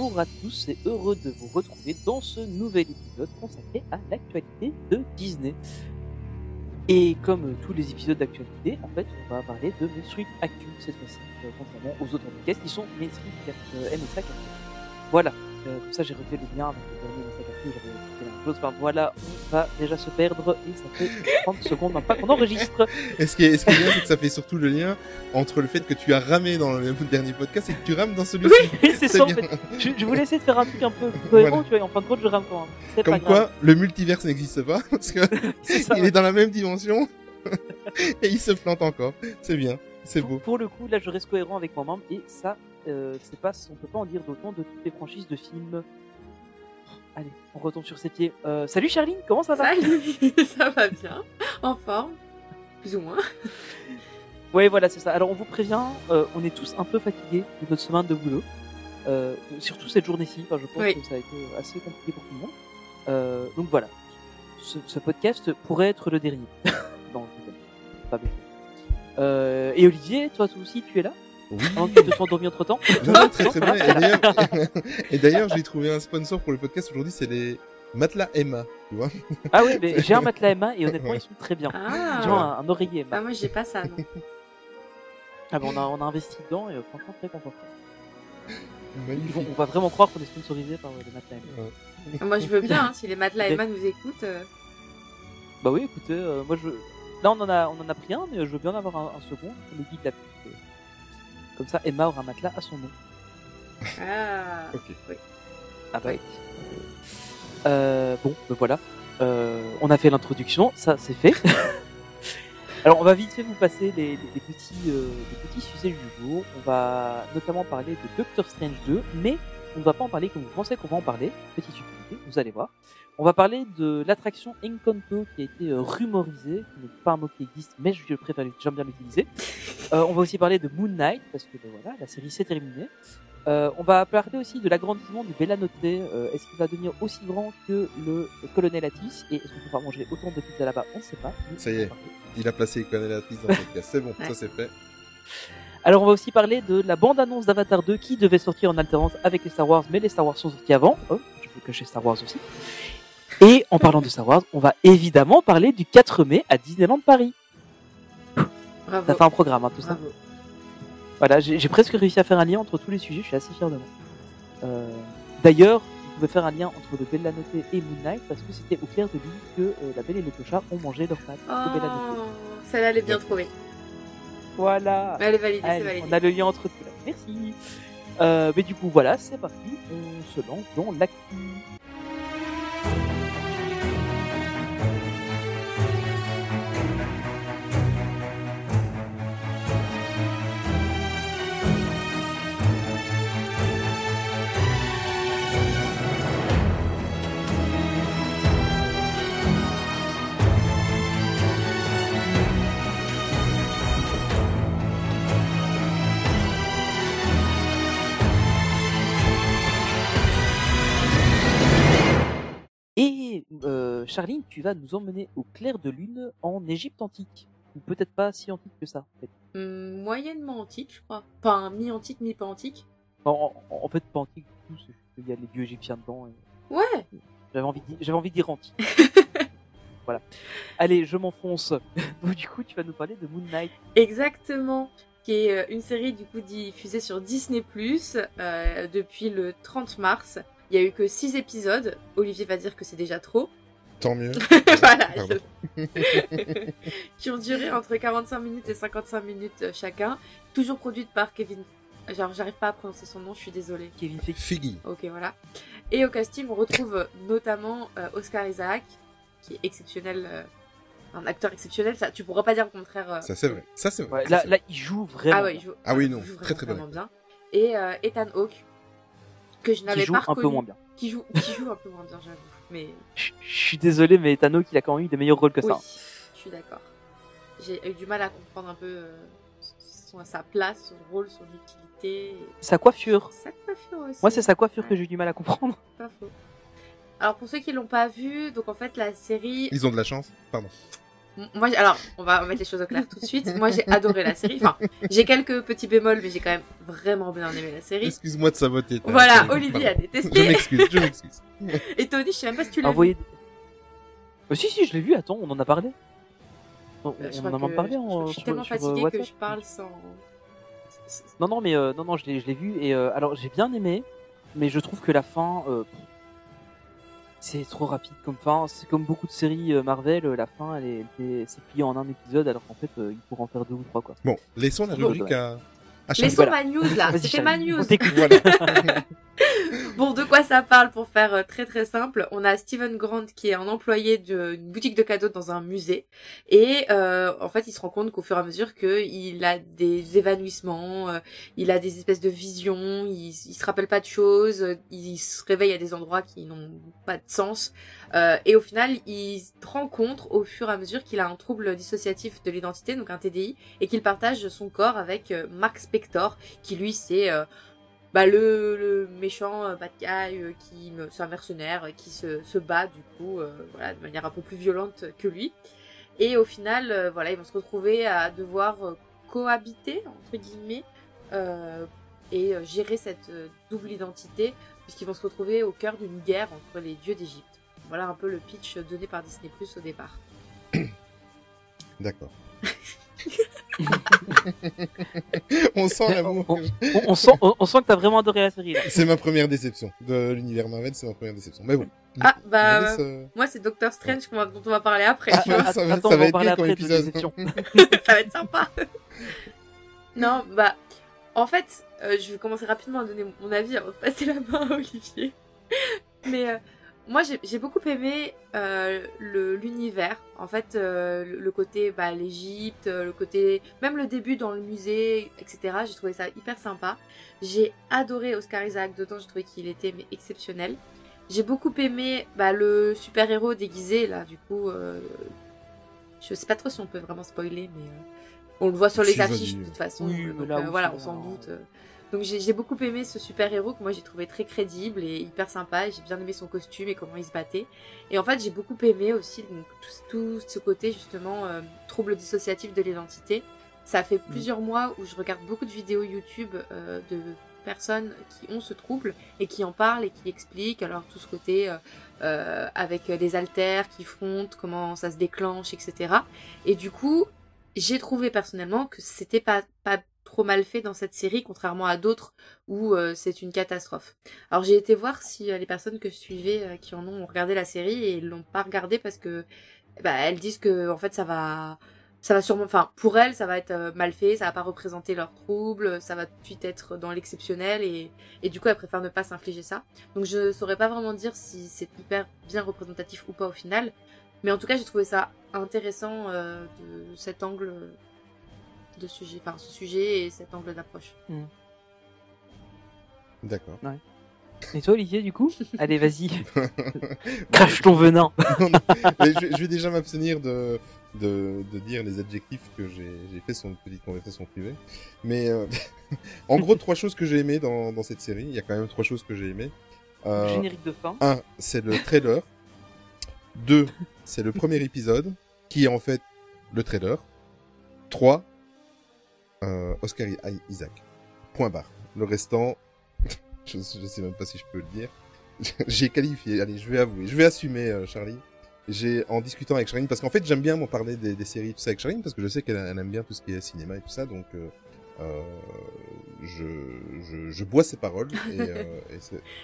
Bonjour à tous et heureux de vous retrouver dans ce nouvel épisode consacré à l'actualité de Disney. Et comme tous les épisodes d'actualité, en fait, on va parler de Main Street Actu cette fois-ci, euh, contrairement aux autres podcasts qui sont Main Street euh, MSA Actu. Voilà, euh, comme ça j'ai refait le lien avec le dernier MSA Actu, j'avais Enfin voilà, on va déjà se perdre et ça fait 30 secondes maintenant qu'on enregistre. Et ce qui est, ce qui est bien, c'est que ça fait surtout le lien entre le fait que tu as ramé dans le dernier podcast et que tu rames dans celui-ci. Oui, c'est ça en fait. Je, je voulais essayer de faire un truc un peu cohérent, Voilà. tu vois, et en fin de compte je rame quand même. C'est pas Comme grave. quoi, le multiverse n'existe pas, parce que C'est ça. il est dans la même dimension, et il se plante encore. C'est bien, c'est beau. pour le coup, là, je reste cohérent avec moi-même et ça, euh, c'est pas, on peut pas en dire d'autant de toutes les franchises de films. Allez, on retombe sur ses pieds. Euh, salut Charline, comment ça va Salut, ça va bien, en forme, plus ou moins. Ouais, voilà, c'est ça. Alors, on vous prévient, euh, on est tous un peu fatigués de notre semaine de boulot, euh, surtout cette journée-ci. Enfin, je pense Oui. que ça a été assez compliqué pour tout le monde. Donc voilà, ce, ce podcast pourrait être le dernier. non, pas. Euh, et Olivier, toi, toi aussi, tu es là? Oui. Avant que tu te sois endormi entre temps Non, non, très très bien. Et d'ailleurs, et d'ailleurs, j'ai trouvé un sponsor pour le podcast aujourd'hui, c'est les matelas Emma, tu vois. Ah oui, mais j'ai un matelas Emma et honnêtement, Ouais. ils sont très bien. Ah, Genre un, un oreiller Emma. ah moi j'ai pas ça, non. Ah bon, on a, on a investi dedans et euh, franchement très content. Ils Magnifique. vont- on va vraiment croire qu'on est sponsorisé par euh, les matelas Emma. Ah, moi je veux bien, hein, si les matelas Emma nous écoutent. euh, Bah oui, écoutez, euh, moi je. Là, on en a, on en a pris un, mais je veux bien en avoir un, un second. Le guide la petite. euh. Comme ça, Emma aura un matelas à son nom. Ah, Ok. Ah bah. Euh, bon, ben voilà. Euh, on a fait l'introduction, ça c'est fait. Alors, on va vite fait vous passer les, les- les petits, euh, les petits sujets du jour. On va notamment parler de Doctor Strange 2, mais on ne va pas en parler comme vous pensez qu'on va en parler. Petite subtilité, vous allez voir. On va parler de l'attraction Encanto qui a été euh, rumorisée, qui n'est pas un mot qui existe, mais je préfère, j'aime bien l'utiliser. Euh, on va aussi parler de Moon Knight, parce que ben voilà, la série s'est terminée. Euh, on va parler aussi de l'agrandissement du Bellanote. Euh, est-ce qu'il va devenir aussi grand que le colonel Atis? Et est-ce qu'on pourra manger autant de pizza là-bas? On ne sait pas. Ça y est. Il a placé Colonel Atis dans le podcast. C'est bon, Ouais. ça c'est fait. Alors on va aussi parler de la bande-annonce d'Avatar 2 qui devait sortir en alternance avec les Star Wars, mais les Star Wars sont sortis avant. Oh, je peux cacher Star Wars aussi. En parlant de Star Wars, on va évidemment parler du 4 mai à Disneyland Paris. bravo. Ça fait un programme, hein, tout ça. bravo. Voilà, j'ai presque réussi à faire un lien entre tous les sujets, je suis assez fier de moi. Euh, D'ailleurs, vous pouvez faire un lien entre le Bella Notte et Moon Knight parce que c'était au clair de lune que euh, la Belle et le Clochard ont mangé leur pâte Bella. Oh, celle-là elle est bien trouvée. Voilà. Elle est validée, validé. on a le lien entre tout là. Merci. Euh, mais du coup, voilà, c'est parti. On se lance dans l'actu. Charline, tu vas nous emmener au clair de lune en Égypte antique. Ou peut-être pas si antique que ça. en fait. Hum, moyennement antique, je crois. Enfin, mi-antique, mi-pas antique. En, en- en fait, pas antique du tout, qu'il y a les dieux égyptiens dedans. et Ouais, J'avais envie, de dire- j'avais envie de dire antique. voilà. Allez, je m'enfonce. Donc, du coup, tu vas nous parler de Moon Knight. exactement. Qui est euh, une série du coup diffusée sur Disney euh, depuis le 30 mars. Il y a eu que 6 épisodes. Olivier va dire que c'est déjà trop. Tant mieux. voilà. Qui ont duré entre 45 minutes et 55 minutes euh, chacun. Toujours produite par Kevin. Genre, j'arrive pas à prononcer son nom, je suis désolée. Kevin. Figgy. Ok, voilà. Et au casting, on retrouve euh, notamment euh, Oscar Isaac, qui est exceptionnel, euh, un acteur exceptionnel. Ça, tu pourras pas dire le contraire. euh, Ça c'est vrai. Ça c'est vrai. Ouais, là, là, il joue vraiment. Ah ouais, il joue, Ah oui, il non, joue très, très vraiment, vraiment bien. Et euh, Ethan Hawke, que je qui n'avais joue pas un peu reconnu. moins bien. Qui joue, qui joue un peu moins bien, j'avoue. Mais Je suis désolé, mais Thanos, il a quand même eu des meilleurs rôles que oui, ça. je suis d'accord. J'ai eu du mal à comprendre un peu euh, son, sa place, son rôle, son utilité. Sa coiffure. Sa coiffure aussi. Moi, c'est sa coiffure que j'ai eu du mal à comprendre. Pas faux. Alors pour ceux qui l'ont pas vu, donc en fait la série, Ils ont de la chance. Pardon. Moi j'ai- alors on va mettre les choses au clair tout de suite. Moi j'ai adoré la série. Enfin j'ai quelques petits bémols, mais j'ai quand même vraiment bien aimé la série. Excuse-moi de saboter. Voilà, Olivier a pardon. Je détesté. m'excuse, je m'excuse. Et Tony, je sais même pas si tu l'as vu. Envoyer. Euh, si, si, je l'ai vu. Attends, on en a parlé. On, Euh, crois en a parlé je- en, Je suis sur- tellement euh, fatiguée que WhatsApp. je parle sans. Non, non, mais euh, non, non, je l'ai, je l'ai vu et euh, alors j'ai bien aimé, mais je trouve que la fin, euh, c'est trop rapide comme fin. C'est comme beaucoup de séries euh, Marvel, euh, la fin, elle est, elle est- c'est plié en un épisode, alors qu'en fait, euh, il pourrait en faire deux ou trois quoi. Bon, laissons la rubrique à. Laissons Voilà. ma news là, c'était ma news. Bon, de quoi ça parle pour faire euh, très très simple? On a Steven Grant qui est un employé d'une boutique de cadeaux dans un musée. Et euh, en fait il se rend compte qu'au fur et à mesure qu'il a des évanouissements, euh, il a des espèces de visions, il, il se rappelle pas de choses, il se réveille à des endroits qui n'ont pas de sens euh, et au final il se au fur et à mesure qu'il a un trouble dissociatif de l'identité, donc un TDI, et qu'il partage son corps avec euh, Mark Spector qui lui c'est euh, bah, le, méchant euh, bad guy qui c'est un mercenaire qui se, se bat du coup voilà de manière un peu plus violente que lui. Et au final voilà ils vont se retrouver à devoir cohabiter entre guillemets et gérer cette double identité puisqu'ils vont se retrouver au cœur d'une guerre entre les dieux d'Égypte voilà un peu le pitch donné par Disney Plus au départ D'accord. on sent l'amour. On, on- on sent, on, on sent que t'as vraiment adoré la série. C'est ma première déception de l'univers Marvel, c'est ma première déception. Mais bon. ah bah Laisse, euh, moi c'est Doctor Strange va- dont on va parler après Ah, tu vois. ah, ça va- attends, ça on va va en être bien comme épisode. déception. ça va être sympa. non, bah, en fait, euh, je vais commencer rapidement à donner mon avis avant de passer la main à Olivier. Mais euh, moi, j'ai beaucoup aimé euh, l'univers. En fait, euh, le, côté, bah, l'Égypte, euh, le côté, même le début dans le musée, etc. J'ai trouvé ça hyper sympa. J'ai adoré Oscar Isaac dedans. J'ai trouvé qu'il était mais exceptionnel. J'ai beaucoup aimé bah, le super héros déguisé là. Du coup, euh, je sais pas trop si on peut vraiment spoiler, mais on le voit sur les affiches de toute façon. Oui, donc mais là, voilà, on s'en doute. Donc j'ai beaucoup aimé ce super héros que moi j'ai trouvé très crédible et hyper sympa. et J'ai bien aimé son costume et comment il se battait. Et en fait j'ai beaucoup aimé aussi donc, tout, tout ce côté justement euh, trouble dissociatif de l'identité. Ça fait plusieurs mois où je regarde beaucoup de vidéos YouTube euh, de personnes qui ont ce trouble et qui en parlent et qui expliquent alors tout ce côté euh, euh, avec les haltères qui frontent, comment ça se déclenche, etc. Et du coup, j'ai trouvé personnellement que c'était pas, pas trop mal fait dans cette série, contrairement à d'autres où euh, c'est une catastrophe. Alors j'ai été voir si euh, les personnes que je suivais euh, qui en ont regardé la série et l'ont pas regardé parce que bah, elles disent que en fait ça va ça va sûrement enfin pour elles ça va être mal fait ça va pas représenter leurs troubles ça va tout de suite être dans l'exceptionnel et, et du coup elles préfèrent ne pas s'infliger ça donc je saurais pas vraiment dire si c'est hyper bien représentatif ou pas au final mais en tout cas j'ai trouvé ça intéressant de cet angle de sujet enfin ce sujet et cet angle d'approche D'accord. Et toi, Olivier, du coup? Allez, vas-y. Crache ton venin. Mais je, je vais déjà m'abstenir de, de, de dire les adjectifs que j'ai j'ai fait sur une petite conversation privée. Mais euh, en gros, trois choses que j'ai aimées dans, dans cette série. Il y a quand même trois choses que j'ai aimées. Euh, Générique de fin. un, c'est le trailer. Deux, c'est le premier épisode, qui est en fait le trailer. Trois, euh, Oscar Isaac. Point barre. Le restant, je, je sais même pas si je peux le dire. J'ai qualifié. Allez, je vais avouer. Je vais assumer, euh, Charlie. J'ai, en discutant avec Charline, parce qu'en fait, j'aime bien m'en parler des, séries, tout ça avec Charline, parce que je sais qu'elle elle aime bien tout ce qui est cinéma et tout ça, donc, euh, je, je, je bois ses paroles. Et, euh, et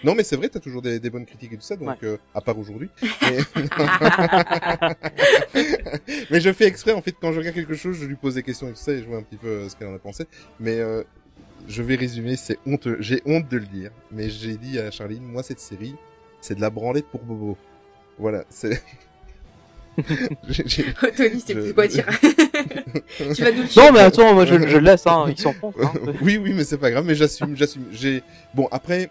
non, mais c'est vrai, t'as toujours des, des bonnes critiques et tout ça, donc, Ouais. euh, à part aujourd'hui. Mais... mais je fais exprès, en fait, quand je regarde quelque chose, je lui pose des questions et tout ça, et je vois un petit peu euh, ce qu'elle en a pensé. Mais euh, je vais résumer, c'est honteux. J'ai honte de le dire, mais j'ai dit à Charline, moi, cette série, c'est de la branlette pour Bobo. Voilà, c'est... J'ai- Tony c'est plus quoi dire tu vas nous le Non, mais attends, moi je, je le laisse, hein. il s'enfonce. Hein. oui, oui, mais c'est pas grave, mais j'assume, j'assume. J'ai bon après,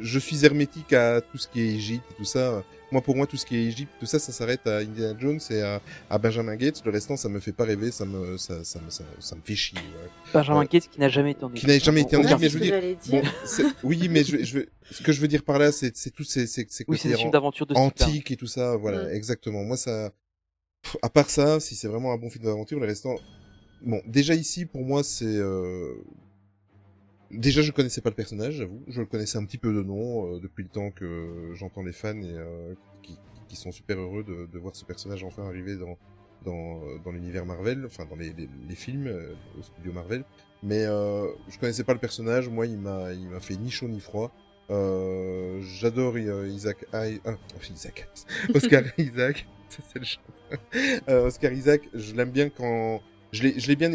je suis hermétique à tout ce qui est Égypte et tout ça. Moi, pour moi, tout ce qui est Égypte, tout ça, ça s'arrête à Indiana Jones et à, à Benjamin Gates. Le restant, ça me fait pas rêver, ça me, ça, ça, me- ça, ça me fait chier. ouais. Benjamin. Gates qui n'a jamais été en Qui n'a jamais été en Égypte, mais je veux dire, bon, oui, mais je, je veux, ce que je veux dire par là, c'est, c'est tous ces, ces, ces Oui, c'est des côtés de antiques et tout ça, voilà, Mm. exactement. Moi, ça, Pff, à part ça, si c'est vraiment un bon film d'aventure, les restants, bon, déjà ici, pour moi, c'est, euh... déjà, je connaissais pas le personnage, j'avoue. Je le connaissais un petit peu de nom, euh, depuis le temps que j'entends les fans et, euh, qui, qui sont super heureux de, de voir ce personnage enfin arriver dans, dans, euh, dans l'univers Marvel, enfin, dans les, les, les films, euh, au studio Marvel. Mais, euh, je connaissais pas le personnage, moi, il m'a, il m'a fait ni chaud ni froid. Euh, j'adore Isaac, I- ah, Isaac, Oscar Isaac, ça, c'est le chat. Euh, Oscar Isaac, je l'aime bien quand je l'ai, je l'ai bien.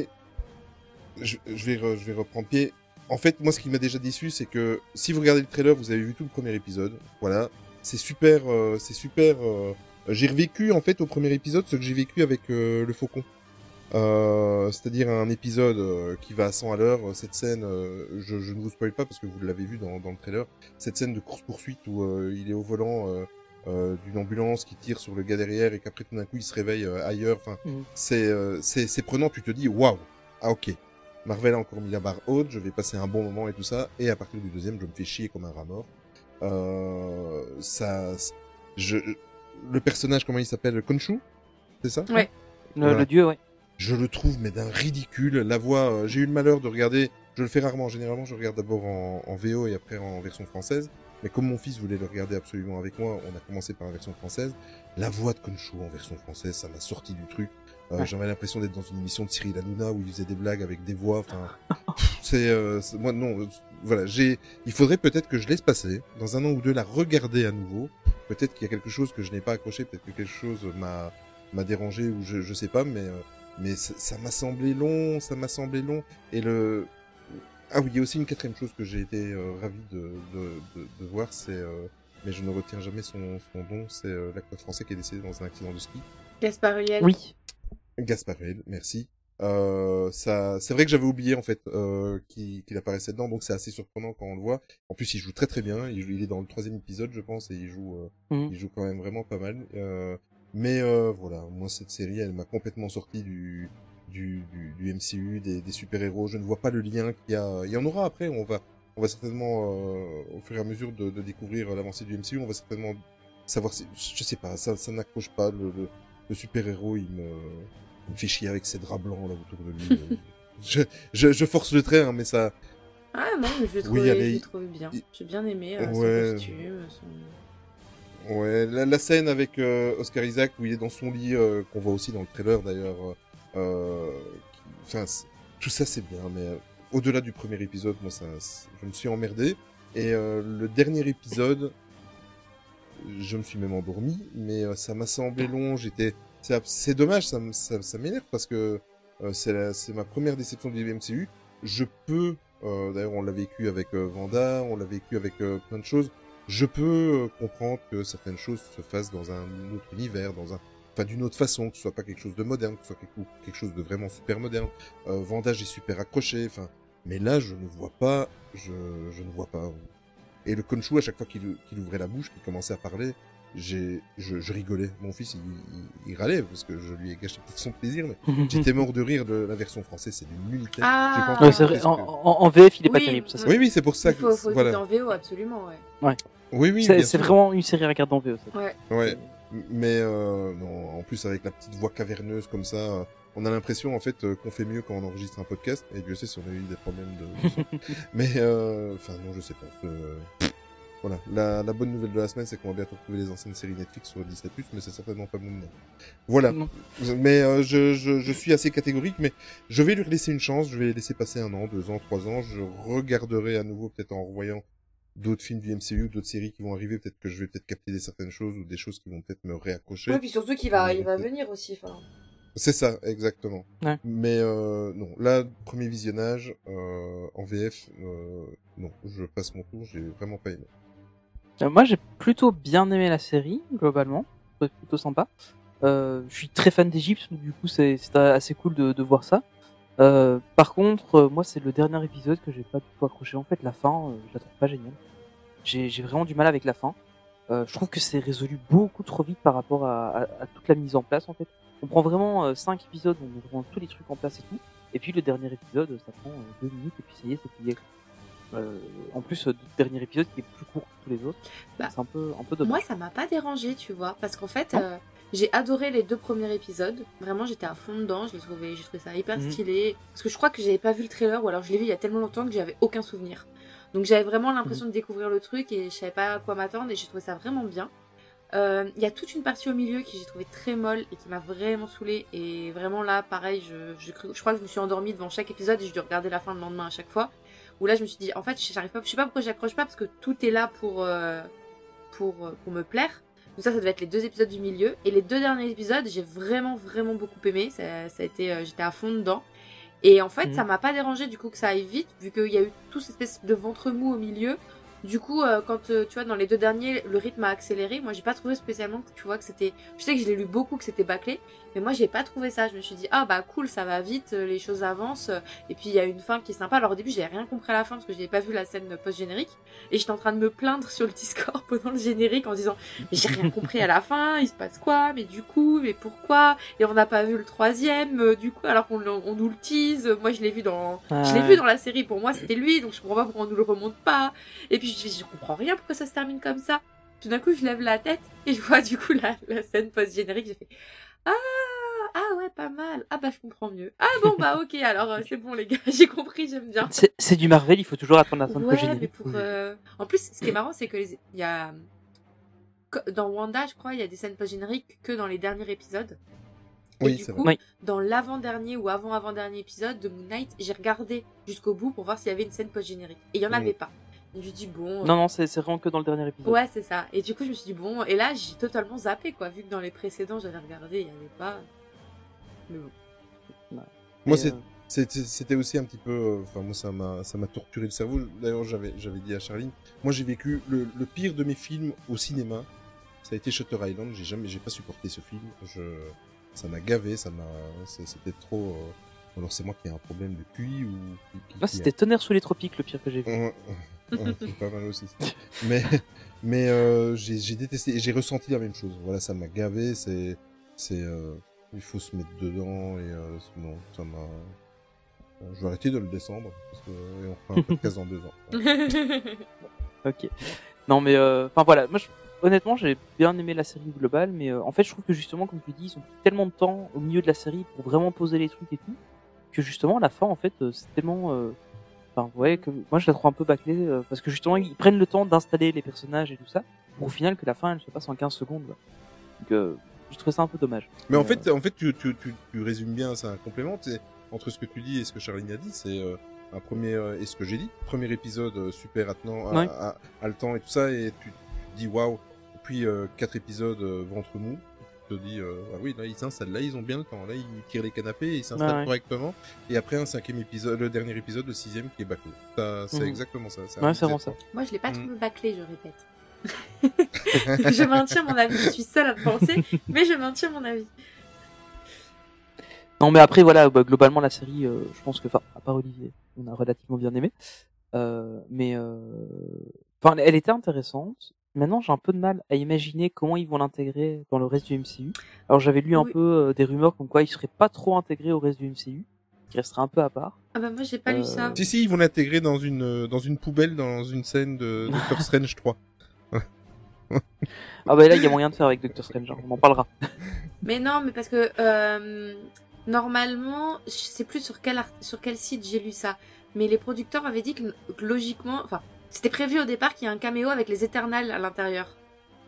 Je, je vais, re- je vais reprendre pied. En fait, moi, ce qui m'a déjà déçu, c'est que si vous regardez le trailer, vous avez vu tout le premier épisode. Voilà, c'est super, euh, c'est super. euh, J'ai revécu en fait au premier épisode ce que j'ai vécu avec euh, le Faucon. Euh, c'est-à-dire un épisode euh, qui va à 100 à l'heure. Cette scène, euh, je, je ne vous spoil pas parce que vous l'avez vu dans, dans le trailer. Cette scène de course poursuite où euh, il est au volant d'une ambulance qui tire sur le gars derrière et qu'après tout d'un coup il se réveille ailleurs. Enfin, c'est euh, c'est c'est prenant. Tu te dis waouh, ah ok. Marvel a encore mis la barre haute. Je vais passer un bon moment et tout ça. Et à partir du deuxième, je me fais chier comme un rat mort. Euh, ça, je, le personnage comment il s'appelle, Khonshu, c'est ça? Ouais. Le, Voilà. le dieu, ouais. je le trouve mais d'un ridicule. La voix, euh, j'ai eu le malheur de regarder, je le fais rarement, généralement je regarde d'abord en, en VO et après en version française. Mais comme mon fils voulait le regarder absolument avec moi, on a commencé par la version française. La voix de Khonshu en version française, ça m'a sorti du truc. Euh, Ouais. J'avais l'impression d'être dans une émission de Cyril Hanouna où il faisait des blagues avec des voix. Enfin, c'est euh, moi non. euh, voilà, j'ai. Il faudrait peut-être que je laisse passer dans un an ou deux la regarder à nouveau. Peut-être qu'il y a quelque chose que je n'ai pas accroché, peut-être que quelque chose m'a m'a dérangé ou je je sais pas, mais euh, mais ça ça m'a semblé long, ça m'a semblé long. Et le ah oui, il y a aussi une quatrième chose que j'ai été euh, ravi de, de, de, de voir, c'est euh, mais je ne retiens jamais son, son nom, c'est euh, l'acteur français qui est décédé dans un accident de ski. Gaspard Ulliel. Oui. Gaspard Ulliel, merci. Euh, ça, c'est vrai que j'avais oublié en fait euh, qu'il apparaissait dedans, donc c'est assez surprenant quand on le voit. En plus, il joue très très bien. Il, joue- il est dans le troisième épisode, je pense, et il joue, euh, Mhm. il joue quand même vraiment pas mal. Euh, mais euh, voilà, moi cette série, elle m'a complètement sorti du du, du, du MCU, des, des super héros. Je ne vois pas le lien qu'il y a. Il y en aura après. On va, on va certainement euh, au fur et à mesure de, de découvrir l'avancée du MCU, on va certainement savoir. Si, je sais pas, ça, ça n'accroche pas le, le, le super héros. Il me, il me fait chier avec ses draps blancs là autour de lui. je, je, je force le trait, hein, mais ça. Ah non, mais je l'ai Oui, trouvé, allez, l'ai il- trouvé bien. J'ai bien aimé euh, Ouais. son costume, son... Ouais, la, la scène avec euh, Oscar Isaac où il est dans son lit, euh, qu'on voit aussi dans le trailer d'ailleurs. euh, Enfin, tout ça c'est bien, mais au-delà du premier épisode, moi ça, je me suis emmerdé. Et euh, le dernier épisode, je me suis même endormi, mais ça m'a semblé long. J'étais, c'est dommage, ça, m'énerve parce que euh, c'est ma première déception du MCU. Je peux, euh, d'ailleurs on l'a vécu avec euh, Vanda, on l'a vécu avec plein de choses. Je peux comprendre que certaines choses se fassent dans un autre univers, dans un, enfin d'une autre façon, que ce soit pas quelque chose de moderne, que ce soit quelque, chose de vraiment super moderne. Vanda, j'ai super accroché, enfin, mais là je ne vois pas, je, ne vois pas. Et le Khonshu, à chaque fois qu'il ouvrait la bouche, qu'il commençait à parler, j'ai, je, je rigolais. Mon fils, il, il, il râlait parce que je lui ai gâché peut-être son plaisir, mais j'étais mort de rire de la version française, c'est d'une nullité. Ah. J'ai pas Ouais, que- en- en VF, il est pas terrible. Ça, c'est- Oui, oui, c'est pour ça Il que, faut, faut voilà. en VO, absolument, ouais. Oui, oui, c'est vraiment une série à regarder en VO. ça. Ouais. Ouais, mais euh, non, en plus avec la petite voix caverneuse comme ça, euh, on a l'impression en fait euh, qu'on fait mieux quand on enregistre un podcast. Et Dieu sait si on a eu des problèmes de. son. mais euh, enfin non, je sais pas. euh, Voilà, la, la bonne nouvelle de la semaine, c'est qu'on va bientôt retrouver les anciennes séries Netflix sur Disney+, mais c'est certainement pas bon. Voilà. Non. Mais euh, je, je, je suis assez catégorique, mais je vais lui laisser une chance. Je vais laisser passer un an, deux ans, trois ans. Je regarderai à nouveau, peut-être en revoyant d'autres films du MCU, d'autres séries qui vont arriver. Peut-être que je vais peut-être capter des certaines choses ou des choses qui vont peut-être me réaccrocher. Ouais, puis surtout qu'il va, il va venir aussi. Enfin, C'est ça, exactement. Ouais. Mais euh, non, là, premier visionnage euh, en VF, euh, non, je passe mon tour. J'ai vraiment pas aimé. Euh, moi, j'ai plutôt bien aimé la série, globalement. C'est plutôt sympa. Euh, je suis très fan d'Égypte, du coup, c'est assez cool de, voir ça. Euh, par contre, moi, c'est le dernier épisode que j'ai pas du tout accroché. En fait, la fin, je la trouve pas géniale. j'ai vraiment du mal avec la fin. Je trouve que c'est résolu beaucoup trop vite par rapport à, toute la mise en place en fait. On prend vraiment euh, cinq épisodes, on met vraiment tous les trucs en place et tout. Et puis le dernier épisode, ça prend euh, deux minutes et puis ça y est, c'est plié. Euh, en plus, euh, le dernier épisode qui est plus court que tous les autres, Bah, c'est un peu un peu dommage. Moi, ça m'a pas dérangé, tu vois, parce qu'en fait, euh, j'ai adoré les deux premiers épisodes. Vraiment, j'étais à fond dedans. Je les trouvais, j'ai trouvé ça hyper Mhm. stylé. Parce que je crois que j'avais pas vu le trailer, ou alors je l'ai vu il y a tellement longtemps que j'avais aucun souvenir. Donc j'avais vraiment Mhm. l'impression de découvrir le truc et je savais pas à quoi m'attendre et j'ai trouvé ça vraiment bien. Il y a toute une partie au milieu qui j'ai trouvé très molle et qui m'a vraiment saoulée. Et vraiment là, pareil, je, je, je crois que je me suis endormie devant chaque épisode et je dû regarder la fin le lendemain à chaque fois. Où là, je me suis dit, en fait, j'arrive pas, je sais pas pourquoi j'accroche pas parce que tout est là pour, euh, pour, euh, pour me plaire. Donc ça, ça devait être les deux épisodes du milieu. Et les deux derniers épisodes, j'ai vraiment, vraiment beaucoup aimé. Ça, ça a été, euh, j'étais à fond dedans. Et en fait, Mhm. ça m'a pas dérangé du coup que ça aille vite, vu qu'il y a eu tout cette espèce de ventre mou au milieu. Du coup, euh, quand euh, tu vois, dans les deux derniers, le rythme a accéléré. Moi, j'ai pas trouvé spécialement que tu vois que c'était. Je sais que je l'ai lu beaucoup, que c'était bâclé, mais moi, j'ai pas trouvé ça. Je me suis dit, ah bah cool, ça va vite, euh, les choses avancent. Et puis, il y a une fin qui est sympa. Alors, au début, j'ai rien compris à la fin parce que j'avais pas vu la scène post-générique. Et j'étais en train de me plaindre sur le Discord pendant le générique en disant, mais j'ai rien compris à la fin, il se passe quoi? Mais du coup, mais pourquoi? Et on n'a pas vu le troisième, euh, du coup, alors qu'on on nous le tease. Moi, je l'ai vu dans. Je l'ai vu dans la série, pour moi c'était lui, donc je comprends pas pourquoi on nous le remonte pas. Et puis je, je comprends rien pourquoi ça se termine comme ça. Tout d'un coup, je lève la tête et je vois du coup la, la scène post-générique. J'ai fait Ah, ah ouais, pas mal. Ah bah je comprends mieux. Ah bon bah ok, alors euh, c'est bon les gars, j'ai compris, j'aime bien. C'est du Marvel, il faut toujours attendre la fin de Ouais, générique. mais pour. euh, En plus, ce qui est marrant, c'est que les- il y a. Dans Wanda, je crois, il y a des scènes post-génériques que dans les derniers épisodes. Et Oui, du c'est coup, vrai. Dans l'avant-dernier ou avant-avant-dernier épisode de Moon Knight, j'ai regardé jusqu'au bout pour voir s'il y avait une scène post-générique. Et il y en avait pas. Et je dis, bon. Non, non, c'est c'est vraiment que dans le dernier épisode. Ouais, c'est ça. Et du coup, je me suis dit, bon. Et là, j'ai totalement zappé, quoi. Vu que dans les précédents, j'avais regardé, il n'y avait pas. Mais bon. Moi, c'est- euh, C'était aussi un petit peu, euh, enfin moi ça m'a ça m'a torturé le cerveau. D'ailleurs j'avais j'avais dit à Charline, moi j'ai vécu le, le pire de mes films au cinéma, ça a été Shutter Island. J'ai jamais j'ai pas supporté ce film. Je ça m'a gavé, ça m'a c'était trop. euh, Alors c'est moi qui ai un problème de QI ou qui- qui- Moi, qui- c'était Tonnerre sous les tropiques, le pire que j'ai vu. Ouais, c'est pas mal aussi. Mais mais euh, j'ai j'ai détesté et j'ai ressenti la même chose. Voilà, ça m'a gavé. C'est c'est euh, il faut se mettre dedans et euh, non ça m'a. Je vais arrêter de le descendre parce que et on fera un podcast dans deux ans. Ok. Non, mais euh, enfin voilà, moi je- honnêtement j'ai bien aimé la série globale, mais euh, en fait je trouve que justement, comme tu dis, ils ont pris tellement de temps au milieu de la série pour vraiment poser les trucs et tout, que justement à la fin en fait euh, c'est tellement. Euh, Enfin, vous voyez que moi je la trouve un peu bâclée euh, parce que justement ils prennent le temps d'installer les personnages et tout ça, pour au final que la fin elle se passe en 15 secondes. Donc euh, je trouve ça un peu dommage. Mais en Mais, fait, en fait, tu, tu, tu, tu résumes bien, c'est un complément. Entre ce que tu dis et ce que Charline a dit, c'est euh, un premier euh, et ce que j'ai dit. Premier épisode euh, super attenant, à, Ouais. à, à le temps et tout ça, et tu, dis waouh. Puis euh, quatre épisodes euh, ventre mou. Te dis euh, ah oui là ils s'installent, là ils ont bien le temps, là ils tirent les canapés, ils s'installent ouais. correctement. Et après un cinquième épisode, le dernier épisode, le sixième qui est bâclé. Ça, C'est Mhm. exactement ça. Ouais, c'est vraiment ça. Moi, je l'ai pas Mm. trouvé bâclé, je répète. je maintiens mon avis. Je suis seule à le penser, mais je maintiens mon avis. Non, mais après, voilà, bah, globalement, la série, euh, je pense que, enfin, à part Olivier, on a relativement bien aimé. Euh, mais, euh, enfin, elle était intéressante. Maintenant, j'ai un peu de mal à imaginer comment ils vont l'intégrer dans le reste du MCU. Alors, j'avais lu un Oui. peu euh, des rumeurs comme quoi il serait pas trop intégré au reste du MCU, qu'il resterait un peu à part. Ah bah moi, j'ai pas lu Euh, ça. Si si, ils vont l'intégrer dans une euh, dans une poubelle dans une scène de Doctor Strange 3. Ah bah là, il y a moyen de faire avec Doctor Strange, hein, on en parlera. Mais non, mais parce que euh, normalement, je sais plus sur quel art- sur quel site j'ai lu ça, mais les producteurs avaient dit que, que logiquement, enfin, c'était prévu au départ qu'il y ait un caméo avec les Éternels à l'intérieur.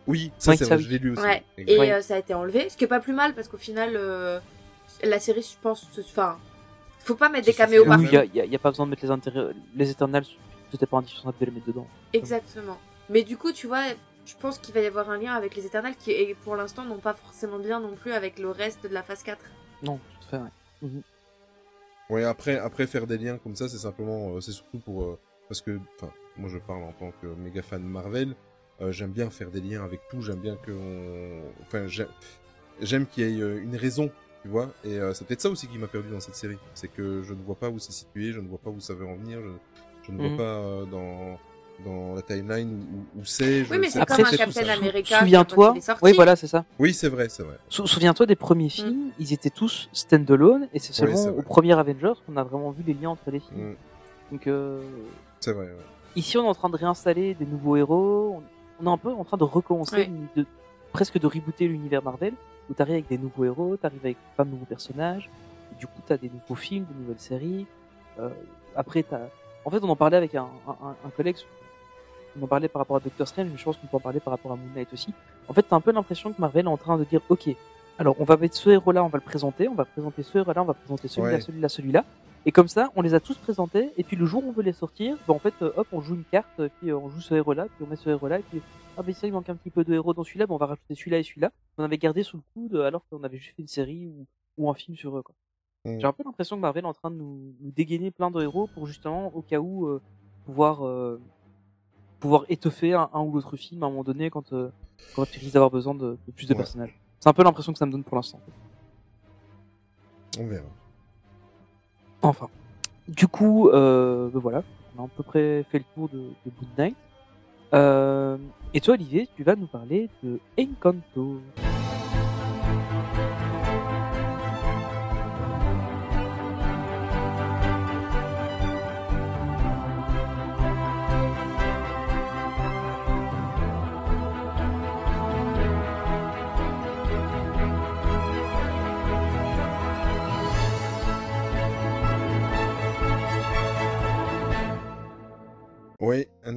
Oui, ça Oui, c'est vrai, oui. je l'ai lu aussi. Ouais. Et euh, ça a été enlevé, ce qui est pas plus mal parce qu'au final, euh, la série, je pense, se- enfin, faut pas mettre des caméos suffit, partout. Oui, il y a, y a- y a pas besoin de mettre les intérêts, les Eternals, c'était pas indispensable de les mettre dedans. Exactement. Mais du coup, tu vois, je pense qu'il va y avoir un lien avec les Éternels qui, et pour l'instant, n'ont pas forcément de lien non plus avec le reste de la phase 4. Non, tout à fait, ouais. Ouais, après, après faire des liens comme ça, c'est simplement, euh, c'est surtout pour, euh, parce que, enfin, moi je parle en tant que méga fan de Marvel, euh, j'aime bien faire des liens avec tout, j'aime bien que, on... enfin, j'aime, qu'il y ait euh, une raison, tu vois, et euh, c'est peut-être ça aussi qui m'a perdu dans cette série, c'est que je ne vois pas où c'est situé, je ne vois pas où ça veut en venir, je, je ne Mhm. vois pas euh, dans, dans la timeline où, où c'est. je Oui, mais c'est pas. Après, comme un Captain America. souviens-toi-. Oui, voilà, c'est ça. Oui, c'est vrai, c'est vrai. Sou- Souviens-toi des premiers films, ils étaient tous stand-alone, et c'est seulement au premier Avengers qu'on a vraiment vu les liens entre les films. Mm, Donc, euh, c'est vrai. ouais. Ici, on est en train de réinstaller des nouveaux héros, on, est un peu en train de recommencer, de, presque de rebooter l'univers Marvel, où t'arrives avec des nouveaux héros, t'arrives avec plein de nouveaux personnages, et du coup, t'as des nouveaux films, des nouvelles séries. Euh, après, t'as... En fait, on en parlait avec un, un, un collègue, on en parlait par rapport à Doctor Strange, mais je pense qu'on peut en parler par rapport à Moon Knight aussi. En fait, t'as un peu l'impression que Marvel est en train de dire, ok, alors on va mettre ce héros-là, on va le présenter, on va présenter ce héros-là, on va présenter celui-là, Ouais. celui-là, celui-là. Et comme ça, on les a tous présentés, et puis le jour où on veut les sortir, bah en fait, euh, hop, on joue une carte, et puis euh, on joue ce héros-là, puis on met ce héros-là, et puis ah mais ça, il manque un petit peu de héros dans celui-là, bah on va rajouter celui-là et celui-là. On avait gardé sous le coude, alors qu'on avait juste fait une série ou, ou un film sur eux, quoi. Mm. J'ai un peu l'impression que Marvel est en train de nous, nous dégainer plein de héros pour justement, au cas où, euh, pouvoir, euh, pouvoir étoffer un, un ou l'autre film à un moment donné quand, euh, quand tu risques d'avoir besoin de, de plus de Ouais. personnages. C'est un peu l'impression que ça me donne pour l'instant. On verra. Enfin. Du coup, euh, ben voilà, on a à peu près fait le tour de, de Good Night. Euh, et toi, Olivier, tu vas nous parler de Encanto.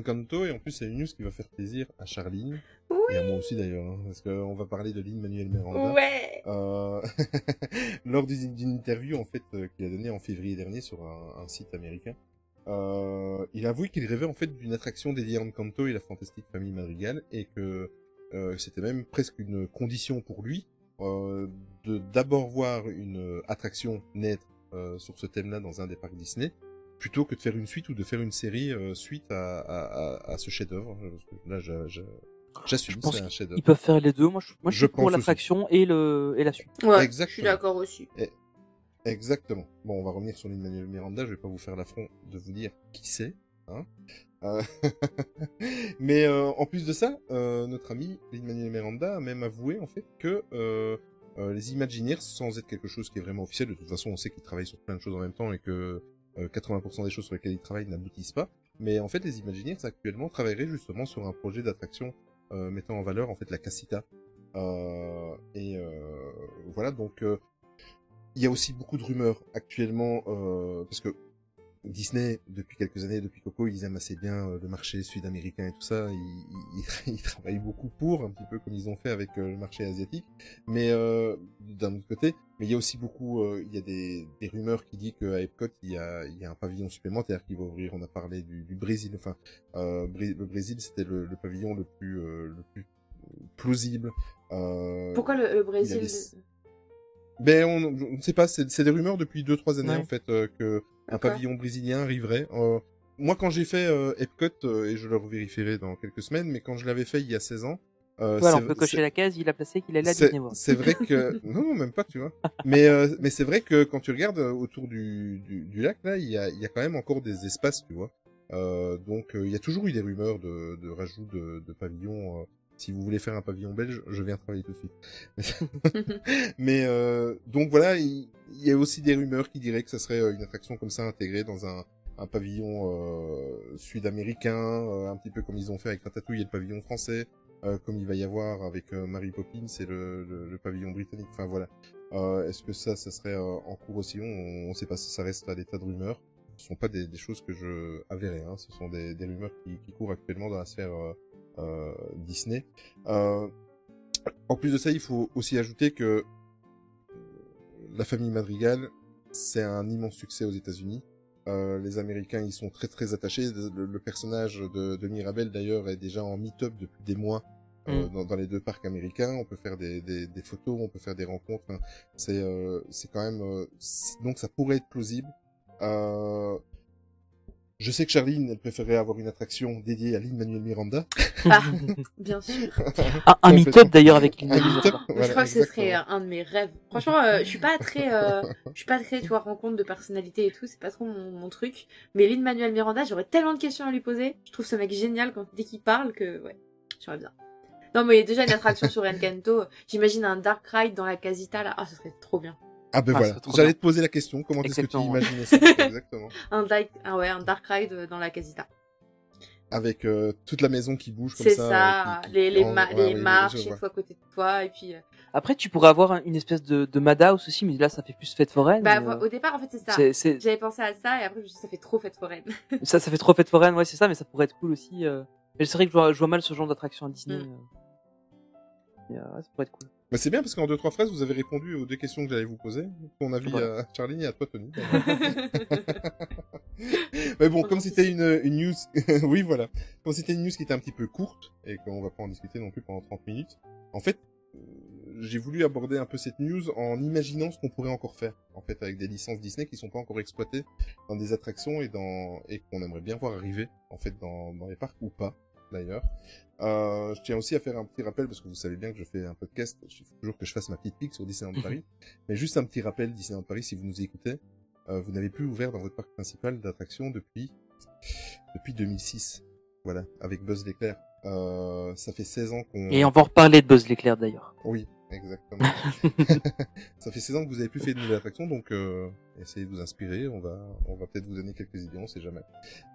Encanto, et en plus, c'est une news qui va faire plaisir à Charline, et à moi aussi d'ailleurs, hein, parce qu'on va parler de Lin-Manuel Miranda. Ouais. Euh, lors d'une interview en fait euh, qu'il a donnée en février dernier sur un, un site américain, euh, il a avoué qu'il rêvait en fait d'une attraction dédiée à Encanto et la fantastique famille Madrigal et que euh, c'était même presque une condition pour lui de d'abord voir une attraction naître sur ce thème-là dans un des parcs Disney plutôt que de faire une suite ou de faire une série euh, suite à, à, à, à ce chef-d'œuvre. Que Là, je- je- j'assume, Je pense c'est un chef-d'œuvre. Ils peuvent faire les deux. Moi, je, moi, je Je suis pour l'attraction et, le, et la suite. Ouais, je Exactement. suis d'accord aussi. Exactement. Bon, on va revenir sur Lin-Manuel Miranda. Je vais pas vous faire l'affront de vous dire qui c'est. Hein Euh, Mais euh, en plus de ça, euh, notre ami Lin-Manuel Miranda a même avoué en fait que euh, euh, les Imagineers, sans être quelque chose qui est vraiment officiel, de toute façon, on sait qu'ils travaillent sur plein de choses en même temps et que euh, 80% des choses sur lesquelles ils travaillent n'aboutissent pas. Mais en fait, les Imagineers actuellement travailleraient justement sur un projet d'attraction euh, mettant en valeur en fait la casita. Euh, et euh, voilà, donc euh, il y a aussi beaucoup de rumeurs actuellement euh, parce que Disney, depuis quelques années, depuis Coco, ils aiment assez bien euh, le marché sud-américain et tout ça. Ils, ils, ils travaillent beaucoup pour, un petit peu comme ils ont fait avec euh, le marché asiatique. Mais euh, d'un autre côté, mais il y a aussi beaucoup, euh, il y a des, des rumeurs qui disent qu'à Epcot, il y a, il y a un pavillon supplémentaire qui va ouvrir. On a parlé du, du Brésil. Enfin, euh, le Brésil, c'était le, le pavillon le plus, euh, le plus plausible. Euh, Pourquoi le, le Brésil des- Ben, on on ne sait pas, c'est c'est des rumeurs depuis 2-3 années Ouais. en fait euh, que un pavillon brésilien arriverait. Euh, moi, quand j'ai fait euh, Epcot, euh, et je le revérifierai dans quelques semaines, mais quand je l'avais fait il y a 16 ans, euh, Voilà, on peut cocher la case, il a placé qu'il allait à c'est Disney World. c'est vrai que non, non, même pas, tu vois. Mais euh, mais c'est vrai que quand tu regardes euh, autour du, du, du lac là, il y a il y a quand même encore des espaces, tu vois. Euh, donc euh, il y a toujours eu des rumeurs de, de rajout de, de pavillons. Si vous voulez faire un pavillon belge, je viens travailler tout de suite. Mais euh, donc voilà, il, y a aussi des rumeurs qui diraient que ça serait euh, une attraction comme ça intégrée dans un, pavillon euh, sud-américain, euh, un petit peu comme ils ont fait avec Ratatouille et le pavillon français, comme il va y avoir avec Mary Poppins et le, pavillon britannique. Enfin voilà. Est-ce que ça, ça serait en cours aussi? On ne sait pas. Ça reste à l'état de rumeurs. Ce sont pas des, choses que je avérais. Hein. Ce sont des, rumeurs qui, qui courent actuellement dans la sphère Disney. Euh, en plus de ça, il faut aussi ajouter que la famille Madrigal, c'est un immense succès aux États-Unis. Euh, les Américains y sont très très attachés. Le, le personnage de, de Mirabel d'ailleurs est déjà en meet-up depuis des mois euh, Mm. dans, dans les deux parcs américains. On peut faire des, des, des photos, on peut faire des rencontres. Enfin, c'est euh, c'est quand même euh, donc ça pourrait être plausible. Je sais que Charline, elle préférait avoir une attraction dédiée à Lin-Manuel Miranda. Ah, bien sûr. Un, un meet-up d'ailleurs avec meet-up, Miranda. voilà, je crois que ce serait euh, un de mes rêves. Franchement, euh, je suis pas très, euh, je suis pas très, tu vois, rencontre de personnalité et tout. C'est pas trop mon, mon truc. Mais Lin Manuel Miranda, j'aurais tellement de questions à lui poser. Je trouve ce mec génial quand dès qu'il parle que, ouais, j'aimerais bien. Non, mais il y a déjà une attraction sur Encanto. J'imagine un Dark Ride dans la Casita là. Ah, ce serait trop bien. Ah ben Ah, voilà, c'est j'allais te poser la question, comment est-ce que tu imaginais ça Exactement. Un dark, ah ouais, un Dark Ride euh, dans la Casita. Avec euh, toute la maison qui bouge comme C'est ça. ça, qui- qui- les, les, en- ma- ouais, les oui, oui, marches, une fois à côté de toi, et puis. euh, Après, tu pourrais avoir un- une espèce de, de Madhouse aussi, mais là, ça fait plus fête foraine. Bah, euh, au départ, en fait, c'est ça. c'est- c'est- J'avais pensé à ça, et après, je me suis dit, ça fait trop fête foraine. ça, ça fait trop fête foraine, ouais, c'est ça, mais ça pourrait être cool aussi. euh. Mais c'est vrai que je vois, je vois mal ce genre d'attraction à Disney. Mm. euh. Euh, ouais, ça pourrait être cool. Bah, c'est bien parce qu'en deux trois phrases vous avez répondu aux deux questions que j'allais vous poser. Ton avis Voilà. à Charline et à toi Tony. Mais bon, On comme c'était une, une news, oui voilà, comme c'était une news qui était un petit peu courte et qu'on va pas en discuter non plus pendant 30 minutes. En fait, euh, j'ai voulu aborder un peu cette news en imaginant ce qu'on pourrait encore faire en fait avec des licences Disney qui sont pas encore exploitées dans des attractions et dans et qu'on aimerait bien voir arriver en fait dans, dans les parcs ou pas d'ailleurs. Euh, je tiens aussi à faire un petit rappel parce que vous savez bien que je fais un podcast. Il faut toujours que je fasse ma petite pique sur Disneyland Paris. Mais juste un petit rappel, Disneyland Paris, si vous nous écoutez, euh, vous n'avez plus ouvert dans votre parc principal d'attractions depuis depuis 2006. Voilà, avec Buzz l'éclair. Euh, ça fait 16 ans qu'on. Et on va reparler de Buzz l'éclair d'ailleurs. Oui, exactement. ça fait 16 ans que vous avez plus fait de nouvelles attractions, donc euh, essayez de vous inspirer. On va on va peut-être vous donner quelques idées, on sait jamais.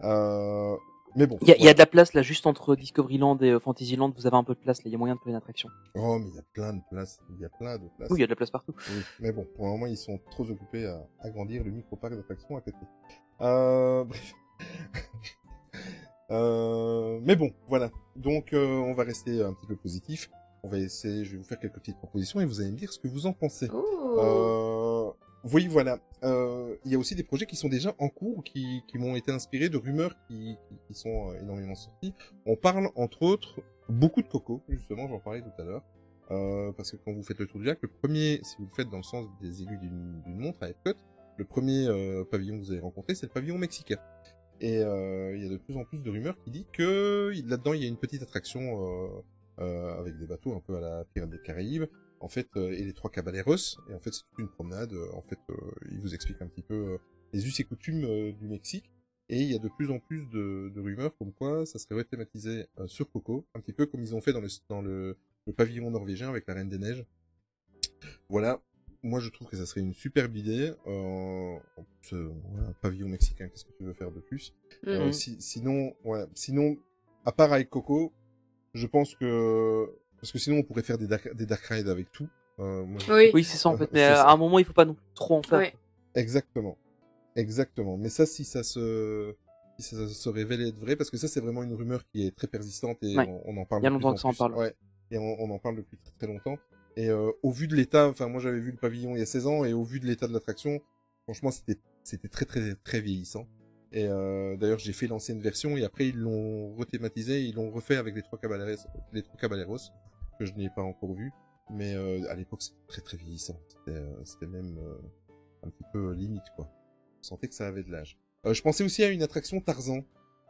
Euh, mais bon. Il y, a- il y a de la place là, juste entre Discoveryland et euh, Fantasyland, vous avez un peu de place là, il y a moyen de faire une attraction. Oh, mais il y a plein de places. Il y a plein de places. Oui, il y a de la place partout. Oui, mais bon, pour le moment, ils sont trop occupés à agrandir le micro-parc d'attractions à côté. Euh, bref. Euh, mais bon, voilà. Donc, euh, on va rester un petit peu positif. On va essayer, je vais vous faire quelques petites propositions et vous allez me dire ce que vous en pensez. Oh. Euh, oui, voilà. Euh, Il y a aussi des projets qui sont déjà en cours, qui, qui m'ont été inspirés de rumeurs qui, qui, sont euh, énormément sorties. On parle, entre autres, beaucoup de Coco, justement, j'en parlais tout à l'heure. Euh, parce que quand vous faites le tour du lac, le premier, si vous le faites dans le sens des aiguilles d'une montre à Epcot, le premier euh, pavillon que vous allez rencontrer, c'est le pavillon mexicain. Et il y a de plus en plus de rumeurs qui disent que là-dedans, il y a une petite attraction avec des bateaux un peu à la Pirate des Caraïbes, en fait, euh, et les trois caballeros. Et en fait, c'est toute une promenade. euh, en fait, euh, il vous explique un petit peu les us et coutumes du Mexique. Et il y a de plus en plus de, de rumeurs comme quoi ça serait thématisé euh, sur Coco, un petit peu comme ils ont fait dans le, dans le, le pavillon norvégien avec la Reine des Neiges. Voilà, moi je trouve que ça serait une superbe idée. Euh, en plus, euh, voilà, un pavillon mexicain, qu'est-ce que tu veux faire de plus? Euh, si- Sinon, ouais, sinon, à part avec Coco, je pense que parce que sinon on pourrait faire des dark, des dark rides avec tout. Euh, moi, Oui. Oui, c'est ça en fait, mais euh, à un moment, il faut pas non plus trop en faire. Exactement. Exactement. Mais ça, si ça se, si ça se révèle être vrai, parce que ça, c'est vraiment une rumeur qui est très persistante et Ouais. on, on en parle. Il y a longtemps que ça en parle. Ouais. Et on, on en parle depuis très, très longtemps. Et euh, au vu de l'état, enfin, moi, j'avais vu le pavillon il y a 16 ans et au vu de l'état de l'attraction, franchement, c'était, c'était très, très, très vieillissant. Et euh, d'ailleurs, j'ai fait l'ancienne version et après, ils l'ont rethématisé, ils l'ont refait avec les trois caballeros, les trois caballeros que je n'ai pas encore vu. Mais euh, à l'époque, c'était très, très vieillissant. C'était, euh, c'était même euh, un petit peu limite, quoi. On sentait que ça avait de l'âge. Euh, je pensais aussi à une attraction Tarzan.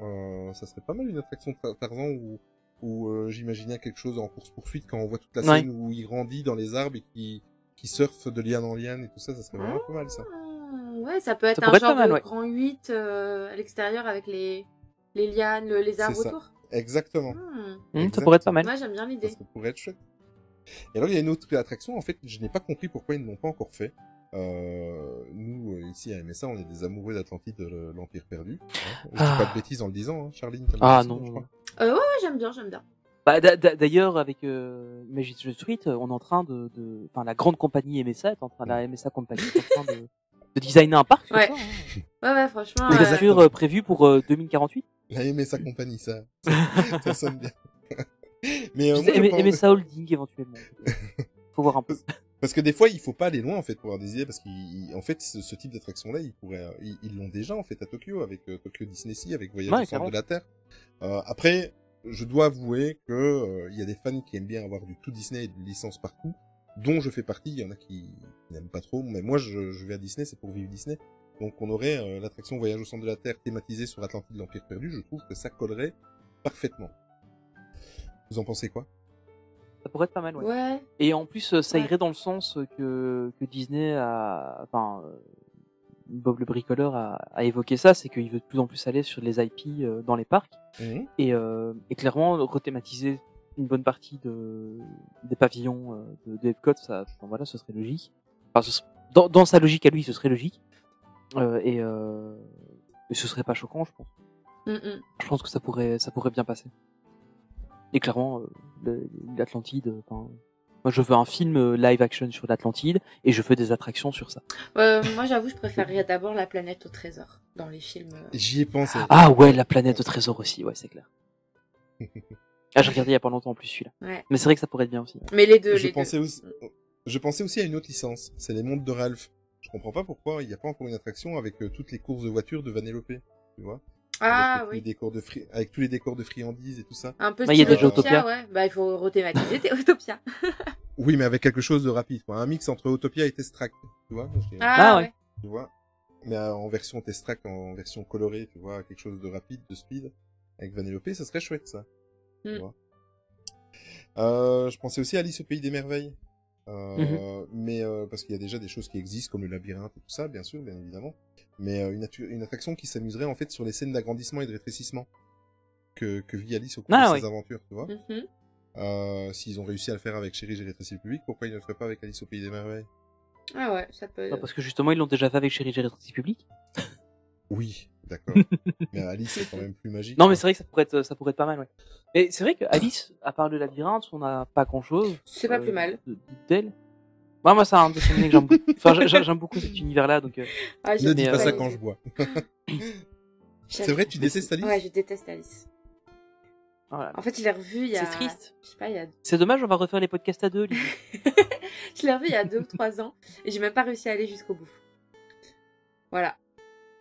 Euh, ça serait pas mal une attraction Tar- Tarzan où, où euh, j'imaginais quelque chose en course poursuite quand on voit toute la Ouais. scène où il grandit dans les arbres et qui qui surfe de liane en liane et tout ça, ça serait vraiment pas mal ça. Ah, Ouais, ça peut être un être genre mal, de ouais. grand 8 euh, à l'extérieur avec les, les lianes, le- les arbres ça. autour. Exactement. Hmm. Hmm, ça pourrait être pas mal. Moi, j'aime bien l'idée. Ça, pourrait être chouette. Et alors, il y a une autre attraction, en fait, je n'ai pas compris pourquoi ils ne l'ont pas encore fait. Euh, nous, euh, ici à MSA, on est des amoureux d'Atlantide de l'Empire perdu. Hein, je ah. dis pas de ah. bêtises en le disant, hein. Charline. Ah non. Euh, ouais, ouais j'aime bien, j'aime bien. Bah, D'ailleurs, avec euh, Magic Street, on est en train de. Enfin, la grande compagnie MSA, est en train, la MSA compagnie est en train de, de designer un parc. Ouais. Hein. Ouais, ouais, franchement. Des euh... prévu pour 2048 L'a aimé sa compagnie, ça. Ça, sonne bien. mais euh, moi, sa holding éventuellement. faut voir un peu. Parce que des fois, il faut pas aller loin en fait pour avoir des idées, parce qu'en fait, ce, type d'attraction-là, ils pourraient, ils l'ont déjà en fait à Tokyo avec euh, Tokyo Disney Sea, avec Voyage de la Terre. Euh, après, je dois avouer que euh, il y a des fans qui aiment bien avoir du tout Disney et de licences partout, dont je fais partie. Il y en a qui, qui n'aiment pas trop, mais moi, je, je vais à Disney, c'est pour vivre Disney. Donc on aurait euh, l'attraction Voyage au centre de la Terre thématisée sur l'Atlantide l'Empire perdu. Je trouve que ça collerait parfaitement. Vous en pensez quoi? Ça pourrait être pas mal, ouais. Ouais. Et en plus, euh, ça Ouais. irait dans le sens que, que Disney a, enfin, euh, Bob le bricoleur a, a évoqué ça, c'est qu'il veut de plus en plus aller sur les IP euh, dans les parcs Mhm. et, euh, et clairement rethématiser une bonne partie de, des pavillons euh, de, de Epcot, ça, enfin, voilà, ce serait logique. Enfin, ce serait- dans, dans sa logique à lui, ce serait logique. Euh, et, euh, et ce serait pas choquant, je pense. Mm, mm. Je pense que ça pourrait, ça pourrait bien passer. Et clairement, euh, le- l'Atlantide, enfin, moi je veux un film live action sur l'Atlantide et je veux des attractions sur ça. Euh, moi, j'avoue, je préférerais d'abord la planète au trésor dans les films. J'y ai pensé. Ah ouais, la planète au trésor aussi, ouais, c'est clair. Ah, j'ai regardé il y a pas longtemps en plus celui-là. Ouais. Mais c'est vrai que ça pourrait être bien aussi. Mais les deux, je les pensais deux. aussi, je pensais aussi à une autre licence. C'est les mondes de Ralph. Je comprends pas pourquoi il n'y a pas encore une attraction avec euh, toutes les courses de voitures de Vanellope. Tu vois Ah avec, tous les oui. décors de fri- avec tous les décors de friandises et tout ça. Un peu Bah, il y a style déjà Autopia, Autopia. ouais. Bah, il faut rethématiser Autopia. Oui, mais avec quelque chose de rapide. Quoi. Un mix entre Autopia et Test Track. Tu vois Ah, Ah, ouais. Tu vois Mais euh, en version Test Track, en version colorée, tu vois, quelque chose de rapide, de speed. Avec Vanellope, ça serait chouette ça. Tu Mm. vois euh, je pensais aussi à Alice au pays des merveilles. Euh, Mais euh, parce qu'il y a déjà des choses qui existent comme le labyrinthe et tout ça, bien sûr, bien évidemment. Mais euh, une, attraction qui s'amuserait en fait sur les scènes d'agrandissement et de rétrécissement que, que vit Alice au cours Ah, de oui. ses aventures, tu vois. Mhm. Euh, S'ils ont réussi à le faire avec Chérie, j'ai rétréci le public, pourquoi ils ne le feraient pas avec Alice au pays des merveilles? Ah ouais, ça peut. Non, parce que justement ils l'ont déjà fait avec Chéri J'ai rétréci public? Oui, d'accord. mais Alice c'est quand même plus magique. Non mais c'est vrai que ça pourrait être, ça pourrait être pas mal, ouais. Mais c'est vrai que Alice, à part le labyrinthe, on n'a pas grand chose. C'est pas plus mal. D'elle. Bah, moi, c'est un dessin animé que j'aime beaucoup. Enfin, j'aime beaucoup cet univers-là, donc. euh, Ah, Ne dis pas euh, ça quand je bois. C'est vrai, tu détestes Alice Ouais, je déteste Alice. voilà. En fait, je l'ai revu il y a. C'est triste. Je sais pas, il y a. C'est dommage, on va refaire les podcasts à deux, Lily. je l'ai revu il y a deux ou trois ans et j'ai même pas réussi à aller jusqu'au bout. Voilà,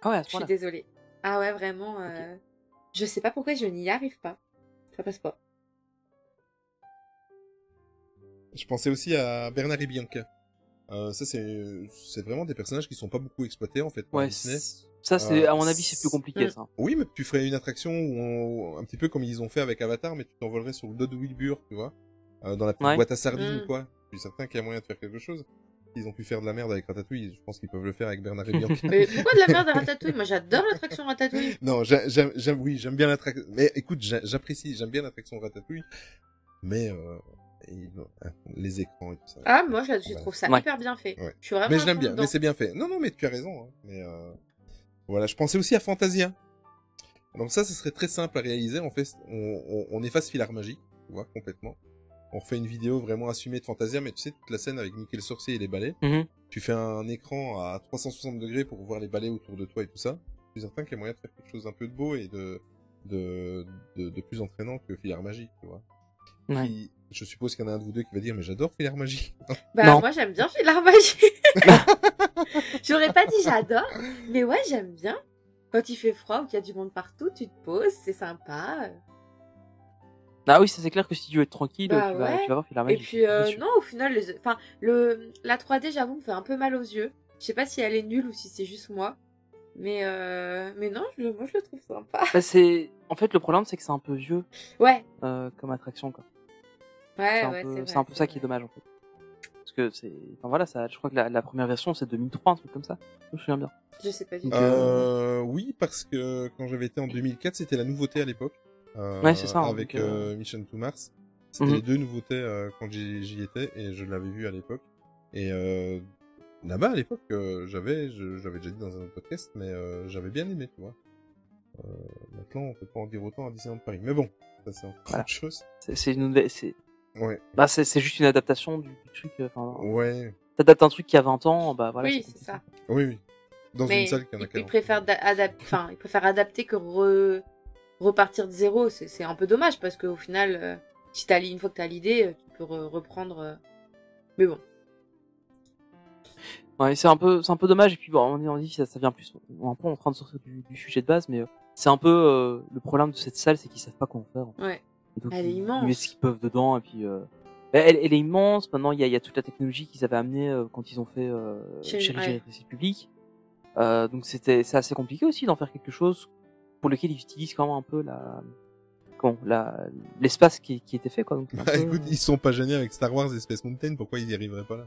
Ah ouais, à ce je suis désolée. Ah ouais, vraiment. euh, Je sais pas pourquoi je n'y arrive pas. Ça passe pas. Je pensais aussi à Bernard et Bianca. Euh, ça, c'est, c'est vraiment des personnages qui sont pas beaucoup exploités, en fait, par Ouais, Disney. ça, c'est, Euh, à mon avis, c'est plus compliqué, ça. Oui, mais tu ferais une attraction où on- un petit peu comme ils ont fait avec Avatar, mais tu t'envolerais sur le dos de Wilbur, tu vois, euh, dans la petite Ouais. boîte à sardines Mm. ou quoi. Je suis certain qu'il y a moyen de faire quelque chose. Ils ont pu faire de la merde avec Ratatouille, je pense qu'ils peuvent le faire avec Bernard et Bianca. Mais pourquoi de la merde à Ratatouille? Moi, j'adore l'attraction Ratatouille. non, j'a- j'aime, j'aime, oui, j'aime bien l'attraction. Mais écoute, j'a- j'apprécie, j'aime bien l'attraction Ratatouille, mais euh, et, euh, les écrans et tout ça. Ah, moi, je, trouve ça Ouais. hyper bien fait. Ouais. Je suis vraiment. Mais je l'aime bien, dedans. mais c'est bien fait. Non, non, mais tu as raison. hein. Mais euh, voilà, je pensais aussi à Fantasia. Donc ça, ce serait très simple à réaliser. En fait, on, on, on efface Filar Magique, tu vois, complètement. On refait une vidéo vraiment assumée de Fantasia, mais tu sais, toute la scène avec Mickey le sorcier et les balais. Mhm. Tu fais un écran à 360 degrés pour voir les balais autour de toi et tout ça. Je suis certain qu'il y a moyen de faire quelque chose d'un peu de beau et de, de, de, de plus entraînant que Filar Magique, tu vois. Ouais. Qui- je suppose qu'il y en a un de vous deux qui va dire, mais j'adore Filar Magique. Bah, Non. moi, j'aime bien Filar Magie. J'aurais pas dit j'adore, mais ouais, j'aime bien. Quand il fait froid ou qu'il y a du monde partout, tu te poses, c'est sympa. Ah oui, ça, c'est clair que si tu veux être tranquille, Bah tu, vas, ouais. tu vas voir Et puis, euh, non, au final, les... enfin, le... la 3D, j'avoue, me fait un peu mal aux yeux. Je sais pas si elle est nulle ou si c'est juste moi. Mais, euh... mais non, je... moi, je le trouve sympa. Bah, c'est... En fait, le problème, c'est que c'est un peu vieux Ouais, euh, comme attraction, quoi. ouais, c'est un ouais, peu, c'est vrai. c'est un peu ça qui est dommage, en fait. Parce que c'est... Enfin voilà, ça, je crois que la, la première version, c'est 2003, un truc comme ça. Je me souviens bien. Je sais pas du tout. Euh, oui, parce que quand j'avais été en 2004, c'était la nouveauté à l'époque. Euh, Ouais, c'est ça, hein, Avec euh, euh, Mission to Mars. C'était Mhm. les deux nouveautés euh, quand j'y étais et je l'avais vu à l'époque. Et euh, là-bas, à l'époque, euh, j'avais, je- j'avais déjà dit dans un autre podcast, mais euh, j'avais bien aimé, tu vois. Euh, maintenant, on peut pas en dire autant à Disneyland Paris. Mais bon, ça c'est encore Voilà. autre chose. C'est, c'est une nouvelle... C'est... Ouais, Bah, c'est, c'est juste une adaptation du, du truc. euh, Enfin, ouais, t'adaptes un truc qui a 20 ans, bah voilà. oui, c'est ça. oui, oui. Dans Mais une salle qui en a il, il 40. préfère da- adap- enfin, il préfère adapter que re- repartir de zéro. C'est un peu dommage parce qu'au final, euh, si une fois que t'as l'idée, euh, tu peux re- reprendre. euh. Mais bon. Ouais, c'est un peu, c'est un peu dommage. Et puis bon, on, dit ça, ça vient plus. On est un peu en train de sortir du, du sujet de base, mais c'est un peu euh, le problème de cette salle, c'est qu'ils savent pas comment faire. en fait. Ouais. Donc, Elle est immense. Ils mettent ce qu'ils peuvent dedans et puis. Bah, Elle, elle est immense. Maintenant, il y a, y a toute la technologie qu'ils avaient amenée quand ils ont fait euh, Chez- Chéri ouais. Public. Euh, donc c'était c'est assez compliqué aussi d'en faire quelque chose pour lequel ils utilisent quand même un peu la la l'espace qui, qui était fait quoi. Donc, Bah, peu- écoute, ils sont pas gênés avec Star Wars et Space Mountain, pourquoi ils y arriveraient pas là?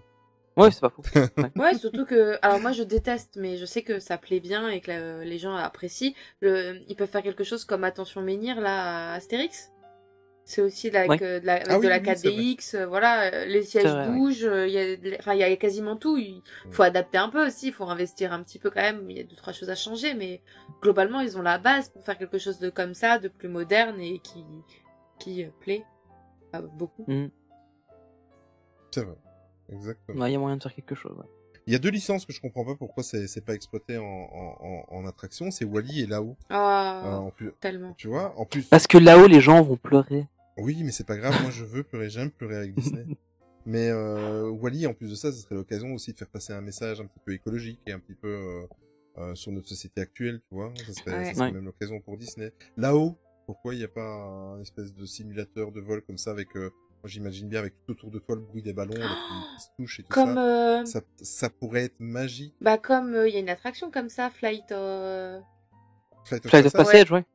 Ouais, c'est pas faux. Ouais. Ouais, surtout que. Alors, moi, je déteste, mais je sais que ça plaît bien et que la- les gens apprécient. Le... Ils peuvent faire quelque chose comme Attention Menhir, là, à Astérix? C'est aussi avec, de la, avec Ah de oui, la oui, c'est 4DX, euh, voilà, euh, les sièges vrai, bougent, euh, il y a, de- enfin, il y a quasiment tout. Il faut adapter un peu aussi, il faut investir un petit peu quand même. Il y a deux, trois choses à changer, mais globalement, ils ont la base pour faire quelque chose de comme ça, de plus moderne et qui, qui euh, plaît à beaucoup. C'est vrai. Exactement. Ouais, il y a moyen de faire quelque chose. ouais. Il y a deux licences que je comprends pas pourquoi c'est c'est pas exploité en, en, en, en attraction, c'est Wally et là-haut. Ah, en plus, tellement. tu vois, en plus. Parce que là-haut, les gens vont pleurer. Oui, mais c'est pas grave, moi je veux pleurer, j'aime pleurer avec Disney. mais euh, Wally, en plus de ça, ce serait l'occasion aussi de faire passer un message un petit peu écologique et un petit peu euh, euh, sur notre société actuelle, tu vois. Ça serait, Ouais. ça serait Ouais. même l'occasion pour Disney. Là-haut, pourquoi il n'y a pas un espèce de simulateur de vol comme ça avec, euh, moi j'imagine bien avec tout autour de toi le bruit des ballons là, qui, se touchent et tout Comme, ça. euh, ça. Ça pourrait être magique. bah, comme euh, il y a une attraction comme ça, Flight. euh, Flight of Flight of Passage, Passage, ouais.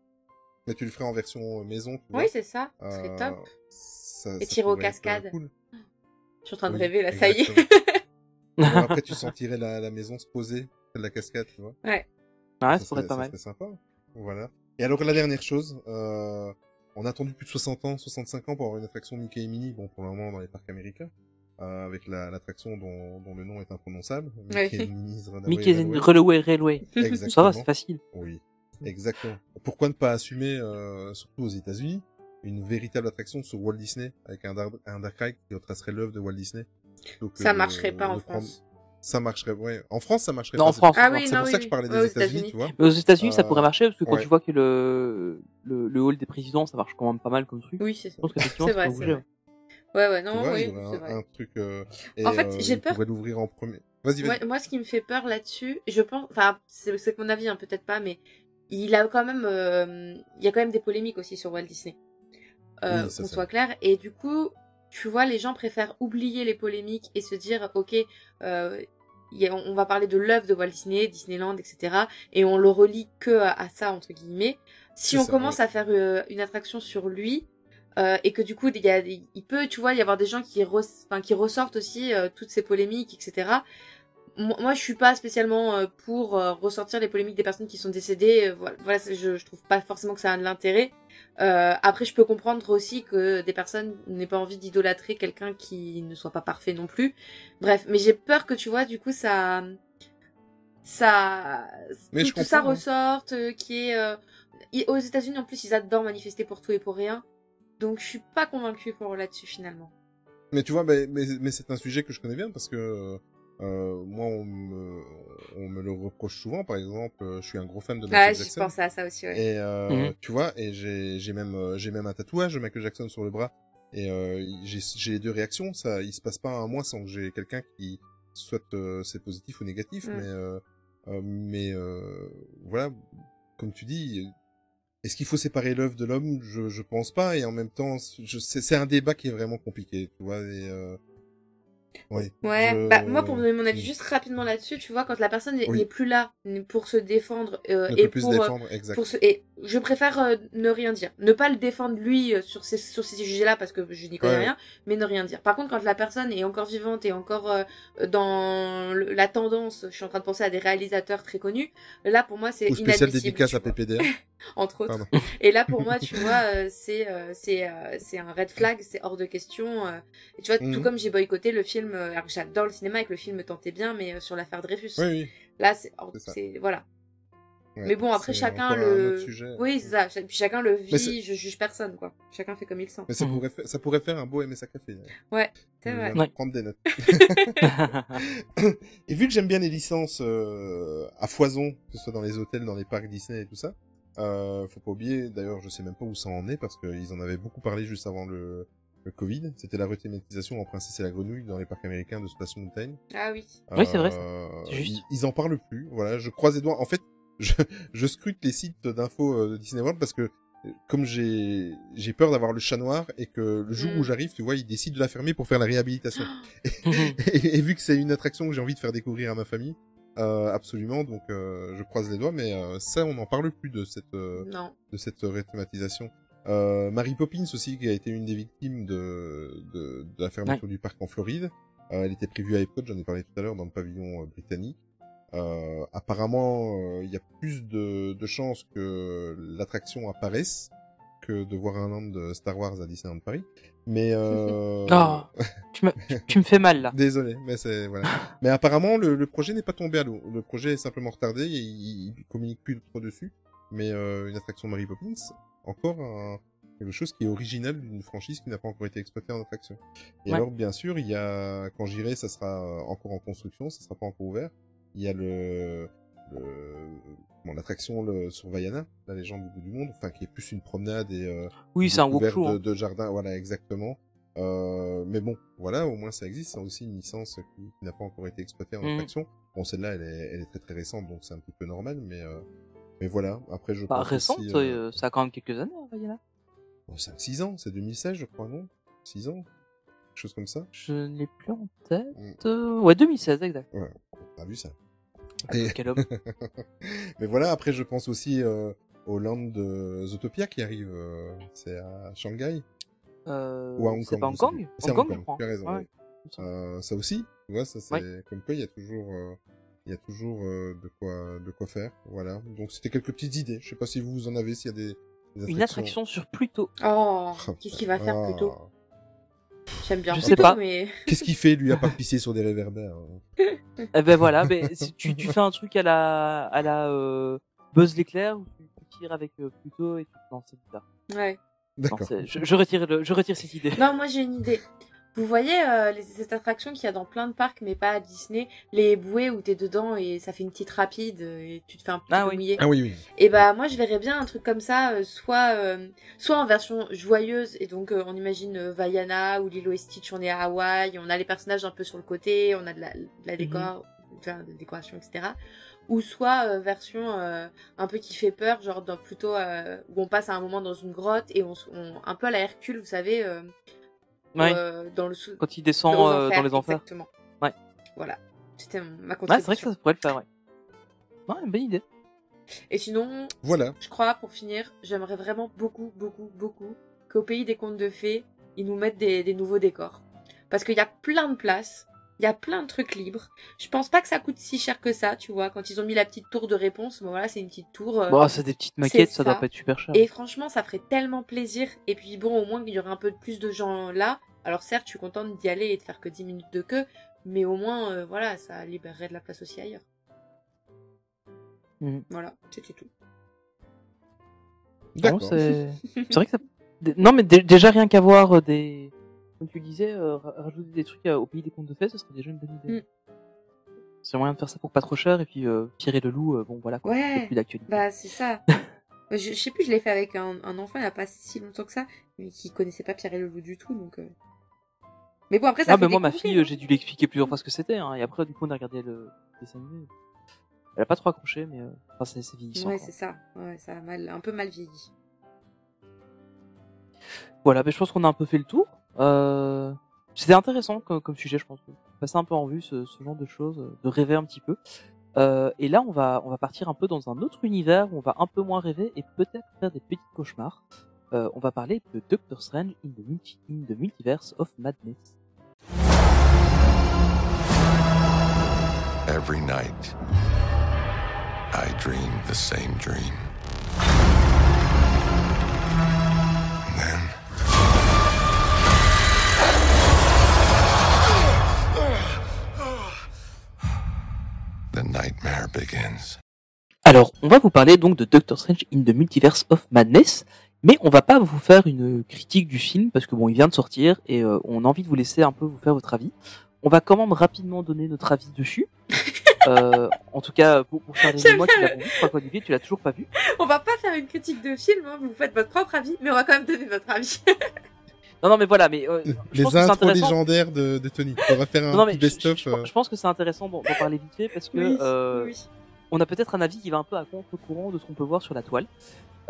Mais tu le ferais en version euh, maison, tu vois. Oui, c'est ça. Ce serait Euh, top. ça- Et ça tirer aux euh, cascades. cool. Je suis en train de Oui, rêver là, ça y est. exactement. Bon, après, tu sentirais la, la maison se poser, de la cascade, tu vois. Ouais, ça, ça pourrait serait, être pas ça mal. serait sympa. Voilà. Et alors, la dernière chose, euh, on a attendu plus de 60 ans, 65 ans pour avoir une attraction Mickey et Minnie, bon, pour le moment, dans les parcs américains, euh, avec la- l'attraction dont, dont le nom est imprononçable. Ouais. Mickey and Railway. Railway Railway. Exactement. Ça va, c'est facile. Oui, exactement. Pourquoi ne pas assumer, euh, surtout aux États-Unis, une véritable attraction sur Walt Disney, avec un dark, un dark ride qui retracerait l'œuvre de Walt Disney? Ça de- marcherait pas en prendre- France. Ça marcherait, ouais. En France, ça marcherait Non, pas. en France. Ah oui, C'est non, pour oui, ça que je oui. parlais des États-Unis, tu vois. Mais aux États-Unis, ça Euh, pourrait marcher parce que quand ouais. tu vois que le, le, le hall des présidents, ça marche quand même pas mal comme truc. Oui, c'est Je pense qu'effectivement, C'est ça vrai, peut c'est bouger. vrai. Ouais, ouais, non, vois, oui, y un, vrai. un truc. Euh, et, En fait, euh, j'ai peur- pourrait l'ouvrir en premier. Vas-y, vas-y. Ouais, moi, ce qui me fait peur là-dessus, je pense, enfin, c'est c'est mon avis, hein, peut-être pas, mais il a quand même, euh, il y a quand même des polémiques aussi sur Walt Disney. Euh, Oui, qu'on soit clair. Et du coup, tu vois, les gens préfèrent oublier les polémiques et se dire, ok, euh, il y a- on va parler de l'œuvre de Walt Disney, Disneyland, etc. Et on le relie que à, à ça, entre guillemets. Si on ça, commence ouais. à faire euh, une attraction sur lui, et que du coup, il, y a, il peut, tu vois, y avoir des gens qui, ressortent aussi toutes ces polémiques, etc. Moi, je suis pas spécialement euh, pour euh, ressortir les polémiques des personnes qui sont décédées. euh, voilà, je, je trouve pas forcément que ça a de l'intérêt. Euh, après, je peux comprendre aussi que des personnes n'aient pas envie d'idolâtrer quelqu'un qui ne soit pas parfait non plus. Bref, mais j'ai peur que tu vois, du coup, ça, ça, Mais tout, ça hein. ressorte, euh, qui est euh, aux États-Unis en plus, ils adorent manifester pour tout et pour rien. Donc, je suis pas convaincue pour là-dessus finalement. Mais tu vois, mais, mais, mais c'est un sujet que je connais bien parce que euh, moi, on me, on me le reproche souvent. Par exemple, euh, je suis un gros fan de Michael Ah, je Jackson. pensais à ça aussi. Ouais. Et euh, Mhm. tu vois, et j'ai j'ai même euh, j'ai même un tatouage de Michael Jackson sur le bras. Et euh, j'ai j'ai les deux réactions. Ça, il se passe pas un mois sans que j'ai quelqu'un qui soit euh, c'est positif ou négatif. Mm. Mais euh, euh, mais euh, voilà, comme tu dis, est-ce qu'il faut séparer l'œuvre de l'homme? Je je pense pas. Et en même temps, c'est un débat qui est vraiment compliqué. Tu vois. Et, euh, ouais. Bah moi pour donner mon avis juste rapidement là-dessus, tu vois, quand la personne n'est Oui. n'est plus là pour se défendre euh, et pour, euh, défendre. pour se et je préfère euh, ne rien dire, ne pas le défendre lui euh, sur ces sur ces sujets-là parce que je n'y connais Ouais, rien, mais ne rien dire. Par contre, quand la personne est encore vivante et encore euh, dans la tendance, je suis en train de penser à des réalisateurs très connus, là pour moi c'est Ou spécial dédicace à PPDR. entre autres. Pardon. Et là, pour moi, tu vois, euh, c'est euh, c'est euh, c'est un red flag, c'est hors de question. euh. Et tu vois, tout Mhm. comme j'ai boycotté le film, alors que j'adore le cinéma et que le film me tentait bien, mais euh, sur l'affaire Dreyfus. Oui, oui. Là, c'est hors- c'est voilà. Ouais, Mais bon, après c'est chacun le, sujet. oui, c'est ça. Puis chacun le c'est- vit. Je juge personne, quoi. Chacun fait comme il le sent. Mais ça pourrait, faire, ça pourrait faire un beau MSA Café. C'est Je vrai. Ouais. prendre des notes. et vu que j'aime bien les licences euh, à foison, que ce soit dans les hôtels, dans les parcs Disney et tout ça, euh, faut pas oublier, d'ailleurs je sais même pas où ça en est, parce qu'ils en avaient beaucoup parlé juste avant le, le Covid, c'était la rethématisation en Princesse et la Grenouille dans les parcs américains de Space Mountain. Ah oui. Oui, c'est vrai, ça. Euh, C'est juste. Ils, ils en parlent plus, voilà, je croise les doigts. En fait, je, je scrute les sites d'infos euh, de Disney World parce que euh, comme j'ai j'ai peur d'avoir le chat noir et que le jour Mm. où j'arrive, tu vois, ils décident de la fermer pour faire la réhabilitation. et, et vu que c'est une attraction que j'ai envie de faire découvrir à ma famille, Euh, absolument, donc euh, je croise les doigts, mais euh, ça, on n'en parle plus de cette, euh, de cette réthématisation. Euh, Mary Poppins aussi, qui a été une des victimes de, de, de la fermeture du parc en Floride. Euh, elle était prévue à Epcot, j'en ai parlé tout à l'heure, dans le pavillon britannique. Euh, apparemment, euh, il y a plus de, de chances que l'attraction apparaisse que de voir un land de Star Wars à Disneyland Paris. Mais euh... Ah, tu, me, tu, me fais mal là. Désolé, mais c'est voilà. mais apparemment le, le projet n'est pas tombé à l'eau. Le projet est simplement retardé et il, il communique plus trop dessus. Mais euh, une attraction Mary Poppins, encore un, quelque chose qui est original d'une franchise qui n'a pas encore été exploitée en attraction. Et Ouais. alors bien sûr, il y a quand j'irai, ça sera encore en construction, ça sera pas encore ouvert. Il y a le, le bon, l'attraction le, sur Vaiana, la légende du bout du monde, enfin qui est plus une promenade et euh, Oui, c'est un de, hein. de jardin, voilà exactement. Euh, mais bon, voilà, au moins ça existe. C'est aussi une licence qui, qui n'a pas encore été exploitée en Mhm. attraction. Bon, celle-là, elle est, elle est très très récente, donc c'est un petit peu normal, mais euh, mais voilà. Après, je Pas pense récente, aussi, euh, ça a quand même quelques années, hein, Vaiana. bon, 5-6 ans, c'est 2016, je crois, non? 6 ans, quelque chose comme ça? Je ne l'ai plus en tête. Mm. Euh, Ouais, 2016, exact. Ouais, vu ça. Ah, Et- Quel homme. mais voilà, après, je pense aussi euh, au land de Zootopia qui arrive. euh, c'est à Shanghai Euh, ou à Hong c'est Kong. pas je Hong Kong. C'est Hong à Kong. Tu as raison. Ouais, oui. Euh, ça aussi, tu vois, ça c'est comme quoi il y a toujours, euh, il y a toujours euh, de quoi, de quoi faire. Voilà. Donc c'était quelques petites idées. Je sais pas si vous en avez, s'il y a des, des Une attraction sur Pluto. Oh, Oh, qu'est-ce qu'il va faire ah. plus tôt J'aime bien Je sais pas. mais Qu'est-ce qu'il fait lui à part pisser sur des réverbères hein Eh ben voilà, mais si tu, tu fais un truc à la, à la euh, Buzz l'éclair où tu, tu tires avec euh, Pluto et tu non c'est bizarre. ouais. D'accord. je, je retire le, je retire cette idée. Non, moi j'ai une idée. Vous voyez euh, les, cette attraction qu'il y a dans plein de parcs, mais pas à Disney, les bouées où t'es dedans et ça fait une petite rapide euh, et tu te fais un petit Ah peu oui. mouiller. Ah oui, oui. Et bah moi je verrais bien un truc comme ça, euh, soit euh, soit en version joyeuse et donc euh, on imagine euh, Vaiana ou Lilo et Stitch, on est à Hawaï, on a les personnages un peu sur le côté, on a de la, de la décor, enfin, de décoration, etc. Ou soit euh, version euh, un peu qui fait peur, genre dans, plutôt euh, où on passe à un moment dans une grotte et on, on- un peu à la Hercule, vous savez, euh, Ouais. euh, dans le sous- Quand il descend aux euh, dans les enfers. Exactement. Ouais. Voilà. C'était ma Ouais, contribution. c'est vrai que ça pourrait le faire, ouais. Ouais, une bonne idée. Et sinon, Voilà. je crois, pour finir, j'aimerais vraiment beaucoup, beaucoup, beaucoup qu'au pays des contes de fées, ils nous mettent des, des nouveaux décors. Parce qu'il y a plein de places, il y a plein de trucs libres. Je pense pas que ça coûte si cher que ça, tu vois. Quand ils ont mis la petite tour de réponse, bon voilà, c'est une petite tour. euh, Bon, c'est des petites maquettes, ça, ça. doit pas être super cher. Et franchement, ça ferait tellement plaisir. Et puis bon, au moins, il y aurait un peu plus de gens là. Alors certes, je suis contente d'y aller et de faire que 10 minutes de queue. Mais au moins, euh, voilà, ça libérerait de la place aussi ailleurs. Mhm. Voilà, c'était tout. Non, D'accord. c'est c'est vrai que ça. Non, mais dé- déjà rien qu'à voir euh, des. Comme tu disais, euh, ra- rajouter des trucs euh, au pays des contes de fées, ce serait déjà une bonne idée. Mm. C'est moyen de faire ça pour pas trop cher et puis euh, Pierre et le loup, euh, bon voilà quoi. Ouais. plus d'actualité. Bah, c'est ça. je, je sais plus, je l'ai fait avec un, un enfant il y a pas si longtemps que ça, mais qui connaissait pas Pierre et le loup du tout, donc. euh. Mais bon, après, ça Ah, mais moi, ma fille, euh, hein. j'ai dû lui expliquer plusieurs fois ce que c'était, hein, et après, du coup, on a regardé le dessin animé. Elle a pas trop accroché, mais euh, enfin, c'est c'est vieillissant. Ouais, quoi. c'est ça. Ouais, ça a mal, un peu mal vieilli. Voilà, mais je pense qu'on a un peu fait le tour. Euh, C'était intéressant comme, sujet, je pense. Passer un peu en vue ce, genre de choses, de rêver un petit peu. Euh, et là, on va, on va partir un peu dans un autre univers où on va un peu moins rêver et peut-être faire des petits cauchemars. Euh, on va parler de Doctor Strange in the, multi in the Multiverse of Madness. Every night, I dream the same dream. then. The nightmare begins. Alors, on va vous parler donc de Doctor Strange in the Multiverse of Madness, mais on va pas vous faire une critique du film parce que bon, il vient de sortir et euh, on a envie de vous laisser un peu vous faire votre avis. On va quand même rapidement donner notre avis dessus. Euh, en tout cas, pour, pour Charline et moi qui bien l'avons vu, qu'Olivier, tu l'as toujours pas vu. On va pas faire une critique de film, hein, vous faites votre propre avis, mais on va quand même donner notre avis. Non, non, mais voilà, mais euh, je Les que c'est intros intéressant. légendaires de, de Tony. On va faire un Non, non, je, je- best-of. je- euh, je pense que c'est intéressant d'en parler vite fait parce que oui, euh, oui. on a peut-être un avis qui va un peu à contre-courant de ce qu'on peut voir sur la toile.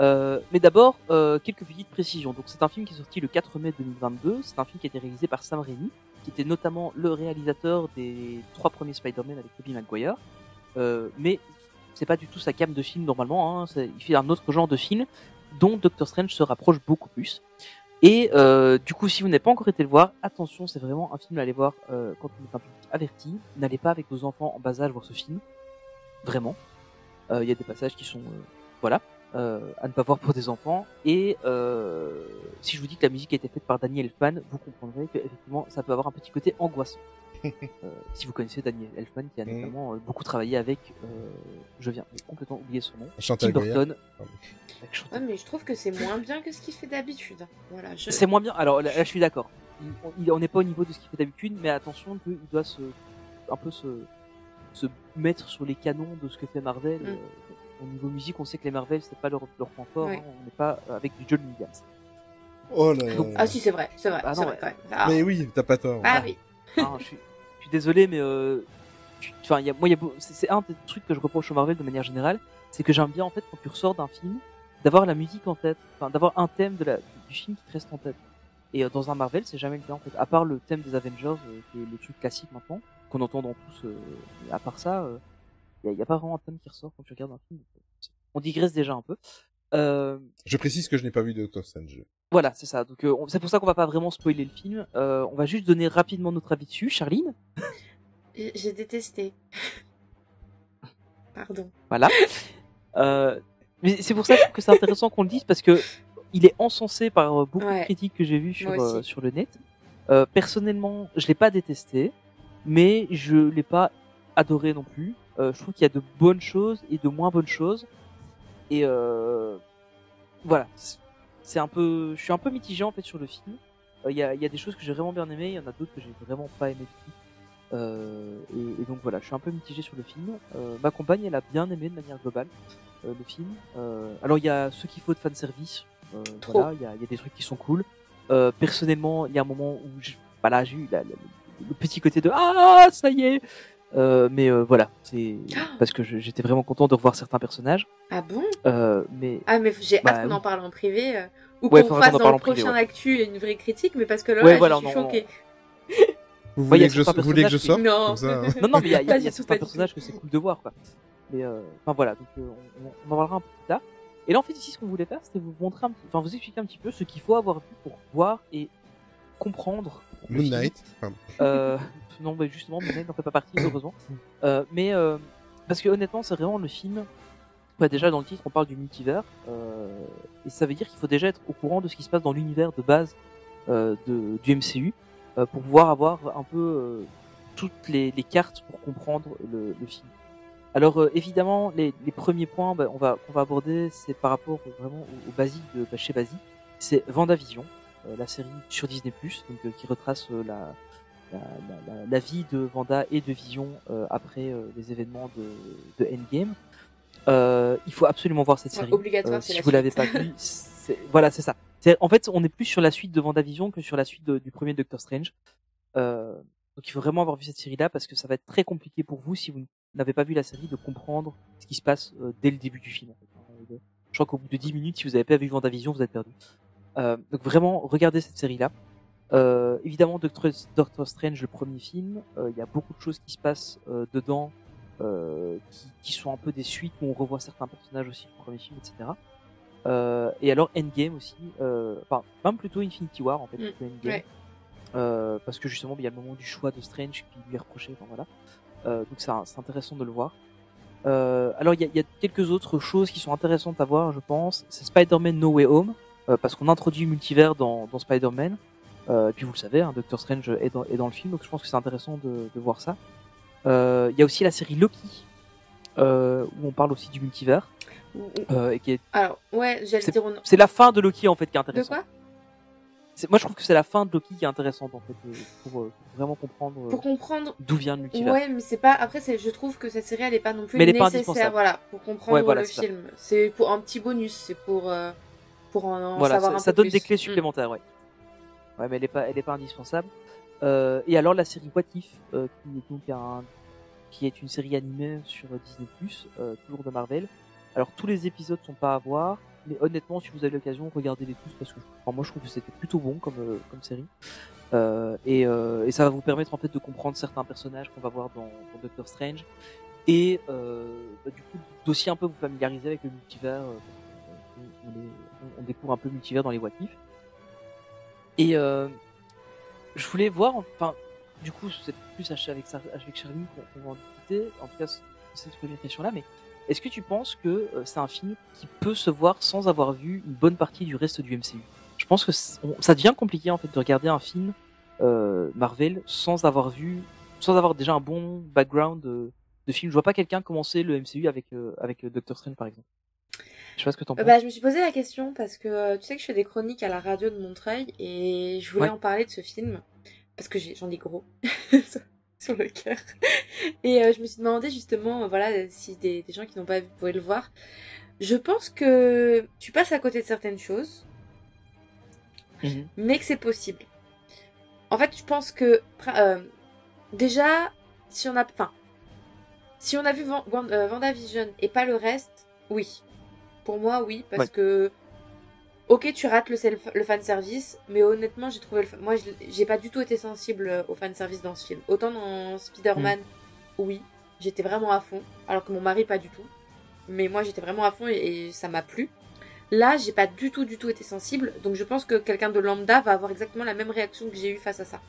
Euh, mais d'abord, euh, quelques petites précisions. Donc, c'est un film qui est sorti le 4 mai 2022. C'est un film qui a été réalisé par Sam Raimi, qui était notamment le réalisateur des trois premiers Spider-Man avec Tobey Maguire. Euh, mais c'est pas du tout sa gamme de films normalement. Hein. Il fait un autre genre de film dont Doctor Strange se rapproche beaucoup plus. Et euh, du coup, si vous n'avez pas encore été le voir, attention, c'est vraiment un film à aller voir euh, quand on est un public averti. N'allez pas avec vos enfants en bas âge voir ce film. Vraiment. Euh, Il y a des passages qui sont, euh, voilà, à ne pas voir pour des enfants. Et si je vous dis que la musique a été faite par Daniel Elfman, vous comprendrez que effectivement, ça peut avoir un petit côté angoissant. Euh, si vous connaissez Daniel Elfman, qui a Mhm. notamment euh, beaucoup travaillé avec, euh, je viens de complètement oublier son nom, Tim Chantal Goya. Burton. Chantal Ouais, mais je trouve que c'est moins bien que ce qu'il fait d'habitude. Voilà, je... C'est moins bien. Alors là, là, je suis d'accord. Il- on- il- n'est pas au niveau de ce qu'il fait d'habitude, mais attention qu'il doit se un peu se se mettre sur les canons de ce que fait Marvel. Mm. Au niveau musique, on sait que les Marvel c'est pas leur leur point fort. Ouais. hein. On n'est pas avec du John Williams. Oh là Donc- Ah si, c'est vrai, c'est vrai, Ah c'est non, vrai ouais. quand même. Ah, Mais oui, t'as pas tort. ah oui. Je, suis, je suis désolé, mais euh, enfin, y a, moi, c'est un des trucs que je reproche au Marvel de manière générale, c'est que j'aime bien en fait quand tu ressors d'un film, d'avoir la musique en tête, enfin d'avoir un thème de la, du film qui te reste en tête. Et euh, dans un Marvel, c'est jamais le cas en fait. À part le thème des Avengers, euh, qui est le truc classique maintenant, qu'on entend dans tous. euh, à part ça, il n'y a, y a pas vraiment un thème qui ressort quand tu regardes un film. On digresse déjà un peu. Euh, Je précise que je n'ai pas vu Doctor Strange. voilà, c'est ça. Donc euh, on- c'est pour ça qu'on va pas vraiment spoiler le film. Euh, on va juste donner rapidement notre avis dessus. Charline, J'ai détesté. Pardon. voilà. Euh, mais c'est pour ça que c'est intéressant qu'on le dise parce que il est encensé par beaucoup Ouais. de critiques que j'ai vues sur euh, sur le net. Euh, personnellement, je l'ai pas détesté, mais je l'ai pas adoré non plus. Euh, je trouve qu'il y a de bonnes choses et de moins bonnes choses. Et euh, voilà, C'est- un peu, je suis un peu mitigé en fait sur le film. Euh, Il y, a, il y a des choses que j'ai vraiment bien aimées, il y en a d'autres que j'ai vraiment pas aimé du tout. Euh, et, et donc voilà, je suis un peu mitigé sur le film. Euh, ma compagne, elle a bien aimé de manière globale euh, le film. Euh, alors il y a ce qu'il faut de fanservice. Euh, Trop. voilà, il y a, il y a des trucs qui sont cool. Euh, personnellement, il y a un moment où je, voilà, j'ai eu la- la- le petit côté de ah ça y est. Euh, mais euh, voilà, c'est parce que j'étais vraiment content de revoir certains personnages. Ah bon? Euh, mais Ah mais j'ai Bah, hâte qu'on en parle en privé. euh, ou Ouais, qu'on fasse dans le en privé, prochain ouais. actu une vraie critique, mais parce que là, Ouais, là, voilà, je suis choquée. Vous Ouais, il y voulez a que je, vous voulez que je sorte Non. comme ça hein? Non non mais il y a, y a- y a certains personnages que c'est cool de voir quoi. Mais euh, enfin voilà, donc euh, on, on en parlera un peu plus tard. Et là en fait ici ce qu'on voulait faire c'était vous montrer un petit, enfin vous expliquer un petit peu ce qu'il faut avoir vu pour voir et comprendre. Moon. Knight. Euh, non, mais justement, n'en fait pas partie, heureusement. Euh, mais euh, parce que honnêtement, c'est vraiment le film. Bah, déjà dans le titre, on parle du multivers, euh, et ça veut dire qu'il faut déjà être au courant de ce qui se passe dans l'univers de base de, du MCU pour pouvoir avoir un peu toutes les, les cartes pour comprendre le, le film. Alors évidemment, les, les premiers points bah, on va qu'on va aborder, c'est par rapport vraiment au, au basique de bah, chez Basique, c'est Vendavision, euh, la série sur Disney+, donc euh, qui retrace euh, la, la, la, la- la vie de Vanda et de Vision euh, après euh, les événements de, de Endgame. Euh, il faut absolument voir cette Ouais, série. obligatoire, si la vous l'avez pas vu, voilà, c'est ça. En fait, on est plus sur la suite de Vendavision que sur la suite de- du premier Doctor Strange. Donc il faut vraiment avoir vu cette série-là parce que ça va être très compliqué pour vous si vous n'avez pas vu la série de comprendre ce qui se passe dès le début du film. En fait. Je crois qu'au bout de 10 minutes, si vous n'avez pas vu Vendavision, vous êtes perdu. Donc vraiment, regardez cette série-là. Euh, évidemment, Doctor, Doctor Strange, le premier film, euh, il y a beaucoup de choses qui se passent euh, dedans, euh, qui, qui sont un peu des suites où on revoit certains personnages aussi du premier film, etc. Euh, et alors Endgame aussi, euh, enfin même plutôt Infinity War en fait, Mm, Endgame, ouais. Euh, parce que justement il y a le moment du choix de Strange qui lui est reproché, enfin voilà. Euh, donc c'est intéressant de le voir. Euh, alors il y a, y a quelques autres choses qui sont intéressantes à voir, je pense. C'est Spider-Man No Way Home, euh, parce qu'on introduit le multivers dans, dans Spider-Man. Euh, et puis vous le savez, hein, Doctor Strange est dans, est dans le film, donc je pense que c'est intéressant de, de voir ça. Euh, Il y a aussi la série Loki, euh, où on parle aussi du multivers, ou- euh, et qui est Alors, ouais, j'allais dire... on- c'est la fin de Loki en fait qui est De intéressante. quoi? C'est- Moi je trouve que c'est la fin de Loki qui est intéressante en fait euh, pour, pour vraiment comprendre Pour comprendre... d'où vient le multivers. Ouais, mais c'est pas... Après, je trouve que cette série, elle est pas non plus Mais elle est pas nécessaire, indispensable. voilà, pour comprendre Ouais, voilà, le film. C'est pour un petit bonus, c'est pour... euh, pour en, en voilà, savoir ça, un ça peu donne plus. des clés Mm. supplémentaires, ouais. Ouais, mais elle est pas, elle est pas indispensable. Euh, et alors la série What If, euh, qui est donc un, qui est une série animée sur Disney+, euh, toujours de Marvel. Alors tous les épisodes sont pas à voir, mais honnêtement, si vous avez l'occasion, regardez-les tous parce que enfin, moi je trouve que c'était plutôt bon comme euh, comme série. Euh, et, euh, et ça va vous permettre en fait de comprendre certains personnages qu'on va voir dans, dans Doctor Strange. et bah, du coup d'aussi un peu vous familiariser avec le multivers. on, on on- on découvre un peu le multivers dans les What If. Et euh, je voulais voir, enfin, du coup, c'est plus avec, avec Charlie qu'on va en discuter. En tout cas, cette première question-là, mais est-ce que tu penses que euh, c'est un film qui peut se voir sans avoir vu une bonne partie du reste du MCU Je pense que ça devient compliqué en fait de regarder un film euh, Marvel sans avoir vu, sans avoir déjà un bon background de, de film. Je vois pas quelqu'un commencer le MCU avec euh, avec euh, Doctor Strange par exemple. Je sais pas ce que t'en Euh, penses. bah, je me suis posé la question parce que euh, tu sais que je fais des chroniques à la radio de Montreuil et je voulais Ouais. en parler de ce film parce que j'en ai gros sur- le cœur. Et euh, je me suis demandé justement, voilà, si des, des gens qui n'ont pas vu pouvaient le voir. Je pense que tu passes à côté de certaines choses, Mhm. mais que c'est possible. En fait, je pense que euh, déjà, si on a, enfin, si on a vu Van- euh, WandaVision et pas le reste, oui. Pour moi, oui, parce Ouais. que ok, tu rates le, self- le fan service, mais honnêtement, j'ai trouvé le, moi, j'ai pas du tout été sensible au fan service dans ce film. Autant dans Spider-Man, oui, j'étais vraiment à fond, alors que mon mari pas du tout. Mais moi, j'étais vraiment à fond et, et ça m'a plu. Là, j'ai pas du tout, du tout été sensible, donc je pense que quelqu'un de lambda va avoir exactement la même réaction que j'ai eu face à ça.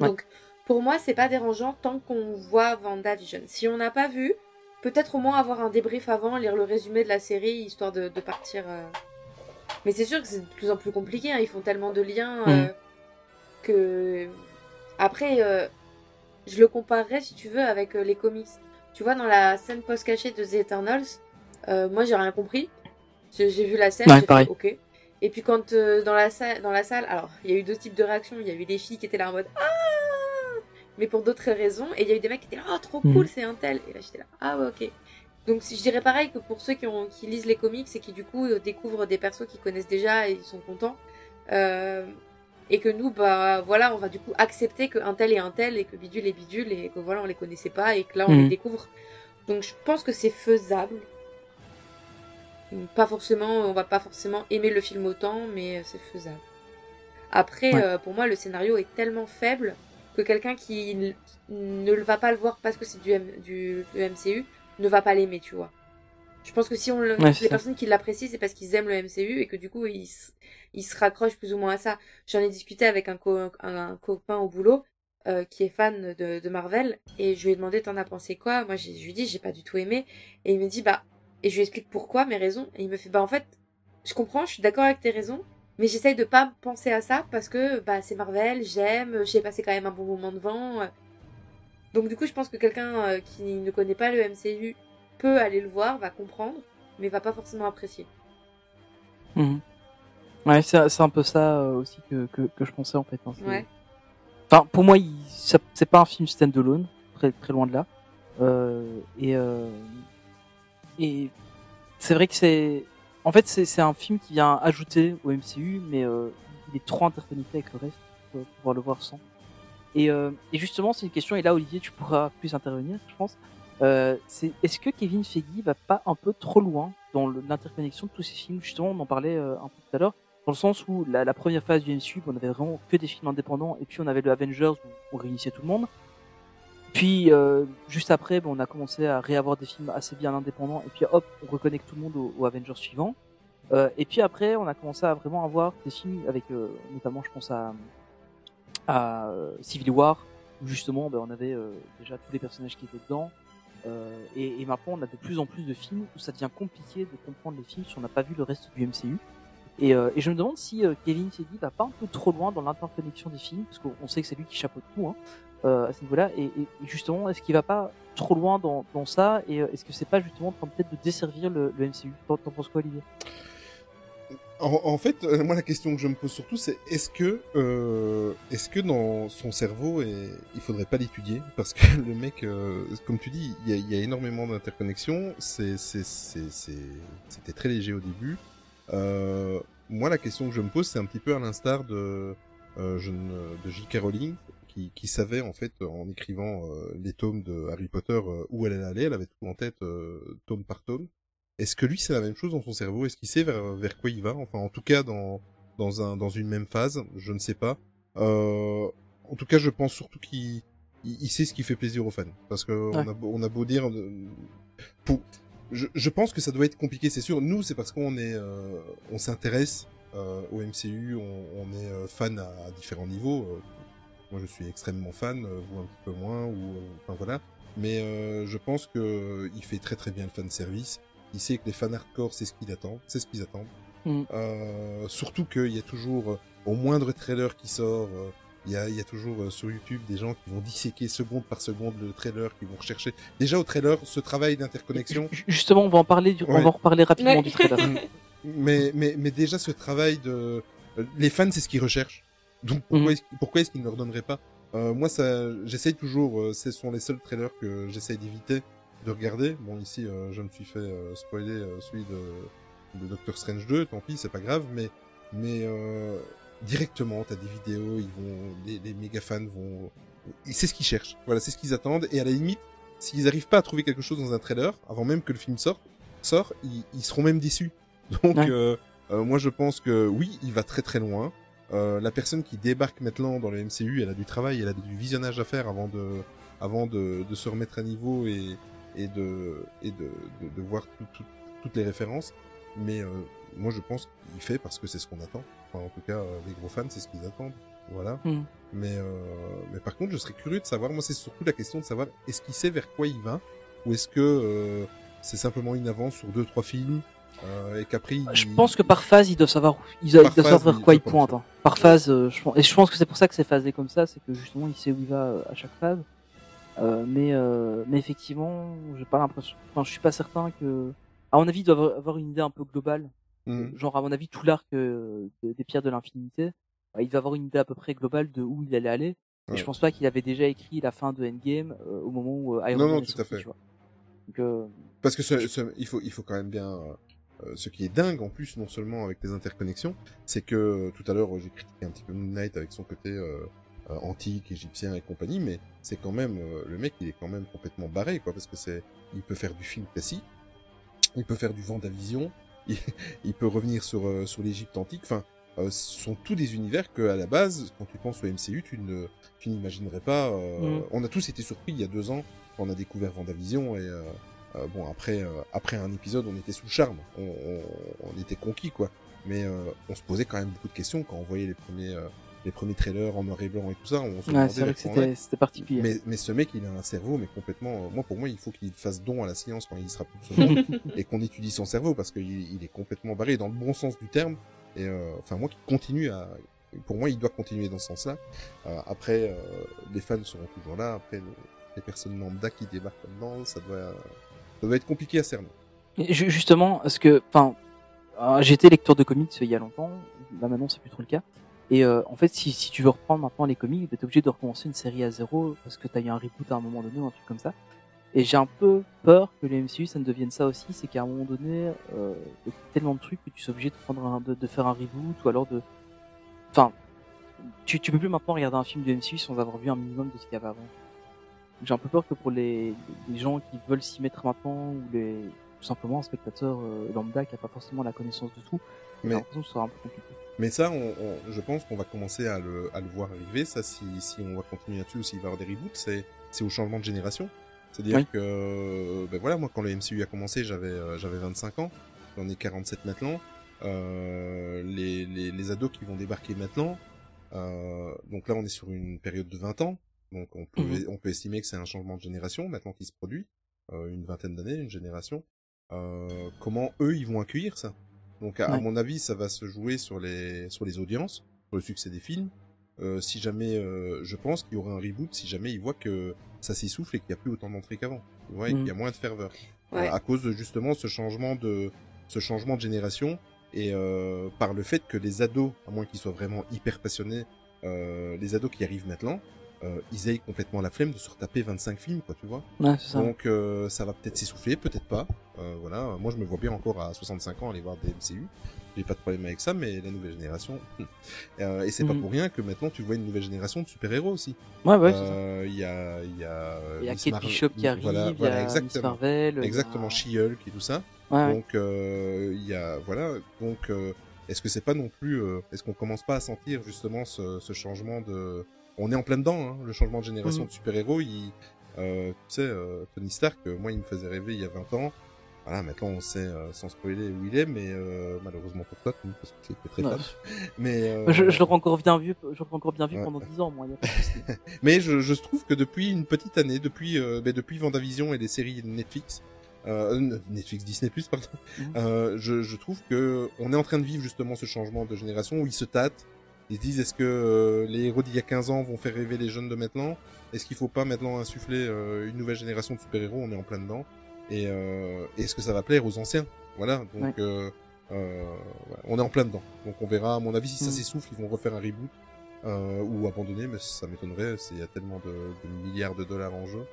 Ouais. Donc, pour moi, c'est pas dérangeant tant qu'on voit WandaVision. Si on n'a pas vu, peut-être au moins avoir un débrief avant, lire le résumé de la série, histoire de, de partir. euh. Mais c'est sûr que c'est de plus en plus compliqué, hein, ils font tellement de liens euh, Mhm. que. Après, euh, je le comparerais, si tu veux, avec les comics. Tu vois, dans la scène post-cachée de The Eternals, moi j'ai rien compris. J'ai vu la scène, Ouais, j'ai fait ok. Et puis quand dans, la salle, dans la salle, alors il y a eu deux types de réactions. Il y a eu des filles qui étaient là en mode Ah Mais pour d'autres raisons. Et il y a eu des mecs qui étaient là Oh, trop cool, Mhm. c'est un tel. Et là j'étais là Ah ouais, ok. Donc je dirais pareil que pour ceux qui, ont, qui lisent les comics et qui du coup euh, découvrent des persos qu'ils connaissent déjà et ils sont contents. Euh, et que nous, bah voilà, on va du coup accepter qu'un tel est un tel et que bidule est bidule et que voilà, on les connaissait pas et que là on Mhm. les découvre. Donc je pense que c'est faisable. Pas forcément, on va pas forcément aimer le film autant, mais euh, c'est faisable. Après, Ouais. euh, pour moi, le scénario est tellement faible que quelqu'un qui ne va pas le voir parce que c'est du, M- du, du MCU ne va pas l'aimer, tu vois. Je pense que si on le, Ouais, les ça. personnes qui l'apprécient, c'est parce qu'ils aiment le MCU et que du coup, ils, s- ils se raccrochent plus ou moins à ça. J'en ai discuté avec un, co- un, un copain au boulot euh, qui est fan de, de Marvel et je lui ai demandé t'en as pensé quoi? Moi, je lui ai dit j'ai pas du tout aimé et il me dit bah et je lui explique pourquoi mes raisons et il me fait bah en fait je comprends, je suis d'accord avec tes raisons, mais j'essaye de pas penser à ça parce que bah c'est Marvel, j'aime, j'ai passé quand même un bon moment devant. euh. Donc du coup, je pense que quelqu'un euh, qui ne connaît pas le MCU peut aller le voir, va comprendre, mais va pas forcément apprécier. Mhm. Ouais, c'est un peu ça euh, aussi que, que, que je pensais en fait. hein. Ouais. Enfin, pour moi, il- c'est pas un film stand-alone, très, très loin de là. Euh, et euh, et c'est vrai que c'est, en fait, c'est un film qui vient ajouter au MCU, mais euh, il est trop interconnecté avec le reste pour pouvoir le voir sans. Et, euh, justement, c'est une question, et là, Olivier, tu pourras plus intervenir, je pense. Euh, c'est est-ce que Kevin Feige va pas un peu trop loin dans l'interconnexion de tous ces films? Justement, on en parlait un peu tout à l'heure, dans le sens où la, la première phase du MCU, on avait vraiment que des films indépendants, et puis on avait le Avengers où on réunissait tout le monde. Puis euh, juste après, ben, on a commencé à réavoir des films assez bien indépendants, et puis hop, on reconnecte tout le monde au, Avengers suivant. Euh, et puis après, on a commencé à vraiment avoir des films avec, euh, notamment, je pense à, à euh, Civil War, où justement, ben, on avait euh, déjà tous les personnages qui étaient dedans. Euh, et, et maintenant, on a de plus en plus de films où ça devient compliqué de comprendre les films si on n'a pas vu le reste du MCU. Et, et je me demande si Kevin Feige va pas un peu trop loin dans l'interconnexion des films, parce qu'on sait que c'est lui qui chapeaute tout hein, à ce niveau-là. Et, justement, est-ce qu'il va pas trop loin dans, ça Et euh, est-ce que c'est pas justement en train peut-être de desservir le, le MCU T'en penses quoi, Olivier? En, en fait, euh, moi la question que je me pose surtout, c'est est-ce que, euh, est-ce que dans son cerveau, et il faudrait pas l'étudier parce que le mec, euh, comme tu dis, il y a, énormément d'interconnexions. C'était très léger au début. Euh, moi, la question que je me pose, c'est un petit peu à l'instar de, euh, je ne- de J.K. Rowling, qui, qui savait en fait en écrivant euh, les tomes de Harry Potter euh, où elle allait aller, elle avait tout en tête euh, tome par tome. Est-ce que lui c'est la même chose dans son cerveau? Est-ce qu'il sait vers, vers quoi il va? Enfin, en tout cas dans dans un dans une même phase, je ne sais pas. Euh, en tout cas, je pense surtout qu'il il, il sait ce qui fait plaisir aux fans. Parce que on, Ouais. a, beau- on a beau dire, euh, pour, je, je pense que ça doit être compliqué, c'est sûr. Nous, c'est parce qu'on est, euh, on s'intéresse euh, au MCU, on, on est euh, fan à, à différents niveaux. euh. Moi, je suis extrêmement fan, euh, vous un petit peu moins, ou euh, enfin voilà. Mais euh, je pense que euh, il fait très très bien le fan service. Il sait que les fans hardcore, c'est ce qu'ils attendent, c'est ce qu'ils attendent. Mm. Euh, surtout qu'il y a toujours, euh, au moindre trailer qui sort, euh, il y a, il y a toujours euh, sur YouTube des gens qui vont disséquer seconde par seconde le trailer, qui vont rechercher. Déjà au trailer, ce travail d'interconnexion, Ju- Justement, on va en parler, du... on va en reparler rapidement Ouais. du trailer. mais, mais, mais déjà ce travail de... euh, Les fans, c'est ce qu'ils recherchent. Donc pourquoi Mhm. est-ce, pourquoi est-ce qu'ils ne leur donneraient pas? Euh, Moi, ça, j'essaye toujours, euh, ce sont les seuls trailers que j'essaye d'éviter de regarder. Bon, ici, euh, je me suis fait euh, spoiler euh, celui de, de Doctor Strange 2, tant pis, c'est pas grave, mais, mais euh, directement, t'as des vidéos, ils vont, les, les méga fans vont... et C'est ce qu'ils cherchent, voilà, c'est ce qu'ils attendent, et à la limite, s'ils arrivent pas à trouver quelque chose dans un trailer, avant même que le film sorte, sort, ils, ils seront même déçus. Donc, Ouais. moi, je pense que oui, il va très très loin. Euh, la personne qui débarque maintenant dans le MCU, elle a du travail, elle a du visionnage à faire avant de, avant de, de se remettre à niveau et, et de, et de, de, de voir tout- tout- toutes les références. Mais euh, moi, je pense qu'il fait parce que c'est ce qu'on attend. Enfin, en tout cas, euh, les gros fans, c'est ce qu'ils attendent. Voilà. Mm. Mais, euh, mais par contre, je serais curieux de savoir. Moi, c'est surtout la question de savoir est-ce qu'il sait vers quoi il va? Ou est-ce que euh, c'est simplement une avance sur deux trois films? Euh, et qu'après il... Je pense que par phase, ils doivent savoir, ils doivent ils doivent savoir vers quoi ils pointent. hein. Par phase, euh, je pense, et je pense que c'est pour ça que c'est phasé comme ça, c'est que justement, il sait où il va euh, à chaque phase. Euh, mais, euh, mais effectivement, j'ai pas l'impression, enfin, je suis pas certain que, à mon avis, il doit avoir- une idée un peu globale. Mm. Genre, à mon avis, tout l'arc de- des pierres de l'infinité, il va avoir une idée à peu près globale de où il allait aller. Et je pense pas qu'il avait déjà écrit la fin de Endgame au moment où Iron Non, Man non, est tout à fait. tu vois. Donc, euh, Parce que ce, ce- il faut, il faut quand même bien. Euh, ce qui est dingue en plus, non seulement avec les interconnexions, c'est que euh, tout à l'heure j'ai critiqué un petit peu Moon Knight avec son côté euh, euh, antique, égyptien et compagnie, mais c'est quand même euh, le mec, il est quand même complètement barré, quoi, parce que c'est, il peut faire du film classique, il peut faire du Vendavision, il, il peut revenir sur euh, sur l'Égypte antique. Enfin, euh, ce sont tous des univers que à la base, quand tu penses au MCU, tu ne, tu n'imaginerais pas. euh, Mm. On a tous été surpris il y a deux ans quand on a découvert Vendavision et euh, bon, après, euh, après un épisode, on était sous le charme, on, on, on était conquis, quoi. Mais euh, on se posait quand même beaucoup de questions quand on voyait les premiers, euh, les premiers trailers en noir et blanc et tout ça. On se ouais, demandait c'est vrai que c'était c'était particulier. Mais, mais ce mec, il a un cerveau, mais complètement. euh, moi, pour moi, il faut qu'il fasse don à la science quand il sera plus de ce monde et qu'on étudie son cerveau parce qu'il il est complètement barré dans le bon sens du terme. Et euh, enfin, moi, qui continue à. Pour moi, il doit continuer dans ce sens-là. Euh, après, euh, les fans seront toujours là. Après, les, les personnes lambda qui débarquent là-dedans, ça doit, ça doit être compliqué à cerner. Justement, parce que, enfin, euh, j'étais lecteur de comics il y a longtemps, là maintenant c'est plus trop le cas. Et euh, en fait, si, tu veux reprendre maintenant les comics, t'es obligé de recommencer une série à zéro parce que t'as eu un reboot à un moment donné ou un truc comme ça. Et j'ai un peu peur que le MCU ça ne devienne ça aussi, c'est qu'à un moment donné, euh, y a tellement de trucs que tu sois obligé de de, de faire un reboot ou alors de, enfin, tu, tu peux plus maintenant regarder un film du MCU sans avoir vu un minimum de ce qu'il y avait avant. J'ai un peu peur que pour les, les gens qui veulent s'y mettre maintenant ou les tout simplement un spectateur euh, lambda qui a pas forcément la connaissance de tout, Mais- l'impression que ce sera un peu compliqué. Mais ça, on, on- je pense qu'on va commencer à le, à le voir arriver. Ça, si, si on va continuer là-dessus ou s'il va y avoir des reboots, c'est, c'est au changement de génération. C'est-à-dire Oui. que, ben voilà, moi, quand le MCU a commencé, j'avais, euh, j'avais 25 ans. J'en ai 47 maintenant. Euh, les, les, les ados qui vont débarquer maintenant, euh, donc là, on est sur une période de 20 ans. Donc, on peut, Mhm. on peut estimer que c'est un changement de génération maintenant qui se produit. Euh, une vingtaine d'années, une génération. Euh, comment eux, ils vont accueillir ça? Donc à, à mon avis, ça va se jouer sur les sur les audiences, sur le succès des films. Euh, si jamais, je pense qu'il y aura un reboot si jamais ils voient que ça s'essouffle et qu'il n'y a plus autant d'entrées qu'avant, vois, et qu'il y a moins de ferveur, Ouais. À cause de justement ce changement de ce changement de génération et par le fait que les ados, à moins qu'ils soient vraiment hyper passionnés, les ados qui arrivent maintenant, euh, ils aient complètement la flemme de se retaper 25 films, quoi, tu vois. Ouais, ça. Donc euh, ça va peut-être s'essouffler, peut-être pas. Euh, voilà, moi je me vois bien encore à 65 ans aller voir des MCU. J'ai pas de problème avec ça, mais la nouvelle génération. Euh, et c'est pas Mhm. pour rien que maintenant tu vois une nouvelle génération de super-héros aussi. Ouais, ouais. Euh, Il y a, il y a, euh, Il y a Kate Mar- Bishop qui arrive, Voilà, il y voilà, a Miss exactement. Marvel. Exactement, She-Hulk et tout ça. Ouais. Donc euh, il y a, voilà, donc euh, est-ce que c'est pas non plus, euh, est-ce qu'on commence pas à sentir justement ce, ce changement de on est en plein dedans. Hein, le changement de génération Mhm. de super-héros, il, euh, tu sais, euh, Tony Stark, euh, moi, il me faisait rêver il y a 20 ans. Voilà, maintenant on sait euh, sans spoiler où il est, mais euh, malheureusement pour toi, parce que tu étais très fan. Mais euh, Je, je l'aurais encore bien vu, je encore bien vu Ouais. pendant 10 ans, moi. Y a pas de souci. Mais je, je trouve que depuis une petite année, depuis euh, ben, depuis Vendavision et les séries Netflix, euh, Netflix Disney Plus pardon, Mhm. euh, je, je trouve que on est en train de vivre justement ce changement de génération où ils se tâtent, ils se disent est-ce que euh, les héros d'il y a 15 ans vont faire rêver les jeunes de maintenant? Est-ce qu'il faut pas maintenant insuffler euh, une nouvelle génération de super-héros? On est en plein dedans. Et euh, est-ce que ça va plaire aux anciens? Voilà, donc Ouais. euh, euh, on est en plein dedans. Donc on verra, à mon avis, si ça Mhm. s'essouffle, ils vont refaire un reboot euh, ou abandonner, mais ça m'étonnerait. Il y a tellement de, de milliards de dollars en jeu.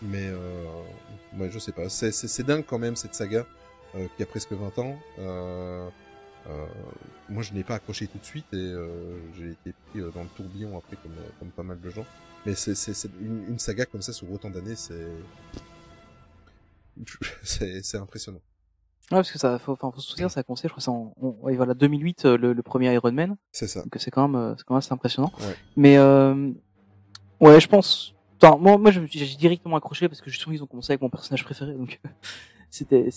Mais euh, ouais, je sais pas. C'est- dingue quand même cette saga euh, qui a presque 20 ans. Euh, euh, moi, je n'ai pas accroché tout de suite et euh, j'ai été pris euh, dans le tourbillon après comme, comme pas mal de gens. Mais c'est une, une saga comme ça sur autant d'années, c'est c'est c'est impressionnant. Ouais, parce que ça, faut, enfin, faut se souvenir, ça a commencé, je crois, c'est en, ouais, voilà, 2008, euh, le, le premier Iron Man. C'est ça. Donc c'est quand même, c'est quand même assez impressionnant. Ouais. Mais euh, ouais, je pense. Enfin, moi, j'ai directement accroché parce que justement, ils ont commencé avec mon personnage préféré, donc c'était,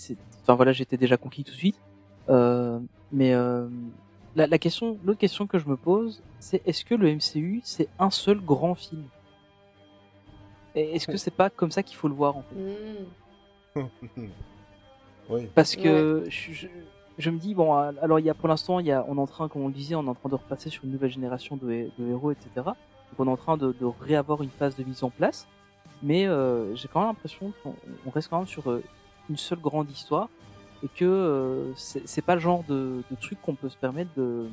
enfin voilà, j'étais déjà conquis tout de suite. Euh, mais euh, la, la question, l'autre question que je me pose, c'est est-ce que le MCU c'est un seul grand film? Et Est-ce que c'est pas comme ça qu'il faut le voir en fait? Hmm. oui. Parce que je, je, je me dis bon, alors il y a pour l'instant, il y a, on est en train, comme on le disait, on est en train de repasser sur une nouvelle génération de, hé- de héros, etc. Donc on est en train de, de réavoir une phase de mise en place, mais euh, j'ai quand même l'impression qu'on on reste quand même sur euh, une seule grande histoire et que euh, c'est pas le genre de, de truc qu'on peut se permettre de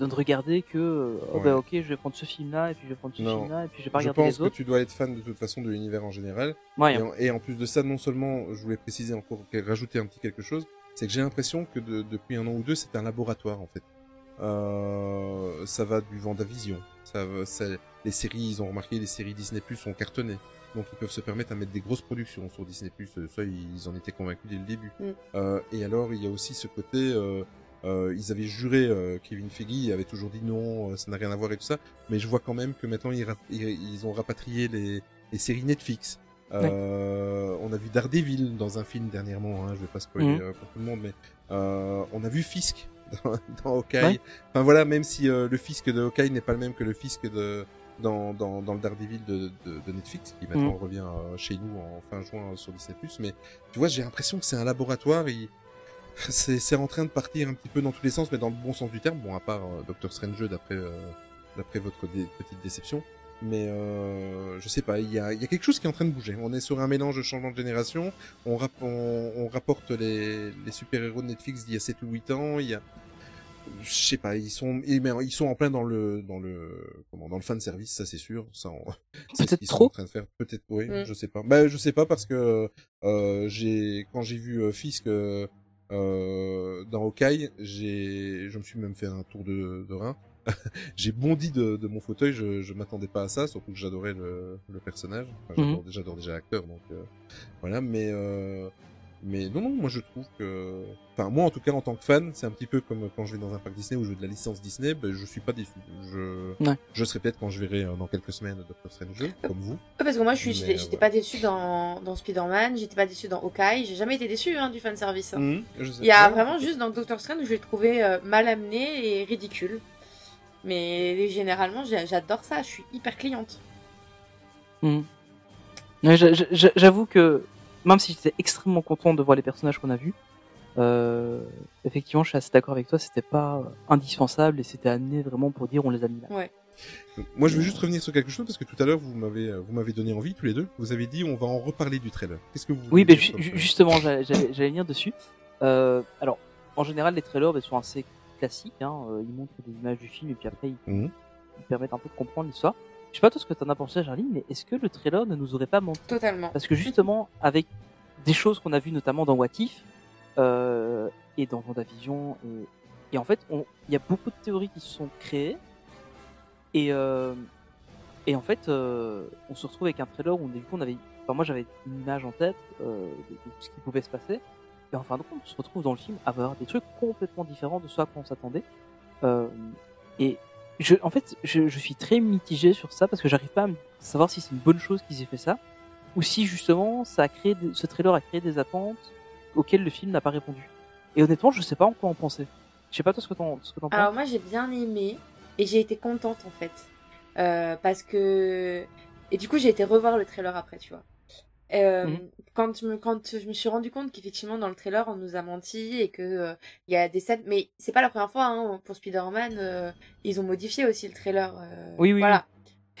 de ne regarder que euh, oh, Ouais. bah, ok je vais prendre ce film là et puis je vais prendre ce Non. film là et puis je vais pas Je regarder pense les que autres tu dois être fan de toute façon de l'univers en général. ouais, Et en, et en plus de ça, non seulement, je voulais préciser encore, rajouter un petit quelque chose, c'est que j'ai l'impression que de- depuis un an ou deux, c'est un laboratoire en fait. Euh, ça va du Vendavision, ça, les séries, ils ont remarqué, les séries Disney Plus ont cartonné, donc ils peuvent se permettre à mettre des grosses productions sur Disney Plus. Ça, ils en étaient convaincus dès le début. Mm. Euh, et alors, il y a aussi ce côté. Euh, euh, ils avaient juré, euh, Kevin Feige avait toujours dit non, euh, ça n'a rien à voir et tout ça. Mais je vois quand même que maintenant ils, ils, ils ont rapatrié les, les séries Netflix. Euh, On a vu Daredevil dans un film dernièrement, hein, je vais pas spoiler euh, pour tout le monde, mais euh, on a vu Fisk dans, dans Hawkeye. Ouais. Enfin voilà, même si euh, le Fisk de Hawkeye n'est pas le même que le Fisk de dans, dans, dans le Daredevil de, de, de Netflix, qui maintenant Mhm. revient euh, chez nous en fin juin sur Disney+. Mais tu vois, j'ai l'impression que c'est un laboratoire. Il... C'est c'est en train de partir un petit peu dans tous les sens, mais dans le bon sens du terme. Bon, à part euh, Doctor Strange d'après euh, d'après votre dé- petite déception. Mais euh, je sais pas, il y a, y a quelque chose qui est en train de bouger. On est sur un mélange de changement de génération. On, rap- on, on rapporte les, les super-héros de Netflix d'il y a 7 ou 8 ans. Il y a, je sais pas, ils sont, ils, sont en plein dans le, dans le, comment, dans le fan service, ça c'est sûr. Ça, on- c'est ce Peut-être qu'ils sont trop. en train de faire. Peut-être, oui, Mm. je sais pas. Bah, je sais pas parce que euh, j'ai, quand j'ai vu euh, Fisk euh, euh, dans Hawkeye, j'ai, je me suis même fait un tour de, de rein. j'ai bondi de, de mon fauteuil, je, je m'attendais pas à ça, surtout que j'adorais le, le personnage. Enfin, j'adore, Mhm. j'adore déjà l'acteur, donc euh, voilà. Mais euh, mais non, non, moi je trouve que, enfin moi en tout cas en tant que fan, c'est un petit peu comme quand je vais dans un parc Disney où je veux de la licence Disney, ben, je suis pas déçu. Je, Ouais. je serai peut-être quand je verrai euh, dans quelques semaines Doctor Strange, comme vous. Ouais, parce que moi, je suis, j'étais euh, pas déçue dans, dans Spider-Man, j'étais pas déçue dans Hawkeye, j'ai jamais été déçue hein, du fanservice. hein. Mhm, je sais. Il y a Ouais. vraiment juste dans Doctor Strange où je l'ai trouvé euh, mal amené et ridicule. Mais généralement, j'adore ça, je suis hyper cliente. J'a- J'avoue que même si j'étais extrêmement content de voir les personnages qu'on a vus, euh, effectivement, je suis assez d'accord avec toi, c'était pas indispensable et c'était amené vraiment pour dire on les a mis là. Ouais. Moi, je veux juste revenir sur quelque chose parce que tout à l'heure, vous m'avez, euh, vous m'avez donné envie tous les deux. Vous avez dit, on va en reparler du trailer. Qu'est-ce que vous Oui, mais ju- trailer justement, j'allais venir dessus. Euh, alors, en général, les trailers bah, sont assez classiques. Hein, ils montrent des images du film et puis après, ils, Mhm. ils permettent un peu de comprendre l'histoire. Je sais pas toi ce que t'en as pensé, Charlie, mais est-ce que le trailer ne nous aurait pas menti Totalement. Parce que justement, avec des choses qu'on a vues notamment dans What If euh, et dans Vendavision, et, et en fait, il y a beaucoup de théories qui se sont créées. Et, euh, et en fait, euh, on se retrouve avec un trailer où du coup, on avait, enfin moi j'avais une image en tête euh, de, de ce qui pouvait se passer. Et en fin de compte, on se retrouve dans le film à avoir des trucs complètement différents de ce à quoi on s'attendait. Euh, et je, en fait, je, je suis très mitigé sur ça parce que j'arrive pas à savoir si c'est une bonne chose qu'ils aient fait ça ou si justement ça a créé ce trailer a créé des attentes auxquelles le film n'a pas répondu. Et honnêtement, je sais pas en quoi en penser. Je sais pas toi ce que t'en ce que t'en penses. Alors moi j'ai bien aimé et j'ai été contente en fait Euh, parce que et du coup j'ai été revoir le trailer après tu vois. Euh, Mhm. Quand je me quand je me suis rendu compte qu'effectivement dans le trailer on nous a menti et que euh, il y a des scènes mais c'est pas la première fois hein, pour Spider-Man euh, ils ont modifié aussi le trailer. euh, Oui, oui, Voilà.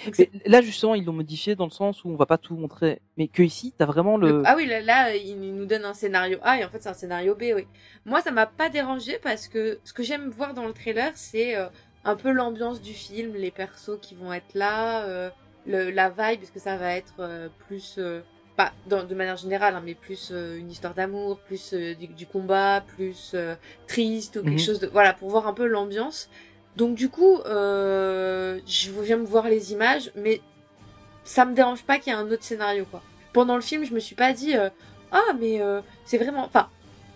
Donc, c'est- là justement, ils l'ont modifié dans le sens où on va pas tout montrer, mais que ici, t'as vraiment le. Ah oui, là, là, il nous donne un scénario A et en fait c'est un scénario B, oui. Moi, ça m'a pas dérangé parce que ce que j'aime voir dans le trailer, c'est euh, un peu l'ambiance du film, les persos qui vont être là, euh, le, la vibe, parce que ça va être euh, plus, euh, pas dans, de manière générale, hein, mais plus euh, une histoire d'amour, plus euh, du, du combat, plus euh, triste ou quelque Mhm. chose de, voilà, pour voir un peu l'ambiance. Donc du coup, je viens me voir les images, mais ça me dérange pas qu'il y ait un autre scénario quoi. Pendant le film, je me suis pas dit ah mais c'est vraiment enfin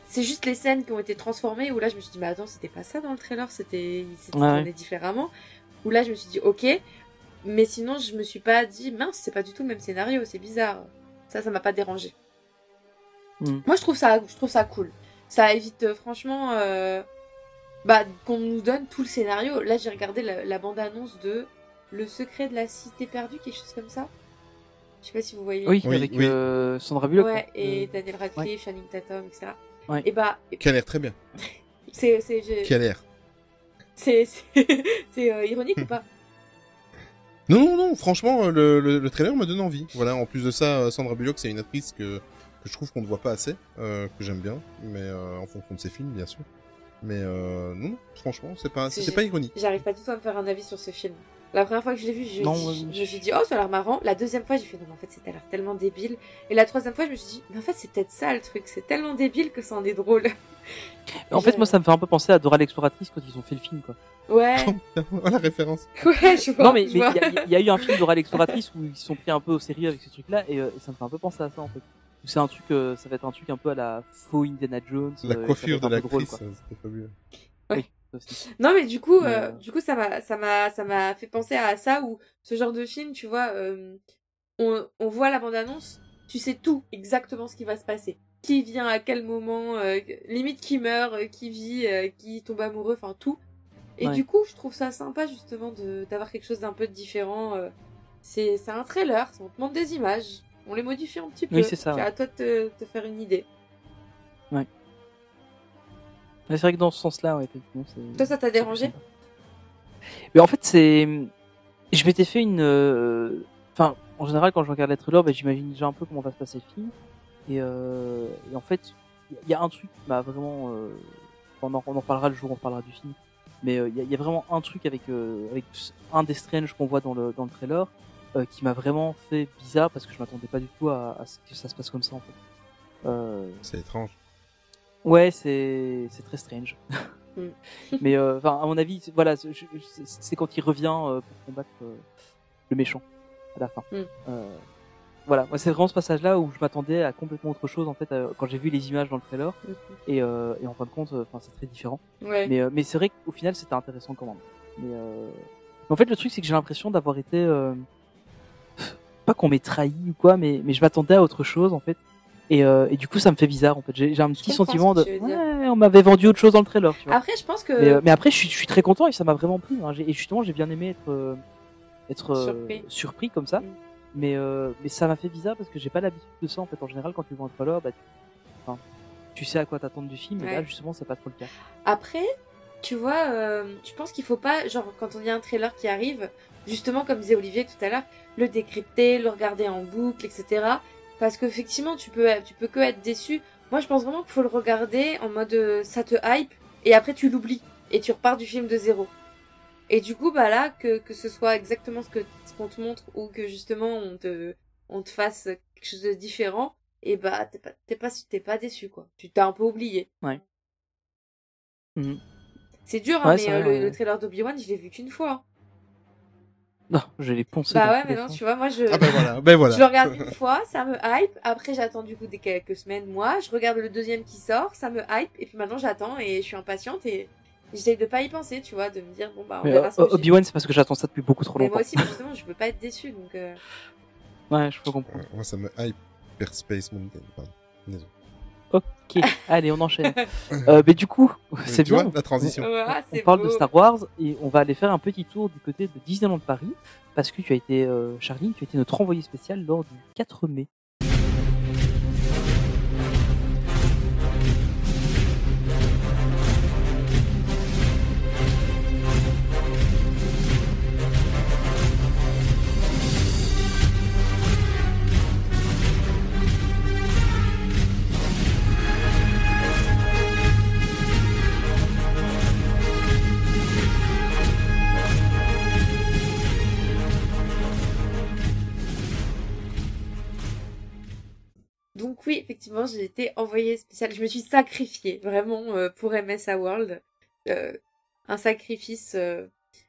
c'est juste les scènes qui ont été transformées où là je me suis dit mais attends, c'était pas ça dans le trailer, c'était c'était Ouais, tourné différemment. Où là je me suis dit OK, mais sinon je me suis pas dit mince, c'est pas du tout le même scénario, c'est bizarre. Ça ça m'a pas dérangé. Hmm. Moi je trouve ça je trouve ça cool. Ça évite euh, franchement euh, bah qu'on nous donne tout le scénario. Là j'ai regardé la, la bande annonce de Le secret de la cité perdue, quelque chose comme ça. Je sais pas si vous voyez. Oui, Oui, avec oui. euh, Sandra Bullock. Ouais, quoi. et Euh, Daniel Radcliffe, Channing Tatum, etc. Ouais. Et bah, Qui a l'air très bien. c'est c'est j'ai- Qui a l'air. c'est c'est c'est, euh, ironique ou pas? Non, non, non, franchement, euh, le, le, le trailer me donne envie. Voilà, en plus de ça, euh, Sandra Bullock, c'est une actrice que, que je trouve qu'on ne voit pas assez, euh, que j'aime bien, mais euh, en fonction de ses films, bien sûr. Mais euh, non, franchement, c'est pas, C'est- c'est pas ironique. J'arrive pas du tout à me faire un avis sur ce film. La première fois que je l'ai vu, je, Non, je- ouais, je me suis dit, oh, ça a l'air marrant. La deuxième fois, j'ai fait, non, mais en fait, c'est l'air tellement débile. Et la troisième fois, je me suis dit, mais en fait, c'est peut-être ça le truc. C'est tellement débile que ça en est drôle. En fait, moi, ça me fait un peu penser à Dora l'exploratrice quand ils ont fait le film, quoi. Ouais, oh, la référence. ouais, je vois. Non, mais il y, a- il y a eu un film Dora l'exploratrice où ils se sont pris un peu au sérieux avec ce truc-là, et, euh, et ça me fait un peu penser à ça, en fait. Où C'est un truc, euh, ça va être un truc un peu à la faux Indiana Jones. La euh, coiffure de l'actrice, quoi. c'était fabuleux. Ça aussi. Non mais du coup, Mais, euh, euh, du coup ça m'a, ça m'a, ça m'a fait penser à ça où ce genre de film, tu vois, euh, on, on voit la bande annonce, tu sais tout exactement ce qui va se passer, qui vient à quel moment, euh, limite qui meurt, qui vit, qui tombe amoureux, enfin tout. Et Ouais. du coup, je trouve ça sympa justement de d'avoir quelque chose d'un peu différent. c'est, c'est un trailer, on te montre des images, on les modifie un petit peu. Oui, c'est ça, ouais. à toi de te, te faire une idée. Mais c'est vrai que dans ce sens-là, ouais, effectivement, c'est. Toi, ça t'a dérangé. Mais en fait, c'est. Je m'étais fait une. euh, Enfin, en général, quand je regarde les trailers, bah, j'imagine déjà un peu comment va se passer le film. Et, euh... et en fait, il y a un truc qui m'a vraiment. euh, On, en, on en parlera le jour où on parlera du film. Mais euh, il y, a- il y a vraiment un truc avec, euh, avec un des Strange qu'on voit dans le, dans le trailer euh, qui m'a vraiment fait bizarre parce que je m'attendais pas du tout à, à ce que ça se passe comme ça en fait. Euh, C'est étrange. Ouais, c'est c'est très strange. Mm. Mais euh, enfin, à mon avis, voilà, c'est quand il revient euh, pour combattre euh, le méchant à la fin. Mm. Voilà, moi c'est vraiment ce passage-là où je m'attendais à complètement autre chose en fait quand j'ai vu les images dans le trailer Mhm. et, euh, et en fin de compte, enfin c'est très différent. Ouais. Mais euh, mais c'est vrai qu'au final c'était intéressant quand même. Mais euh, en fait le truc c'est que j'ai l'impression d'avoir été euh, pas qu'on m'ait trahi ou quoi, mais mais je m'attendais à autre chose en fait. Et, euh, et du coup, ça me fait bizarre en fait. J'ai un petit sentiment de ouais, on m'avait vendu autre chose dans le trailer. Tu vois. Après, je pense que Mais, euh, mais après, je suis, je suis très content et ça m'a vraiment plu. Hein. Et justement, j'ai bien aimé être euh, être Surpris. surpris comme ça. Mm. Mais mais ça m'a fait bizarre parce que j'ai pas l'habitude de ça en fait. En général, quand tu vois un trailer, bah tu, enfin, tu sais à quoi t'attendre du film. Et là, justement, c'est pas trop le cas. Après, tu vois, je pense qu'il faut pas, genre, quand on y a un trailer qui arrive, justement, comme disait Olivier tout à l'heure, le décrypter, le regarder en boucle, etc. Parce qu'effectivement, tu peux, tu peux que être déçu. Moi, je pense vraiment qu'il faut le regarder en mode euh, ça te hype, et après tu l'oublies, et tu repars du film de zéro. Et du coup, bah là, que, que ce soit exactement ce que ce qu'on te montre, ou que justement on te, on te fasse quelque chose de différent, et bah t'es pas, t'es pas, t'es pas déçu, quoi. Tu t'as un peu oublié. Mhm. C'est dur, hein, Ouais, mais euh, vrai, le, ouais. le trailer d'Obi-Wan, je l'ai vu qu'une fois. Non, je l'ai poncé. Bah ouais, mais non, tu vois, moi je, Ah ben voilà, ben voilà. je le regarde une fois, ça me hype. Après, j'attends du coup des quelques semaines, mois. Je regarde le deuxième qui sort, ça me hype. Et puis maintenant, j'attends et je suis impatiente et, j'essaye de pas y penser, tu vois, de me dire bon bah on Mais, verra euh, j'ai- Obi-Wan, c'est parce que j'attends ça depuis beaucoup trop Mais longtemps. moi aussi, justement, je veux pas être déçu, donc. euh, Ouais, je peux comprendre. Moi, ça me hype Space Mountain. Pardon. Désolé. Ok, allez, on enchaîne. euh, mais du coup, c'est tu bien. vois, la transition. voilà, On c'est parle de. Star Wars et on va aller faire un petit tour du côté de Disneyland Paris parce que tu as été, euh, Charline, tu as été notre envoyé spécial lors du 4 mai. Effectivement, j'ai été envoyée spéciale. Je me suis sacrifiée vraiment euh, pour MSA World. Euh, un sacrifice. euh,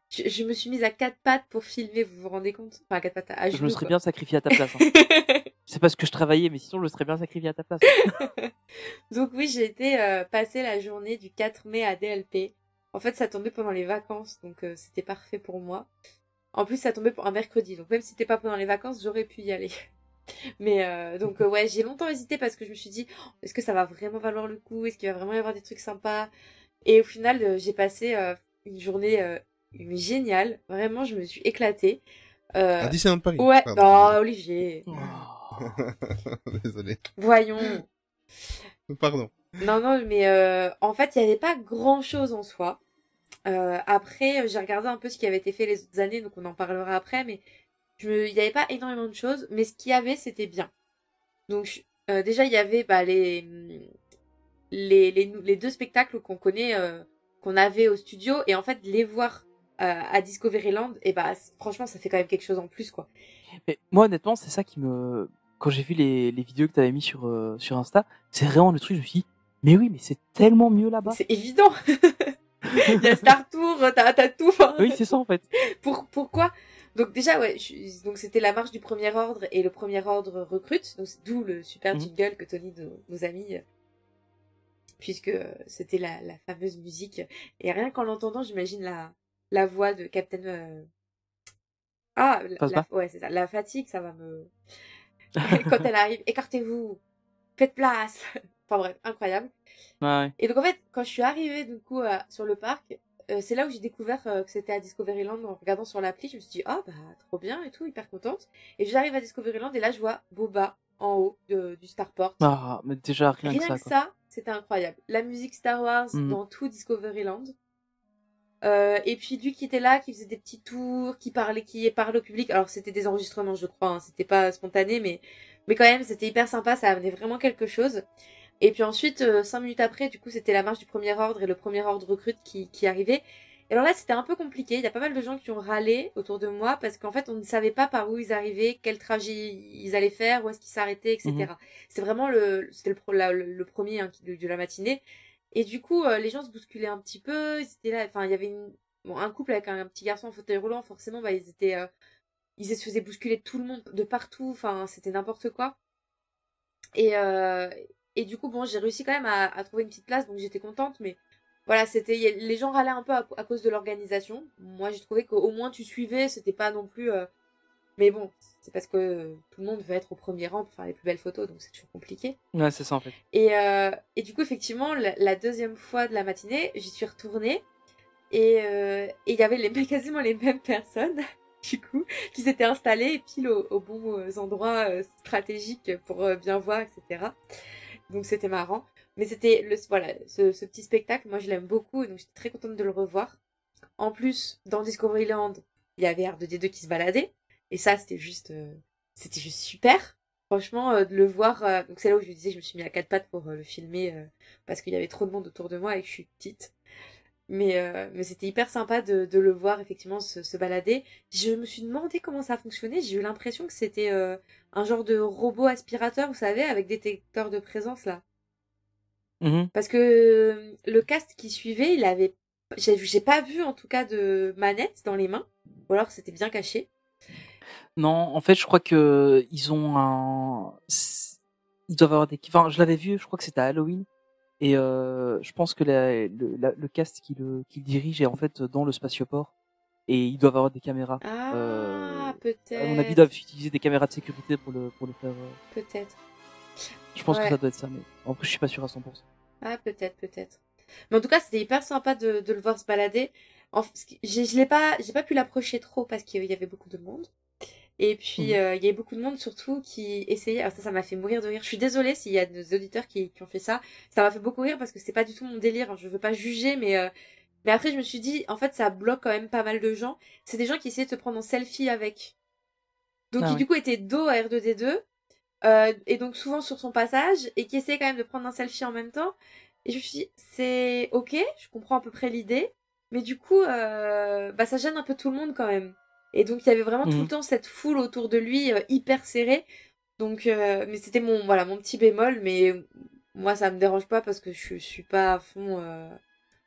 Je, je me suis mise à quatre pattes pour filmer. Vous vous rendez compte? Enfin, à quatre pattes à Je me serais quoi. bien sacrifié à ta place. hein. c'est parce que je travaillais, mais sinon je me serais bien sacrifié à ta place. Donc oui, j'ai été euh, passer la journée du 4 mai à DLP. En fait, ça tombait pendant les vacances, donc c'était parfait pour moi. En plus, ça tombait pour un mercredi, donc même si c'était pas pendant les vacances, j'aurais pu y aller. Mais euh, donc euh, ouais, j'ai longtemps hésité parce que je me suis dit, Oh, est-ce que ça va vraiment valoir le coup? Est-ce qu'il va vraiment y avoir des trucs sympas? Et au final, euh, j'ai passé une journée géniale. Vraiment, je me suis éclatée. À Disneyland Paris. ouais, Pardon. non, Olivier, Désolé. voyons. Pardon. Non, non, mais en fait, il n'y avait pas grand-chose en soi. Après, j'ai regardé un peu ce qui avait été fait les autres années, donc on en parlera après, mais il n'y avait pas énormément de choses, mais ce qu'il y avait, c'était bien. Donc, euh, déjà, il y avait bah, les, les, les, nou- les deux spectacles qu'on connaît, euh, qu'on avait au studio, et en fait, les voir euh, à Discoveryland, et bah, franchement, ça fait quand même quelque chose en plus, quoi. Mais moi, honnêtement, c'est ça qui me. Quand j'ai vu les, les vidéos que tu avais mis sur, sur Insta, c'est vraiment le truc, je me suis dit, mais oui, mais c'est tellement mieux là-bas. C'est évident Il y a Star Tour, t'as tout. Oui, c'est ça en fait. Pour, pourquoi Donc déjà, ouais, je donc c'était la marche du premier ordre et le premier ordre recrute, d'où le super Mhm. jingle que Tony nous, nous a mis, euh, puisque euh, c'était la, la fameuse musique. Et rien qu'en l'entendant, j'imagine la, la voix de Captain... euh, Ah, la, ouais, c'est ça. La fatigue, ça va me... Quand elle arrive, écartez-vous, faites place. enfin bref, incroyable. Ouais, ouais. Et donc en fait, quand je suis arrivée du coup à- sur le parc, euh, c'est là où j'ai découvert euh, que c'était à Discoveryland en regardant sur l'appli. Je me suis dit, ah bah trop bien et tout, hyper contente. Et j'arrive à Discoveryland et là je vois Boba en haut de- du Starport. Ah, mais déjà, rien, Rien que ça. que Quoi. ça, c'était incroyable. La musique Star Wars Mhm. dans tout Discoveryland. Euh, et puis lui qui était là, qui faisait des petits tours, qui parlait, qui parlait au public. Alors c'était des enregistrements, je crois, hein, c'était pas spontané, mais mais quand même c'était hyper sympa, ça amenait vraiment quelque chose. Et puis ensuite, euh, cinq minutes après, du coup, c'était la marche du premier ordre et le premier ordre recrute qui, qui arrivait. Et alors là, c'était un peu compliqué. Il y a pas mal de gens qui ont râlé autour de moi parce qu'en fait, on ne savait pas par où ils arrivaient, quel trajet ils allaient faire, où est-ce qu'ils s'arrêtaient, etc. Mhm. C'est vraiment le, c'était le, la- le, premier hein, de, de la matinée. Et du coup, euh, les gens se bousculaient un petit peu. Ils étaient là. Enfin, il y avait une, bon, un couple avec un, un petit garçon en fauteuil roulant. Forcément, bah, ils étaient, euh, ils se faisaient bousculer de tout le monde, de partout. Enfin, c'était n'importe quoi. Et, euh, et du coup, bon, j'ai réussi quand même à, à trouver une petite place, donc j'étais contente. Mais voilà, c'était, les gens râlaient un peu à, à cause de l'organisation. Moi, j'ai trouvé qu'au moins tu suivais, c'était pas non plus. euh, Mais bon, c'est parce que euh, tout le monde veut être au premier rang pour faire les plus belles photos, donc c'est toujours compliqué. Ouais, c'est ça en fait. Et, euh, et du coup, effectivement, la, la deuxième fois de la matinée, j'y suis retournée. Et euh, il y avait les, quasiment les mêmes personnes, du coup, qui s'étaient installées pile aux, aux bons euh, endroits euh, stratégiques pour euh, bien voir, etc. Donc c'était marrant. Mais c'était le voilà, ce, petit spectacle, moi je l'aime beaucoup, donc j'étais très contente de le revoir. En plus, dans Discoveryland, il y avait R2D2 qui se baladait. Et ça, c'était juste, euh, c'était juste super. Franchement, euh, de le voir, euh, donc c'est là où je disais, je me suis mis à quatre pattes pour le filmer parce qu'il y avait trop de monde autour de moi et que je suis petite. Mais, euh, mais c'était hyper sympa de, de le voir effectivement se, se balader. Je me suis demandé comment ça fonctionnait. J'ai eu l'impression que c'était euh, un genre de robot aspirateur, vous savez, avec détecteur de présence là. Mhm. Parce que euh, le cast qui suivait, il avait, j'ai j'ai pas vu en tout cas de manette dans les mains, ou alors c'était bien caché. Non, en fait, je crois que ils ont un. Ils doivent avoir des. Enfin, je l'avais vu, je crois que c'était à Halloween. Et euh, je pense que la- le, la- le cast qui le, qui le dirige est en fait dans le spatioport et ils doivent avoir des caméras. Ah, Euh, peut-être. À mon avis, ils doivent utiliser des caméras de sécurité pour le, pour le faire. euh. Peut-être. Je pense Ouais. que ça doit être ça, mais en plus, je suis pas sûr à 100%. Ah, peut-être, peut-être. Mais en tout cas, c'était hyper sympa de, de le voir se balader. En, j'ai- je l'ai pas, j'ai pas pu l'approcher trop parce qu'il y avait beaucoup de monde. Et puis, Mhm. euh, il y avait beaucoup de monde surtout qui essayait. Alors ça, ça m'a fait mourir de rire. Je suis désolée s'il y a des auditeurs qui, qui ont fait ça. Ça m'a fait beaucoup rire parce que c'est pas du tout mon délire. hein. Je veux pas juger, mais euh, mais après, je me suis dit, en fait, ça bloque quand même pas mal de gens. C'est des gens qui essayaient de se prendre en selfie avec. Donc, Ah qui oui. du coup étaient dos à R2D2. euh, et donc souvent sur son passage et qui essayaient quand même de prendre un selfie en même temps. Et je me suis dit, c'est ok, je comprends à peu près l'idée, mais du coup, bah, ça gêne un peu tout le monde quand même. Et donc, il y avait vraiment tout Mhm. le temps cette foule autour de lui, euh, hyper serrée. Donc, euh, mais c'était mon, voilà, mon petit bémol, mais moi, ça me dérange pas parce que je, je suis pas à fond. euh,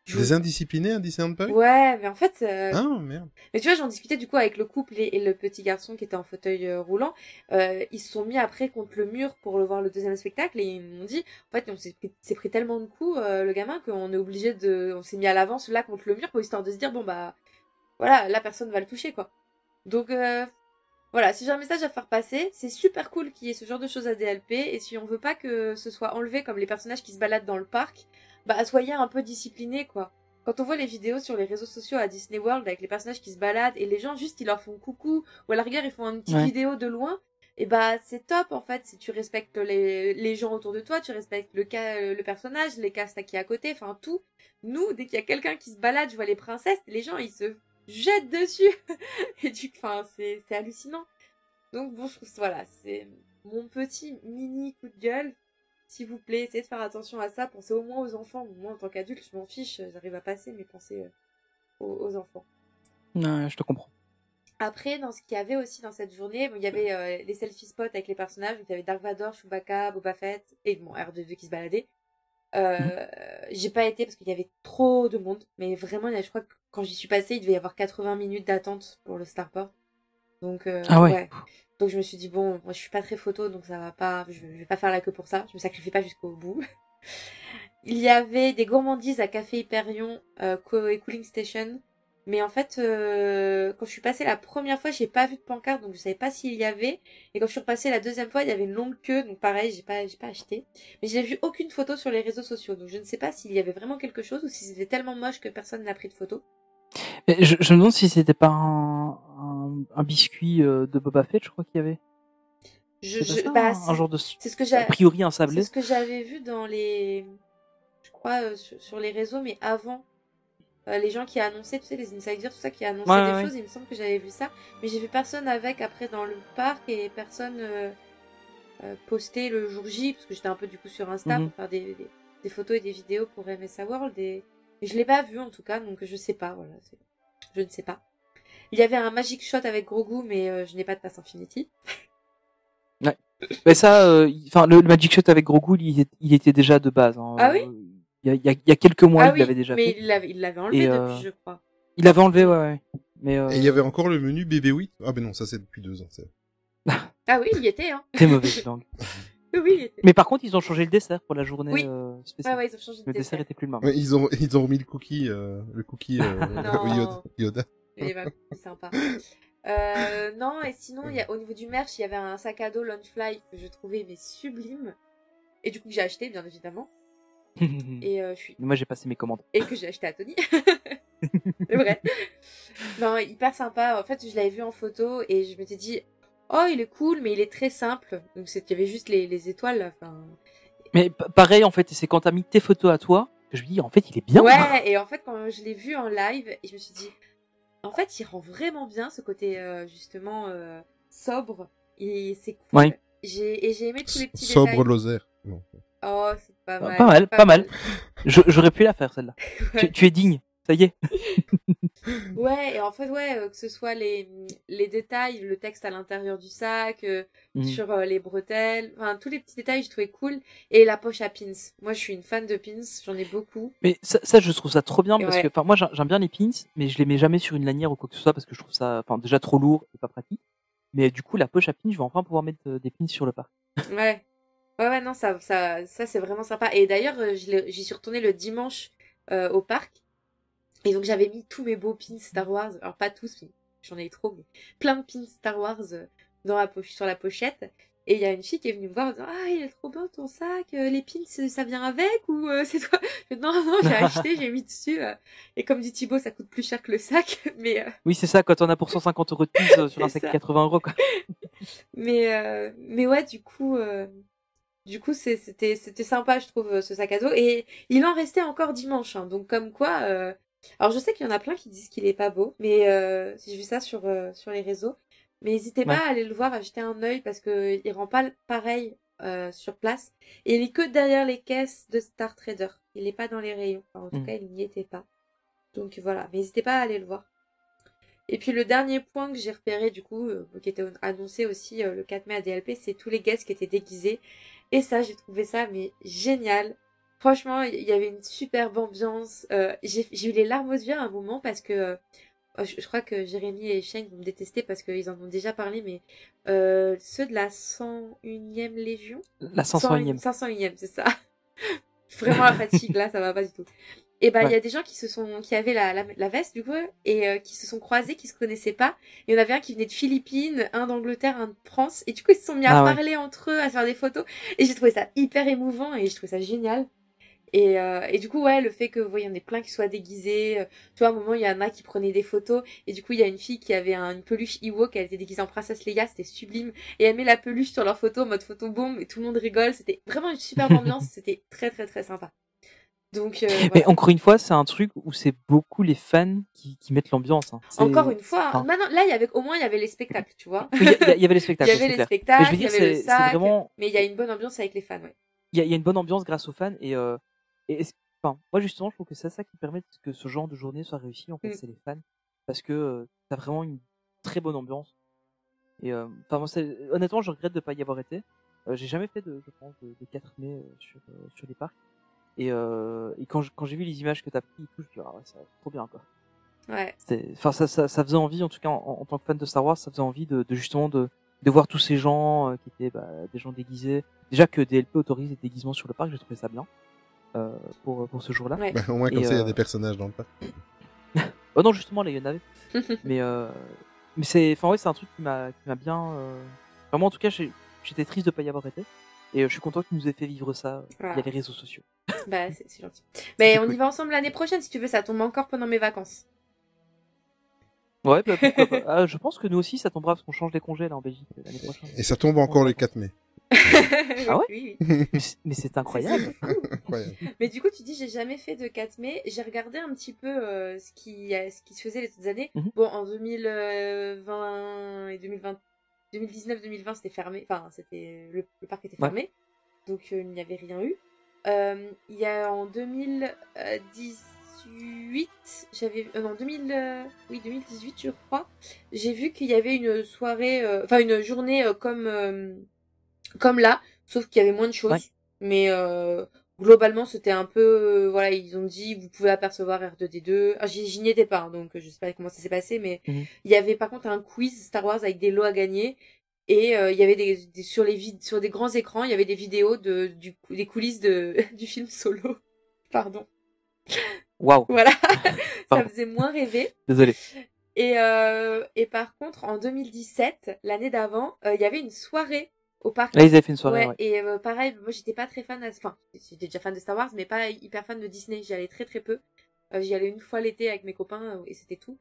je- Des indisciplinés à Disneyland Paris Ouais, mais en fait, euh, Ah, merde. mais tu vois, j'en discutais du coup avec le couple et, et le petit garçon qui était en fauteuil euh, roulant. Euh, ils se sont mis après contre le mur pour le voir le deuxième spectacle et ils m'ont dit, en fait, on s'est pris, pris tellement de coups, euh, le gamin, qu'on est obligé de, on s'est mis à l'avance là contre le mur pour histoire de se dire, bon bah, voilà, la personne va le toucher quoi. Donc euh, voilà, si j'ai un message à faire passer, c'est super cool qu'il y ait ce genre de choses à DLP et si on veut pas que ce soit enlevé comme les personnages qui se baladent dans le parc, bah soyez un peu disciplinés quoi. Quand on voit les vidéos sur les réseaux sociaux à Disney World avec les personnages qui se baladent et les gens juste ils leur font coucou ou à la rigueur ils font une petite Ouais. vidéo de loin, et bah c'est top en fait si tu respectes les, les gens autour de toi, tu respectes le le personnage, les castes qui est à côté, enfin tout. Nous dès qu'il y a quelqu'un qui se balade, je vois les princesses, les gens ils se jettent dessus et du enfin c'est c'est hallucinant. Donc bon je trouve voilà c'est mon petit mini coup de gueule s'il vous plaît, essayez de faire attention à ça. Pensez au moins aux enfants. Moi, en tant qu'adulte, je m'en fiche. J'arrive à passer, mais pensez euh, aux, aux enfants. Ouais, je te comprends. Après, dans ce qu'il y avait aussi dans cette journée, bon, il y avait euh, les selfie spots avec les personnages. Donc, il y avait Dark Vador, Chewbacca, Boba Fett et bon, R2D2 qui se baladait. Euh, J'ai pas été parce qu'il y avait trop de monde. Mais vraiment, il y a- je crois que quand j'y suis passée, il devait y avoir 80 minutes d'attente pour le Starport. Donc, euh, Ah ouais. Donc je me suis dit bon, moi je suis pas très photo donc ça va pas, je, je vais pas faire la queue pour ça, je me sacrifie pas jusqu'au bout. Il y avait des gourmandises à Café Hyperion euh, et Cooling Station, mais en fait euh, quand je suis passée la première fois j'ai pas vu de pancarte donc je savais pas s'il y avait et quand je suis repassée la deuxième fois il y avait une longue queue donc pareil j'ai pas j'ai pas acheté, mais j'ai vu aucune photo sur les réseaux sociaux donc je ne sais pas s'il y avait vraiment quelque chose ou si c'était tellement moche que personne n'a pris de photo. Je, je me demande si c'était pas un, un, un biscuit euh, de Boba Fett, je crois qu'il y avait. Je, C'est je- pas ça, bah, un, c'est- un genre de. c'est ce que A priori, un C'est sablé. ce que j'avais vu dans les. Je crois euh, sur, sur les réseaux, mais avant. Euh, les gens qui annonçaient, tu sais, les insiders, tout ça, qui annonçaient Ouais, des ouais, choses, il me semble que j'avais vu ça. Mais j'ai vu personne avec après dans le parc et personne euh, poster le jour J, parce que j'étais un peu du coup sur Insta Mhm. pour faire des, des, des photos et des vidéos pour MSA World. Et, et je l'ai pas vu en tout cas, donc je sais pas, voilà. Je ne sais pas. Il y avait un Magic Shot avec Grogu, mais euh, je n'ai pas de Pass Infinity. Mais ça, euh, enfin, le, le Magic Shot avec Grogu, il, est- il était déjà de base. hein. Ah oui Il y a, il y quelques mois, ah il oui, l'avait déjà mais fait. il l'avait il l'avait enlevé Et, depuis, euh, je crois. Il l'avait enlevé, ouais, ouais. Mais euh, Et il y avait encore le menu bébé 8 Ah ben non, ça c'est depuis deux ans. Ah oui, il y était, hein. très mauvais langue. Oui. Mais par contre, ils ont changé le dessert pour la journée Oui. euh, spéciale. ouais, ils ont changé de Le dessert dessert. était plus le même. Ouais, ils ont ils ont remis le cookie euh, le cookie euh, Non. Yoda. Yoda. Il est vraiment plus sympa. Euh, non, et sinon, il y a, au niveau du merch, il y avait un sac à dos Launchfly que je trouvais mais sublime. Et du coup, que j'ai acheté, bien évidemment. Et, euh, je suis... Moi, j'ai passé mes commandes. et que j'ai acheté à Tony. C'est vrai. Non, hyper sympa. En fait, je l'avais vu en photo et je m'étais dit, oh, il est cool, mais il est très simple. Donc, c'est- il y avait juste les, les étoiles. là, Enfin, Mais pa- pareil, en fait, c'est quand t'as mis tes photos à toi que je me dis, en fait, il est bien. Ouais, et en fait, quand je l'ai vu en live, et je me suis dit, en fait, il rend vraiment bien ce côté, euh, justement, euh, sobre. Et c'est cool. Ouais. J'ai, et j'ai aimé tous les petits Sobre détails. Lozère. Oh, c'est pas mal. pas mal, pas mal. Je- J'aurais pu la faire, celle-là. Ouais. Tu, tu es digne. Ça y est. Ouais, et en fait, ouais, euh, que ce soit les, les détails, le texte à l'intérieur du sac, euh, Mhm. sur euh, les bretelles, enfin, tous les petits détails, je trouvais cool. Et la poche à pins. Moi, je suis une fan de pins, j'en ai beaucoup. Mais ça, ça, je trouve ça trop bien parce Ouais. que, enfin, moi, j'aime bien les pins, mais je les mets jamais sur une lanière ou quoi que ce soit parce que je trouve ça, enfin, déjà trop lourd et pas pratique. Mais du coup, la poche à pins, je vais enfin pouvoir mettre des pins sur le parc. Ouais. Ouais, ouais, non, ça, ça, ça c'est vraiment sympa. Et d'ailleurs, j'y suis retournée le dimanche au parc. Et donc, j'avais mis tous mes beaux pins Star Wars. Alors, pas tous, mais j'en ai trop, mais plein de pins Star Wars euh, dans la poche, sur la pochette. Et il y a une fille qui est venue me voir en disant Ah, il est trop beau ton sac. euh, Les pins, euh, ça vient avec ou euh, c'est toi? Non, non, j'ai acheté, j'ai mis dessus. euh. Et comme dit Thibaut, ça coûte plus cher que le sac. Mais, euh, Oui, c'est ça, quand on a pour 150 euros de euh, sur un sac de ça. 80 euros, quoi. Mais, mais ouais, du coup, du coup, c'était sympa, je trouve, ce sac à dos. Et il en restait encore dimanche, hein, donc comme quoi. Alors, je sais qu'il y en a plein qui disent qu'il est pas beau, mais euh, j'ai vu ça sur, euh, sur les réseaux. Mais n'hésitez pas à aller le voir, à jeter un œil parce que il rend pas pareil euh, sur place. Et il est que derrière les caisses de Star Trader. Il n'est pas dans les rayons. Enfin, en tout Mm. cas, il n'y était pas. Donc voilà, mais n'hésitez pas à aller le voir. Et puis le dernier point que j'ai repéré du coup, qui était annoncé aussi le 4 mai à DLP, c'est tous les guests qui étaient déguisés. Et ça, j'ai trouvé ça mais génial. Franchement, il y avait une superbe ambiance. Euh, j'ai j'ai eu les larmes aux yeux à un moment parce que euh, je, je crois que Jérémy et Shane vont me détester parce qu'ils en ont déjà parlé, mais euh, ceux de la 101e Légion, La 501ème. 501ème, c'est ça. Vraiment la fatigue, là, ça va pas du tout. Et ben, il y a des gens qui se sont, qui avaient la, la, la veste, du coup, et qui se sont croisés, qui se connaissaient pas. Il y en avait un qui venait de Philippines, un d'Angleterre, un de France. Et du coup, ils se sont mis à Ah ouais. parler entre eux, à se faire des photos. Et j'ai trouvé ça hyper émouvant et je trouvais ça génial. Et, euh, et du coup, ouais, le fait que, vous voyez, il y en ait plein qui soient déguisés. euh, tu vois, à un moment, il y en a qui prenaient des photos. Et du coup, il y a une fille qui avait un- une peluche Ewok, elle était déguisée en princesse Leia, c'était sublime. Et elle met la peluche sur leur photo en mode photo bombe et tout le monde rigole. C'était vraiment une superbe ambiance. C'était très, très, très sympa. Donc, euh, Mais encore une fois, c'est un truc où c'est beaucoup les fans qui, qui mettent l'ambiance. hein. Encore une fois, enfin, maintenant, là, il y avait, au moins, il y avait les spectacles, tu vois. Il y, il avait les Il spectacles. y avait les clair. spectacles, Mais je veux il y dire, avait le sac, vraiment. mais il y a une bonne ambiance avec les fans, ouais. Il y, a, il y a une bonne ambiance grâce aux fans et, euh, et enfin, moi justement, je trouve que c'est ça qui permet que ce genre de journée soit réussi. En fait, Mm. c'est les fans parce que euh, t'as vraiment une très bonne ambiance. Et euh, enfin, moi, c'est- honnêtement, je regrette de pas y avoir été. Euh, j'ai jamais fait de, je pense, de, de 4 mai euh, sur euh, sur les parcs. Et, euh, et quand je- quand j'ai vu les images que t'as pris et tout, je me dis ah ouais, ça va être trop bien quoi. Ouais. Enfin, ça, ça, ça faisait envie, en tout cas, en, en tant que fan de Star Wars, ça faisait envie de, de justement de, de voir tous ces gens euh, qui étaient bah, des gens déguisés. Déjà que DLP autorise des déguisements sur le parc, j'ai trouvé ça bien euh, pour pour ce jour-là. Ouais. Bah, au moins, comme Et, ça, il y a euh, des personnages dans le parc. Oh non, justement, là, il y en avait. mais euh, mais c'est, enfin ouais, c'est un truc qui m'a qui m'a bien. Euh... Enfin, moi, en tout cas, j'étais triste de pas y avoir été. Et je suis content qu'il nous ait fait vivre ça Voilà. via les réseaux sociaux. Bah, c'est gentil. Mais on cool. y va ensemble l'année prochaine, si tu veux, ça tombe encore pendant mes vacances. Ouais, bah, pourquoi pas. Ah, je pense que nous aussi, ça tombera parce qu'on change les congés là en Belgique l'année prochaine. Et ça tombe encore le 4 mai. Ah ouais Oui, oui. Mais c'est- incroyable. Incroyable. Mais du coup, tu dis, j'ai jamais fait de 4 mai. J'ai regardé un petit peu euh, ce, qui, euh, ce qui se faisait les autres années. Mhm. Bon, en 2020 et 2020, 2019-2020, c'était fermé. Enfin, c'était le, le parc était Ouais. fermé. Donc, euh, il n'y avait rien eu. Euh, il y a en 2018, j'avais. euh, non, 2000, euh, oui, 2018, je crois. J'ai vu qu'il y avait une soirée, euh, enfin, une journée euh, comme, euh, comme là, sauf qu'il y avait moins de choses. Ouais. Mais euh, globalement, c'était un peu. euh, voilà, ils ont dit, vous pouvez apercevoir R2D2. Ah, j'y n'y étais pas, hein, donc je sais pas comment ça s'est passé, mais Mhm. il y avait par contre un quiz Star Wars avec des lots à gagner. Et euh, il y avait des, des- sur les vid sur des grands écrans, il y avait des vidéos de du, des coulisses de du film Solo. Pardon. Waouh. Voilà, ça faisait moins rêver. Désolé. Et euh, et par contre, en 2017, l'année d'avant, euh, il y avait une soirée au parc. Là, ils avaient fait une soirée. Ouais, Ouais. et euh, pareil, moi j'étais pas très fan, à- enfin j'étais déjà fan de Star Wars, mais pas hyper fan de Disney. J'y allais très très peu. Euh, J'y allais une fois l'été avec mes copains euh, et c'était tout,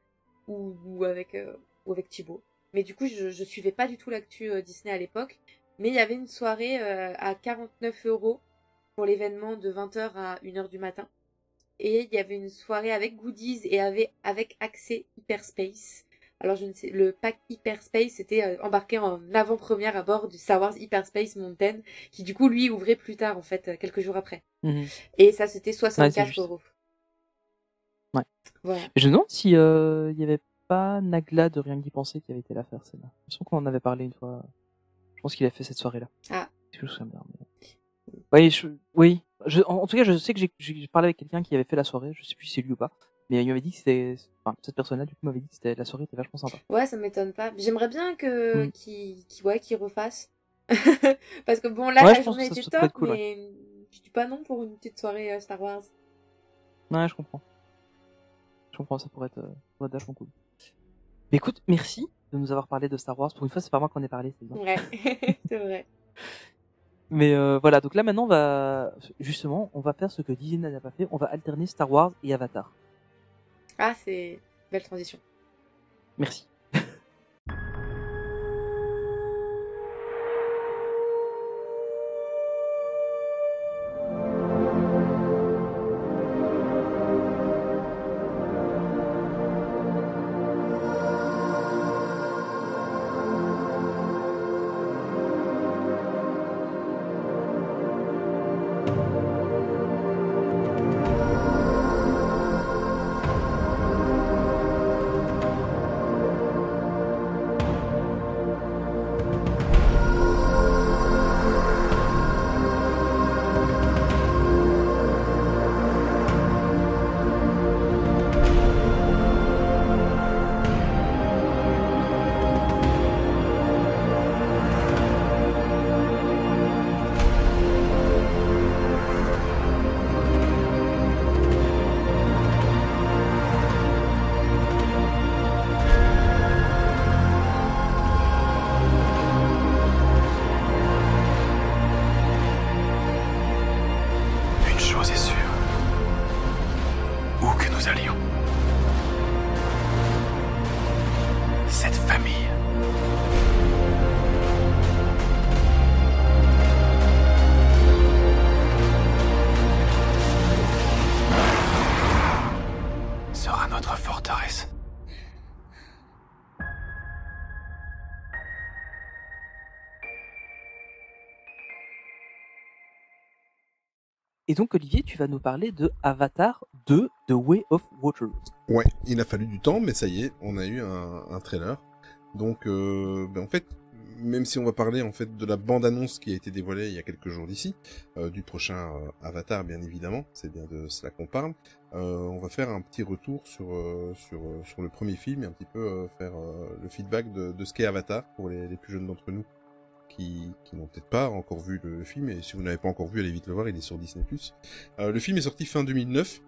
ou, ou avec euh, ou avec Thibaut. Mais du coup, je, je suivais pas du tout l'actu Disney à l'époque. Mais il y avait une soirée à 49 euros pour l'événement de 20h à 1h du matin. Et il y avait une soirée avec goodies et avec, avec accès Hyperspace. Alors, je ne sais, le pack Hyperspace c'était euh, embarqué en avant-première à bord du Star Wars Hyperspace Mountain, qui du coup, lui, ouvrait plus tard, en fait, euh, quelques jours après. Mhm. Et ça, c'était 64 juste. euros. Ouais. Voilà. Je me demande si euh, il y avait pas Nagla de Rien d'y penser qui avait été là faire celle-là. Je sens qu'on en avait parlé une fois. Je pense qu'il a fait cette soirée-là. Ah. Je me souviens bien. mais- Oui, je... oui. Je... En en tout cas, je sais que j'ai- j'ai parlé avec quelqu'un qui avait fait la soirée. Je sais plus si c'est lui ou pas. Mais il m'avait dit que c'était. Enfin, cette personne-là, du coup, m'avait dit que la soirée était vachement sympa. Ouais, ça m'étonne pas. J'aimerais bien que Mm. qu'il ouais, qu'il refasse. Parce que bon, là, Ouais, la journée était top, cool, mais je dis pas non pour une petite soirée euh, Star Wars. Ouais, je comprends. Je comprends, ça pourrait être, euh, ça pourrait être vachement cool. Mais écoute, merci de nous avoir parlé de Star Wars. Pour une fois, c'est pas moi qui en ai parlé, c'est bien. Ouais, c'est vrai. Mais euh, voilà, donc là maintenant, on va justement, on va faire ce que Disney n'a pas fait. On va alterner Star Wars et Avatar. Ah, c'est belle transition. Merci. Donc Olivier, tu vas nous parler de Avatar 2 The Way of Water. Ouais, il a fallu du temps, mais ça y est, on a eu un, trailer. Donc, euh, ben en fait, même si on va parler en fait de la bande-annonce qui a été dévoilée il y a quelques jours d'ici, euh, du prochain euh, Avatar, bien évidemment, c'est bien de cela qu'on parle. on va faire un petit retour sur le premier film et un petit peu faire le feedback de, ce qu'est Avatar pour les plus jeunes d'entre nous qui, qui n'ont peut-être pas encore vu le, film. Et si vous n'avez pas encore vu, allez vite le voir, il est sur Disney+. Euh, le film est sorti fin 2009.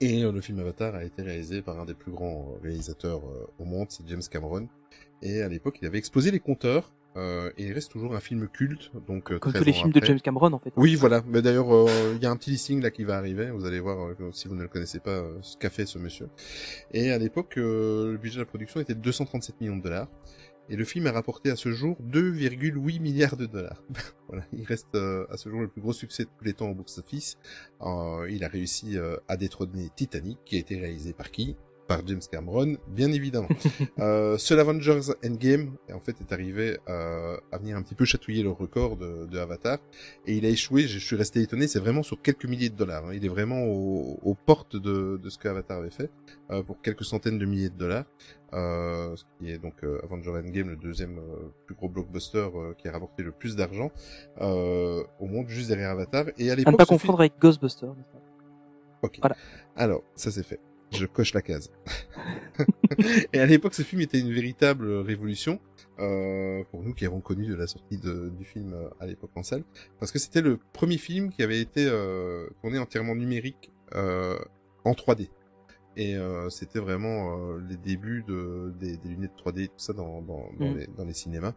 Et euh, le film Avatar a été réalisé par un des plus grands euh, réalisateurs euh, au monde, c'est James Cameron. Et à l'époque, il avait explosé les compteurs. euh, et il reste toujours un film culte, donc euh, Comme 13 tous les films de. James Cameron en fait. Oui, voilà. Mais d'ailleurs, euh, il y a un petit listing là qui va arriver. Vous allez voir euh, si vous ne le connaissez pas ce qu'a fait ce monsieur. Et à l'époque, euh, le budget de la production était de 237 millions de dollars. Et le film a rapporté à ce jour 2,8 milliards de dollars. voilà, il reste euh, à ce jour le plus gros succès de tous les temps au box-office. Euh, il a réussi euh, à détrôner Titanic, qui a été réalisé par qui? Par James Cameron, bien évidemment. euh, seul Avengers Endgame, en fait, est arrivé euh, à venir un petit peu chatouiller le record de, de Avatar. Et il a échoué, je suis resté étonné, c'est vraiment sur quelques milliers de dollars. hein. Il est vraiment au- aux portes de, de ce que Avatar avait fait, euh, pour quelques centaines de milliers de dollars. Euh, ce qui est donc euh, Avengers Endgame, le deuxième euh, plus gros blockbuster euh, qui a rapporté le plus d'argent euh, au monde, juste derrière Avatar. Et à À ne l'époque, pas ce film- confondre avec Ghostbusters. Ok. Voilà. Alors, ça c'est fait. Je coche la case. et à l'époque, ce film était une véritable révolution euh, pour nous qui avons connu de la sortie de- du film euh, à l'époque en salle, parce que c'était le premier film qui avait été euh, tourné entièrement numérique euh, en 3D. Et euh, c'était vraiment euh, les débuts de, des, des lunettes 3D, tout ça dans, dans, dans, Mm. les, dans les cinémas.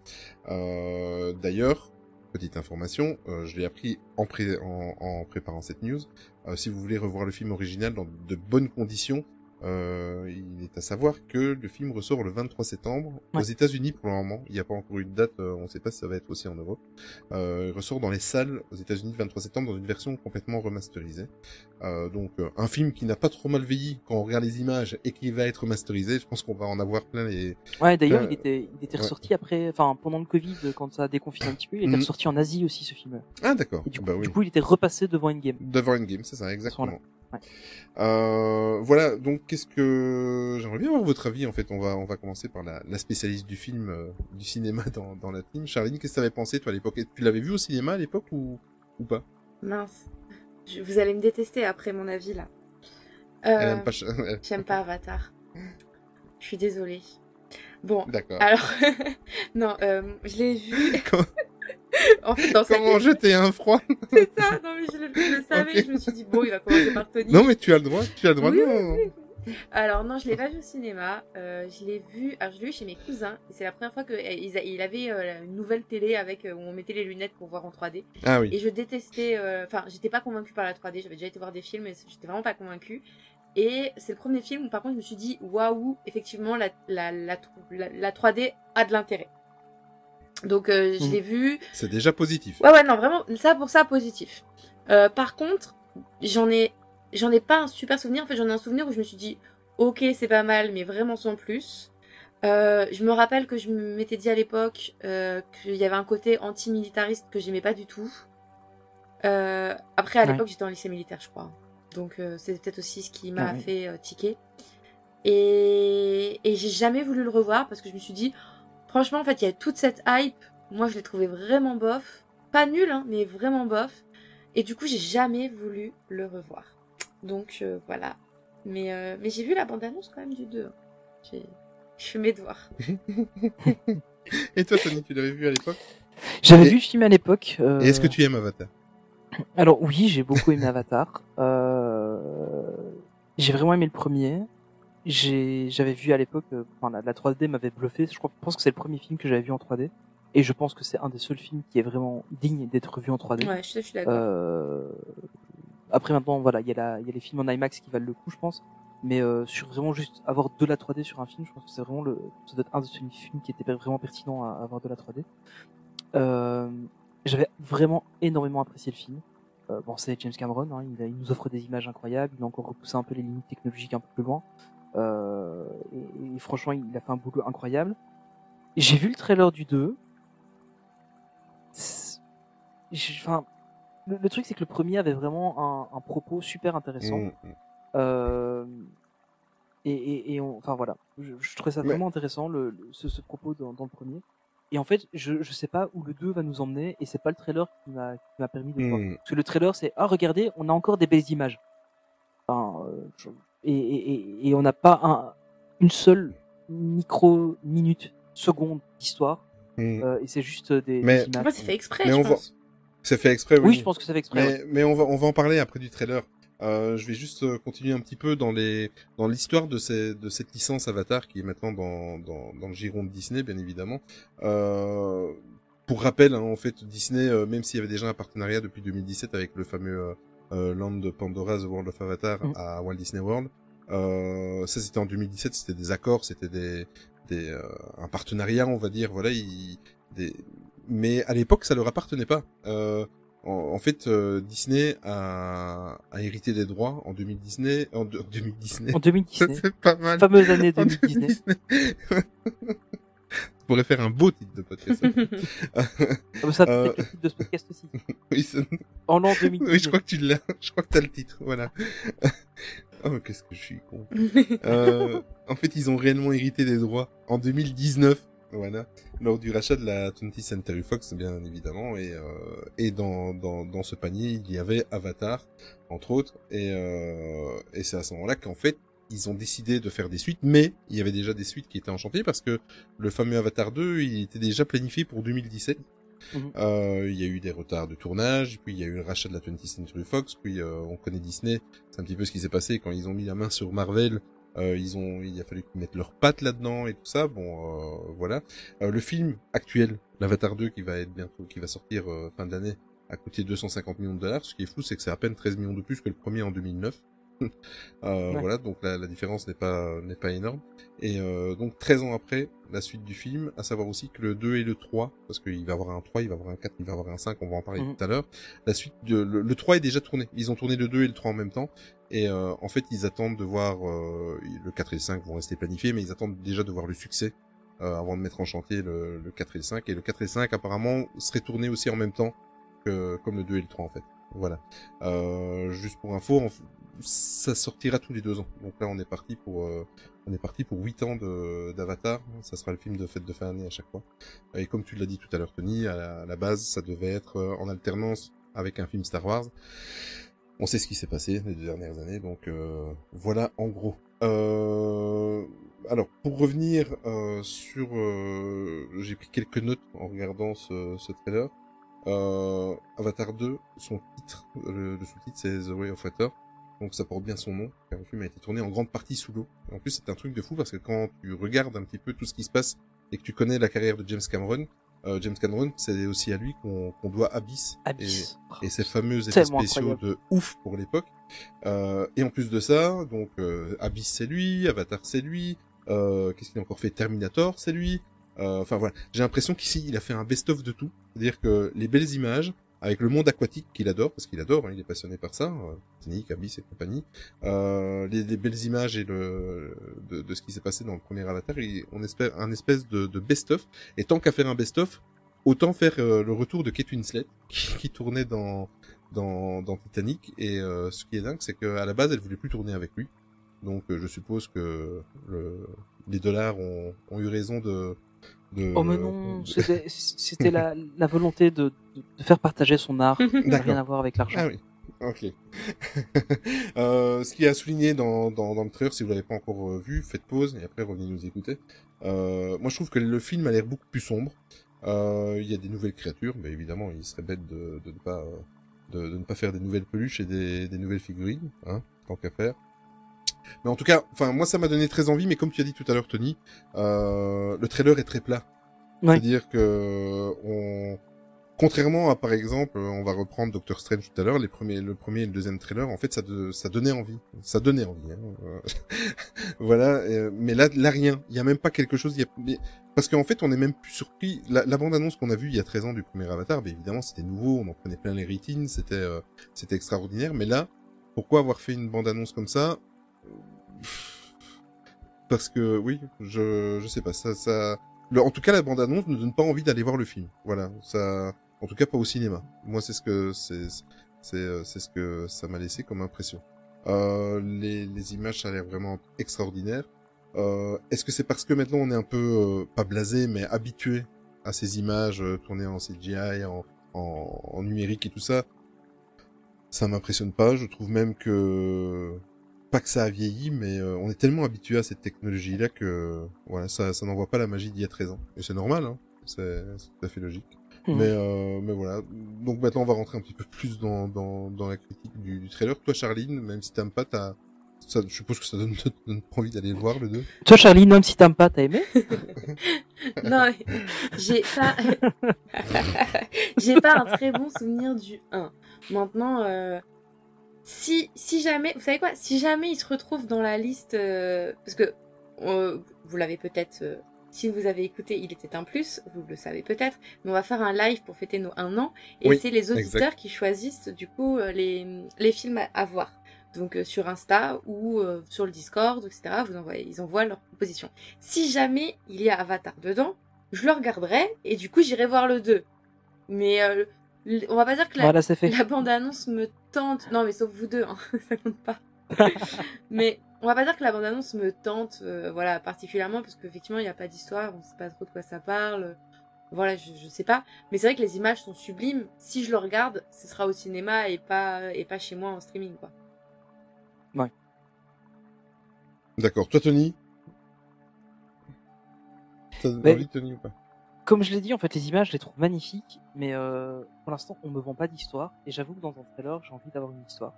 Euh, D'ailleurs, petite information, euh, je l'ai appris en, pré en, en préparant cette news. Euh, si vous voulez revoir le film original dans de bonnes conditions, euh, il est à savoir que le film ressort le 23 septembre aux. États-Unis pour le moment. Il n'y a pas encore eu de date, euh, on ne sait pas si ça va être aussi en Europe. Euh, il ressort dans les salles aux États-Unis le 23 septembre dans une version complètement remasterisée. Euh, donc euh, un film qui n'a pas trop mal vieilli quand on regarde les images et qui va être remasterisé. Je pense qu'on va en avoir plein les. Ouais, d'ailleurs, il était, il était ouais. ressorti après, enfin, pendant le Covid, quand ça a déconfiné un petit peu, il était Mhm. ressorti en Asie aussi, ce film. Ah d'accord. Du, coup, bah oui. du coup, il était repassé devant Endgame. Devant Endgame, c'est ça, exactement. Ouais. Euh, voilà, donc qu'est-ce que j'aimerais bien avoir votre avis en fait. On va on va commencer par la, la spécialiste du film, euh, du cinéma dans, dans la team. Charline, qu'est-ce que t'avais pensé toi à l'époque? Tu l'avais vu au cinéma à l'époque ou ou pas? Mince. Je- vous allez me détester après mon avis là. Elle Euh, aime pas. Cha- J'aime pas Avatar. Je suis désolée. Bon, D'accord. alors, non, euh, je l'ai vu. En fait, dans Comment jeter un froid c'est ça. Non, mais je le, je le savais. Ok. Je me suis dit, bon, il va commencer par Tony. Non, mais tu as le droit, tu as le droit. Oui, non. Alors non, je l'ai pas vu au cinéma. Euh, je l'ai vu. Alors je l'ai vu chez mes cousins. Et c'est la première fois que euh, il avait euh, une nouvelle télé avec euh, où on mettait les lunettes pour voir en 3D. Ah oui. Et je détestais. Enfin, j'étais pas convaincue par la 3D. J'avais déjà été voir des films, mais j'étais vraiment pas convaincue. Et c'est le premier film où par contre je me suis dit waouh, effectivement la, la, la 3D a de l'intérêt. Donc euh, je Mhm. l'ai vu. C'est déjà positif. Ouais ouais non vraiment ça pour ça positif. Euh, par contre j'en ai j'en ai pas un super souvenir. En fait j'en ai un souvenir où je me suis dit ok c'est pas mal mais vraiment sans plus. Euh, je me rappelle que je m'étais dit à l'époque euh, qu'il y avait un côté anti-militariste que j'aimais pas du tout. Euh, après, à Ouais. l'époque, j'étais en lycée militaire, je crois. Donc, euh, c'est peut-être aussi ce qui m'a Ah fait euh, tiquer. Et, et j'ai jamais voulu le revoir parce que je me suis dit, franchement, en fait, il y a toute cette hype. Moi, je l'ai trouvé vraiment bof. Pas nul, hein, mais vraiment bof. Et du coup, j'ai jamais voulu le revoir. Donc, euh, voilà. Mais, euh, mais j'ai vu la bande-annonce quand même du 2. hein. J'ai je fais mes devoirs. Et toi, Tony, tu l'avais vu à l'époque? J'avais Et- vu le film à l'époque. euh, Et est-ce que tu aimes Avatar? Alors oui, j'ai beaucoup aimé Avatar. Euh... J'ai vraiment aimé le premier. J'avais vu à l'époque, euh, enfin, la, la 3D m'avait bluffé. Je crois, je pense que c'est le premier film que j'avais vu en 3D. Et je pense que c'est un des seuls films qui est vraiment digne d'être vu en 3D. Ouais, je, je suis d'accord. Euh, Après maintenant, voilà, il y y a les films en IMAX qui valent le coup, je pense. Mais euh, sur vraiment juste avoir de la 3D sur un film, je pense que c'est vraiment le, ça doit être un de ces films qui était vraiment pertinent à avoir de la 3D. Euh, J'avais vraiment énormément apprécié le film. Euh, bon, c'est James Cameron, hein, il, il nous offre des images incroyables, il a encore repoussé un peu les limites technologiques un peu plus loin. Euh, et, et franchement, il a fait un boulot incroyable. J'ai vu le trailer du 2. C'est- j'ai- Enfin, le, le truc, c'est que le premier avait vraiment un, un propos super intéressant. Mm. Euh, et, et, et on- enfin voilà, je, je trouvais ça Mais- vraiment intéressant le, le- ce, ce propos dans, dans le premier. Et en fait, je, je sais pas où le 2 va nous emmener, et c'est pas le trailer qui m'a qui m'a permis de voir. Mm. Parce que le trailer, c'est ah regardez, on a encore des belles images. Enfin, euh, et, et, et, et on n'a pas un, une seule micro minute seconde d'histoire, Mm. euh, et c'est juste des, Mais- des images. Moi, c'est fait exprès, Mais je on va-. C'est fait exprès, oui. Oui, je pense que c'est fait exprès. Mais, ouais. mais on va on va en parler après du trailer. Euh, je vais juste euh, continuer un petit peu dans les dans l'histoire de ces de cette licence Avatar qui est maintenant dans dans, dans le giron de Disney bien évidemment. Euh, pour rappel, hein, en fait, Disney, euh, même s'il y avait déjà un partenariat depuis 2017 avec le fameux Land de Pandora, The World of Avatar Mhm. à Walt Disney World, euh, ça c'était en 2017, c'était des accords, c'était des des euh, un partenariat, on va dire, voilà, il, des mais à l'époque ça leur appartenait pas. Euh, en, en fait, euh, Disney a, a hérité des droits en 2000 Disney, en de- 2000 Disney. En 2019, C'est pas mal. fameuse année En 2019. 2019. On pourrait faire un beau titre de podcast. Ah, mais ça peut Euh. le titre de ce podcast aussi. oui, c'est- En l'an 2019. oui, je crois que tu l'as. Je crois que t'as le titre. Voilà. oh, qu'est-ce que je suis con. Euh, en fait, ils ont réellement hérité des droits en 2019. Voilà, lors du rachat de la 20th Century Fox, bien évidemment, et euh, et dans, dans dans ce panier, il y avait Avatar, entre autres, et euh, et c'est à ce moment-là qu'en fait ils ont décidé de faire des suites, mais il y avait déjà des suites qui étaient en chantier parce que le fameux Avatar 2, il était déjà planifié pour 2017. Mhm. Euh, il y a eu des retards de tournage, puis il y a eu le rachat de la 20th Century Fox, puis euh, on connaît Disney, c'est un petit peu ce qui s'est passé quand ils ont mis la main sur Marvel. Euh, ils ont, il a fallu qu'ils mettent leurs pattes là-dedans et tout ça. Bon, euh, voilà. Euh, le film actuel, l'Avatar 2, qui va être bientôt, qui va sortir euh, fin d'année, a coûté 250 millions de dollars. Ce qui est fou, c'est que c'est à peine 13 millions de plus que le premier en 2009. Euh, Ouais. Voilà, donc la, la différence n'est pas n'est pas énorme. Et euh, donc 13 ans après, la suite du film, à savoir aussi que le 2 et le 3, parce qu'il va y avoir un 3, il va y avoir un 4, il va y avoir un 5, on va en parler Mhm. tout à l'heure. La suite, de, le, le 3 est déjà tourné. Ils ont tourné le 2 et le 3 en même temps. Et euh, en fait, ils attendent de voir euh, le 4 et le 5 vont rester planifiés, mais ils attendent déjà de voir le succès euh, avant de mettre en chantier le, le 4 et le 5. Et le 4 et le 5 apparemment serait tourné aussi en même temps que comme le 2 et le 3 en fait. Voilà. Euh, juste pour info, ça sortira tous les deux ans. Donc là, on est parti pour euh, on est parti pour 8 ans d'Avatar. Ça sera le film de fête de fin d'année à chaque fois. Et comme tu l'as dit tout à l'heure, Tony, à la, base, ça devait être euh, en alternance avec un film Star Wars. On sait ce qui s'est passé les deux dernières années, donc euh, voilà en gros. Euh, alors pour revenir sur, j'ai pris quelques notes en regardant ce, trailer. Avatar 2, son titre, le, le sous-titre c'est The Way of Water. Donc ça porte bien son nom. car Le film a été tourné en grande partie sous l'eau. En plus c'est un truc de fou parce que quand tu regardes un petit peu tout ce qui se passe et que tu connais la carrière de James Cameron, euh, James Cameron c'est aussi à lui qu'on doit Abyss. Abyss. Et, et ces fameux effets spéciaux incroyable. de ouf pour l'époque. Euh, et en plus de ça, donc euh, Abyss c'est lui, Avatar c'est lui, euh, qu'est-ce qu'il a encore fait? Terminator c'est lui. Euh, Enfin voilà, j'ai l'impression qu'ici il a fait un best-of de tout, c'est-à-dire que les belles images avec le monde aquatique qu'il adore parce qu'il adore, hein, il est passionné par ça, euh, Titanic, Abyss et compagnie. Euh, les, les belles images et le de, de ce qui s'est passé dans le premier Avatar, et on espère un espèce de, de best-of. Et tant qu'à faire un best-of, autant faire euh, le retour de Kate Winslet qui, qui tournait dans dans, dans Titanic. Et euh, ce qui est dingue, c'est qu'à la base, elle voulait plus tourner avec lui. Donc je suppose que le, les dollars ont, ont eu raison de. De Oh mais non, c'était c'était la, la volonté de, de, de faire partager son art. N'a rien à voir avec l'argent. Ah oui. Ok. euh, ce qui est à souligner dans, dans, dans le trailer, si vous l'avez pas encore euh, vu, faites pause et après revenez nous écouter. Euh, moi, je trouve que le film a l'air beaucoup plus sombre. Euh, Il y a des nouvelles créatures, mais évidemment, il serait bête de, de ne pas euh, de, de ne pas faire des nouvelles peluches et des, des nouvelles figurines, hein, tant qu'à faire. Mais en tout cas, enfin, moi, ça m'a donné très envie. Mais comme tu as dit tout à l'heure, Tony, euh, le trailer est très plat. Ouais. C'est-à-dire que on, contrairement à par exemple, on va reprendre Doctor Strange tout à l'heure, les premiers, le premier et le deuxième trailer, en fait, ça, de- ça donnait envie, ça donnait envie. Hein. euh, voilà, euh, mais là, là rien. Il y a même pas quelque chose. Y a, parce qu'en fait, on est même plus surpris. La, la bande-annonce qu'on a vue il y a 13 ans du premier Avatar, mais évidemment, c'était nouveau, on en prenait plein les rétines, c'était, euh, c'était extraordinaire. Mais là, pourquoi avoir fait une bande-annonce comme ça? Parce que oui, je, je sais pas, ça, ça. Le- en tout cas, la bande-annonce ne donne pas envie d'aller voir le film. Voilà, ça. En tout cas, pas au cinéma. Moi, c'est ce que c'est, c'est, euh, c'est ce que ça m'a laissé comme impression. Euh, les, les images, ça a l'air vraiment extraordinaire. Euh, est-ce que c'est parce que maintenant on est un peu euh, pas blasé, mais habitué à ces images euh, tournées en CGI, en, en, en numérique et tout ça? Ça m'impressionne pas. Je trouve même que pas que ça a vieilli, mais euh, on est tellement habitué à cette technologie-là que voilà, ça, ça n'envoie pas la magie d'il y a 13 ans. Et c'est normal, hein. c'est c'est tout à fait logique. Mhm. Mais, euh, mais voilà. Donc maintenant, on va rentrer un petit peu plus dans, dans, dans la critique du, du trailer. Toi, Charline, même si t'aimes pas, t'as, ça, je suppose que ça donne, te donne pas envie d'aller le voir, le 2. Toi Charlie, même si t'aimes pas, t'as aimé? Non, j'ai pas, j'ai pas un très bon souvenir du 1. Maintenant, euh, si, si jamais, vous savez quoi, si jamais il se retrouve dans la liste, euh, parce que euh, vous l'avez peut-être, euh, si vous avez écouté, il était un plus, vous le savez peut-être, mais on va faire un live pour fêter nos un an, et Oui, c'est les auditeurs exact. qui choisissent du coup euh, les, les films à, à voir. Donc euh, sur Insta ou euh, sur le Discord, etc. Vous envoyez, ils envoient leurs propositions. Si jamais il y a Avatar dedans, je le regarderai et du coup j'irai voir le 2. Mais euh, on va pas dire que la, Voilà, la bande-annonce me tente. Non, mais sauf vous deux, hein, ça compte pas. mais on va pas dire que la bande-annonce me tente, euh, voilà, particulièrement parce qu'effectivement il n'y a pas d'histoire, on sait pas trop de quoi ça parle. Voilà, je, je sais pas. Mais c'est vrai que les images sont sublimes. Si je le regarde, ce sera au cinéma et pas et pas chez moi en streaming, quoi. D'accord. Toi, Tony? T'as Mais- envie de Tony ou pas? Comme je l'ai dit, en fait, les images, je les trouve magnifiques, mais euh, pour l'instant, on me vend pas d'histoire. Et j'avoue que dans un trailer, j'ai envie d'avoir une histoire.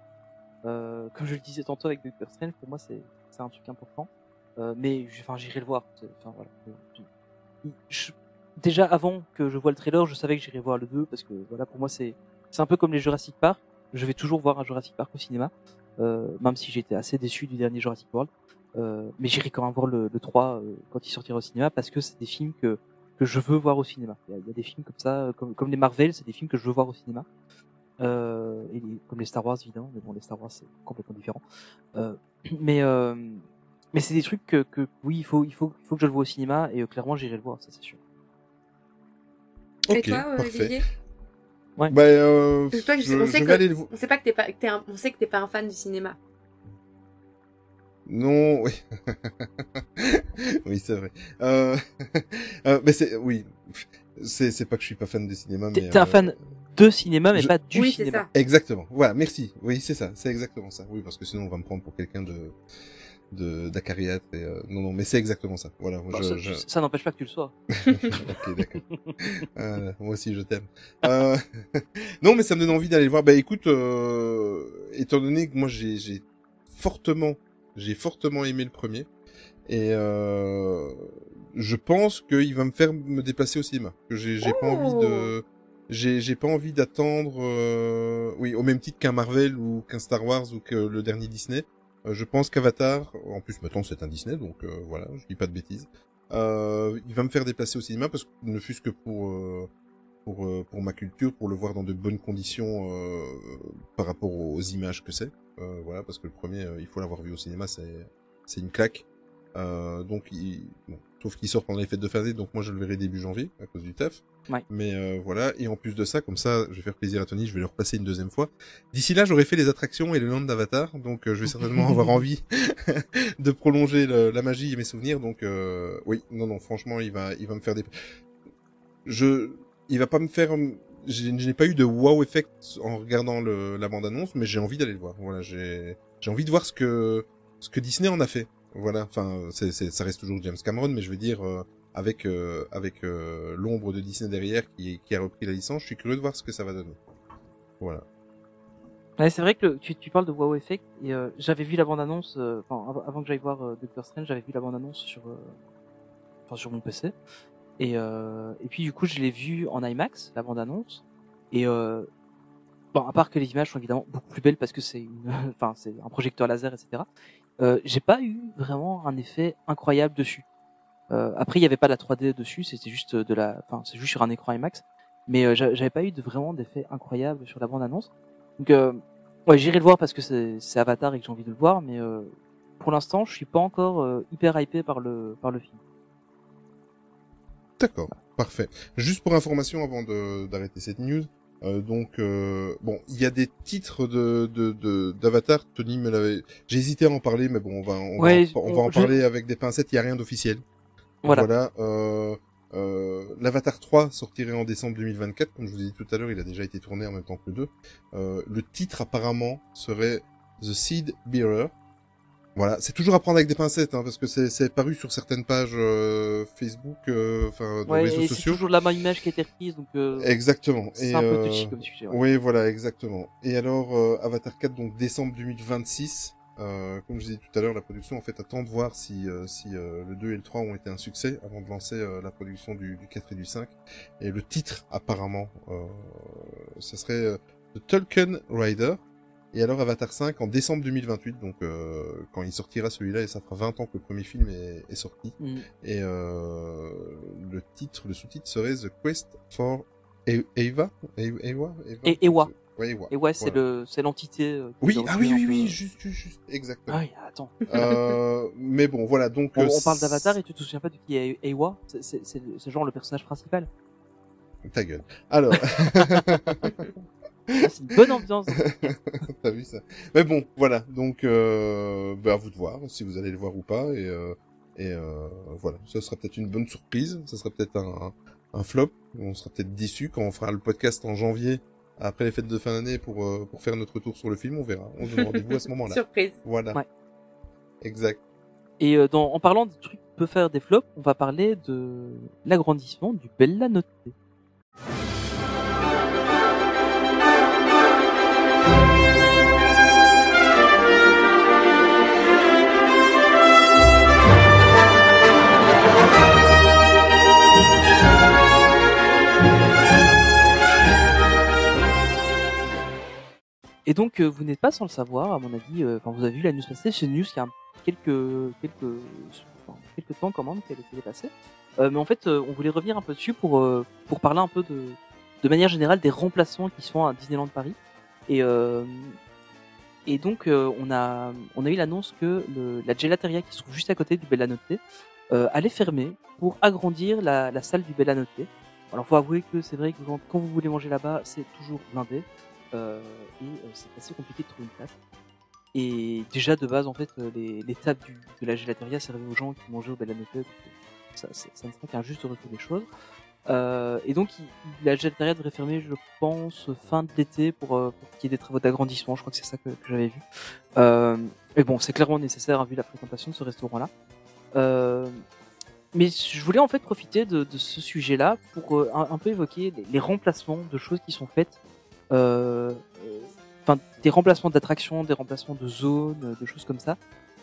Euh, comme je le disais tantôt avec Doctor Strange, pour moi, c'est un truc important. Euh, mais enfin, j'irai le voir. Enfin voilà. Je- déjà avant que je vois le trailer, je savais que j'irais voir le 2 parce que voilà, pour moi, c'est c'est un peu comme les Jurassic Park. Je vais toujours voir un Jurassic Park au cinéma, euh, même si j'étais assez déçu du dernier Jurassic World. Euh, mais j'irai quand même voir le, le 3 euh, quand il sortira au cinéma parce que c'est des films que que je veux voir au cinéma. Il y a, il y a des films comme ça, euh, comme, comme les Marvel, c'est des films que je veux voir au cinéma. Euh, et les- comme les Star Wars évidemment, mais bon les Star Wars c'est complètement différent. Euh, mais euh, mais c'est des trucs que, que oui il faut il faut il faut que je le vois au cinéma et euh, clairement j'irai le voir ça c'est sûr. et Ok, toi, parfait. Olivier? Bah, euh, Parce que toi, je, je, on sait je que le on sait pas que t'es pas, que t'es un- on sait que t'es pas un fan du cinéma. Non, oui. oui, c'est vrai. Euh... euh, mais c'est, oui. C'est, c'est pas que je suis pas fan de cinéma, mais. t'es un euh, fan de cinéma mais je- pas du oui, c'est cinéma. ça. Exactement. Voilà, merci. Oui, c'est ça. C'est exactement ça. Oui, parce que sinon on va me prendre pour quelqu'un de de d'acariâtre et euh, non non mais c'est exactement ça voilà Bon, je, ça je- ça n'empêche pas que tu le sois. ok d'accord Euh, moi aussi je t'aime Euh, non mais ça me donne envie d'aller le voir bah écoute euh, étant donné que moi j'ai j'ai fortement j'ai fortement aimé le premier. Et euh, je pense qu'il va me faire me déplacer au cinéma. Que j'ai pas envie de j'ai j'ai pas envie d'attendre euh, oui au même titre qu'un Marvel ou qu'un Star Wars ou que le dernier Disney. Euh, je pense qu'Avatar en plus maintenant c'est un Disney donc euh, voilà je dis pas de bêtises. Euh, il va me faire déplacer au cinéma parce que ne fût-ce que pour euh, pour euh, pour ma culture pour le voir dans de bonnes conditions euh, par rapport aux images que c'est. Euh, voilà parce que le premier il faut l'avoir vu au cinéma c'est c'est une claque. Donc il bon, sauf qu'il sort pendant les fêtes de fin d'année donc moi je le verrai début janvier à cause du taf Ouais. mais voilà et en plus de ça comme ça je vais faire plaisir à Tony je vais le repasser une deuxième fois. D'ici là j'aurai fait les attractions et le land d'Avatar donc je vais certainement avoir envie de prolonger le- la magie et mes souvenirs donc oui non non franchement il va il va me faire des je il va pas me faire je n'ai pas eu de wow effect en regardant la bande annonce mais j'ai envie d'aller le voir. Voilà j'ai envie de voir ce que Disney en a fait. Voilà enfin ça reste toujours James Cameron mais je veux dire euh, avec euh, euh, l'ombre de Disney derrière qui a repris la licence je suis curieux de voir ce que ça va donner. Voilà. C'est vrai que tu, parles de Wow Effect et j'avais vu la bande annonce, avant que j'aille voir Doctor Strange, j'avais vu la bande annonce sur mon PC et euh, et puis du coup je l'ai vu en IMAX la bande annonce et euh, bon à part que les images sont évidemment beaucoup plus belles parce que c'est enfin c'est un projecteur laser etc. Euh, j'ai pas eu vraiment un effet incroyable dessus. Euh, après il y avait pas la 3D dessus, c'était juste de la, enfin c'est juste sur un écran IMAX, mais euh, j'a- j'avais pas eu de vraiment d'effet incroyable sur la bande annonce. Donc, euh, ouais, j'irai le voir parce que c'est Avatar et que j'ai envie de le voir, mais pour l'instant, je suis pas encore hyper hypé par le par le film. D'accord, parfait. Juste pour information avant de d'arrêter cette news, euh, donc euh, bon, il y a des titres de de de- d'Avatar. Tony me l'avait. J'ai hésité à en parler, mais bon, on va on Ouais, va en, on va on- en je- parler avec des pincettes. Il y a rien d'officiel. Voilà. euh, euh, L'Avatar 3 sortirait en décembre 2024. Comme je vous ai dit tout à l'heure, il a déjà été tourné en même temps que le 2. Euh, le titre apparemment serait The Seed Bearer. Voilà, c'est toujours à prendre avec des pincettes, hein, parce que c'est paru sur certaines pages euh, Facebook, euh, enfin, dans Ouais, les réseaux et c'est sociaux. toujours la même image qui a été reprise, donc euh, Exactement. c'est un peu euh, touchy comme sujet. ouais. Oui, voilà, exactement. Et alors, euh, Avatar 4, donc décembre 2026. Euh, comme je disais tout à l'heure, la production en fait attend de voir si euh, si euh, le 2 et le 3 ont été un succès avant de lancer euh, la production du, du 4 et du 5. Et le titre, apparemment, euh, ce serait The Tolkien Rider. Et alors Avatar 5 en décembre 2028, donc euh, quand il sortira celui-là, et ça fera 20 ans que le premier film est, est sorti. Mm. Et euh, le titre, le sous-titre serait The Quest for E- Eva? Eva? Eva? Et Ewa. Ouais, Ewa. Ouais, c'est Voilà. le c'est l'entité. euh, Oui, ah oui, oui, oui, juste, juste, juste, exactement. Ah oui, attends. euh, mais bon, voilà, donc... On, euh, on parle d'Avatar et tu te souviens pas de qui est Ewa? C'est- genre le personnage principal. Ta gueule. Alors, c'est une bonne ambiance. ce t'as vu ça? Mais bon, voilà, donc euh, bah, à vous de voir si vous allez le voir ou pas, et, euh, et euh, voilà, ça sera peut-être une bonne surprise, ça sera peut-être un, un flop, on sera peut-être déçu quand on fera le podcast en janvier, après les fêtes de fin d'année, pour, euh, pour faire notre tour sur le film, on verra, on se donne rendez-vous à ce moment-là. Surprise. Voilà. Ouais. Exact. Et euh, dans, en parlant de trucs qui peuvent faire des flops, on va parler de l'agrandissement du Bella Notte. Et donc, euh, vous n'êtes pas sans le savoir, à mon avis. euh, Enfin, vous avez vu la news passer. C'est une news qui a quelques quelques quelques temps quand même qu'elle est passée. Euh, mais en fait, on voulait revenir un peu dessus pour pour parler un peu de de manière générale des remplacements qui se font à Disneyland Paris. Et et donc, on a on a eu l'annonce que la gelateria qui se trouve juste à côté du Bella Notte euh, allait fermer pour agrandir la, la salle du Bella Notte. Alors, faut avouer que c'est vrai que quand vous voulez manger là-bas, c'est toujours blindé. Euh, et euh, c'est assez compliqué de trouver une place. Et déjà de base, en fait, euh, les, les tables de la gelateria servaient aux gens qui mangeaient au Bella Notte. donc, euh, Ça, ça, ça ne serait qu'un juste retour des choses. Et donc, il, il a déjà de refermer, je pense, fin de l'été pour, qu'il y ait des travaux d'agrandissement. Je crois que c'est ça que, j'avais vu. Euh, et bon, c'est clairement nécessaire hein, vu la fréquentation de ce restaurant-là. Mais je voulais en fait profiter de, ce sujet-là pour un, peu évoquer les remplacements de choses qui sont faites. Euh, euh, Enfin, des remplacements d'attractions, des remplacements de zones, de choses comme ça.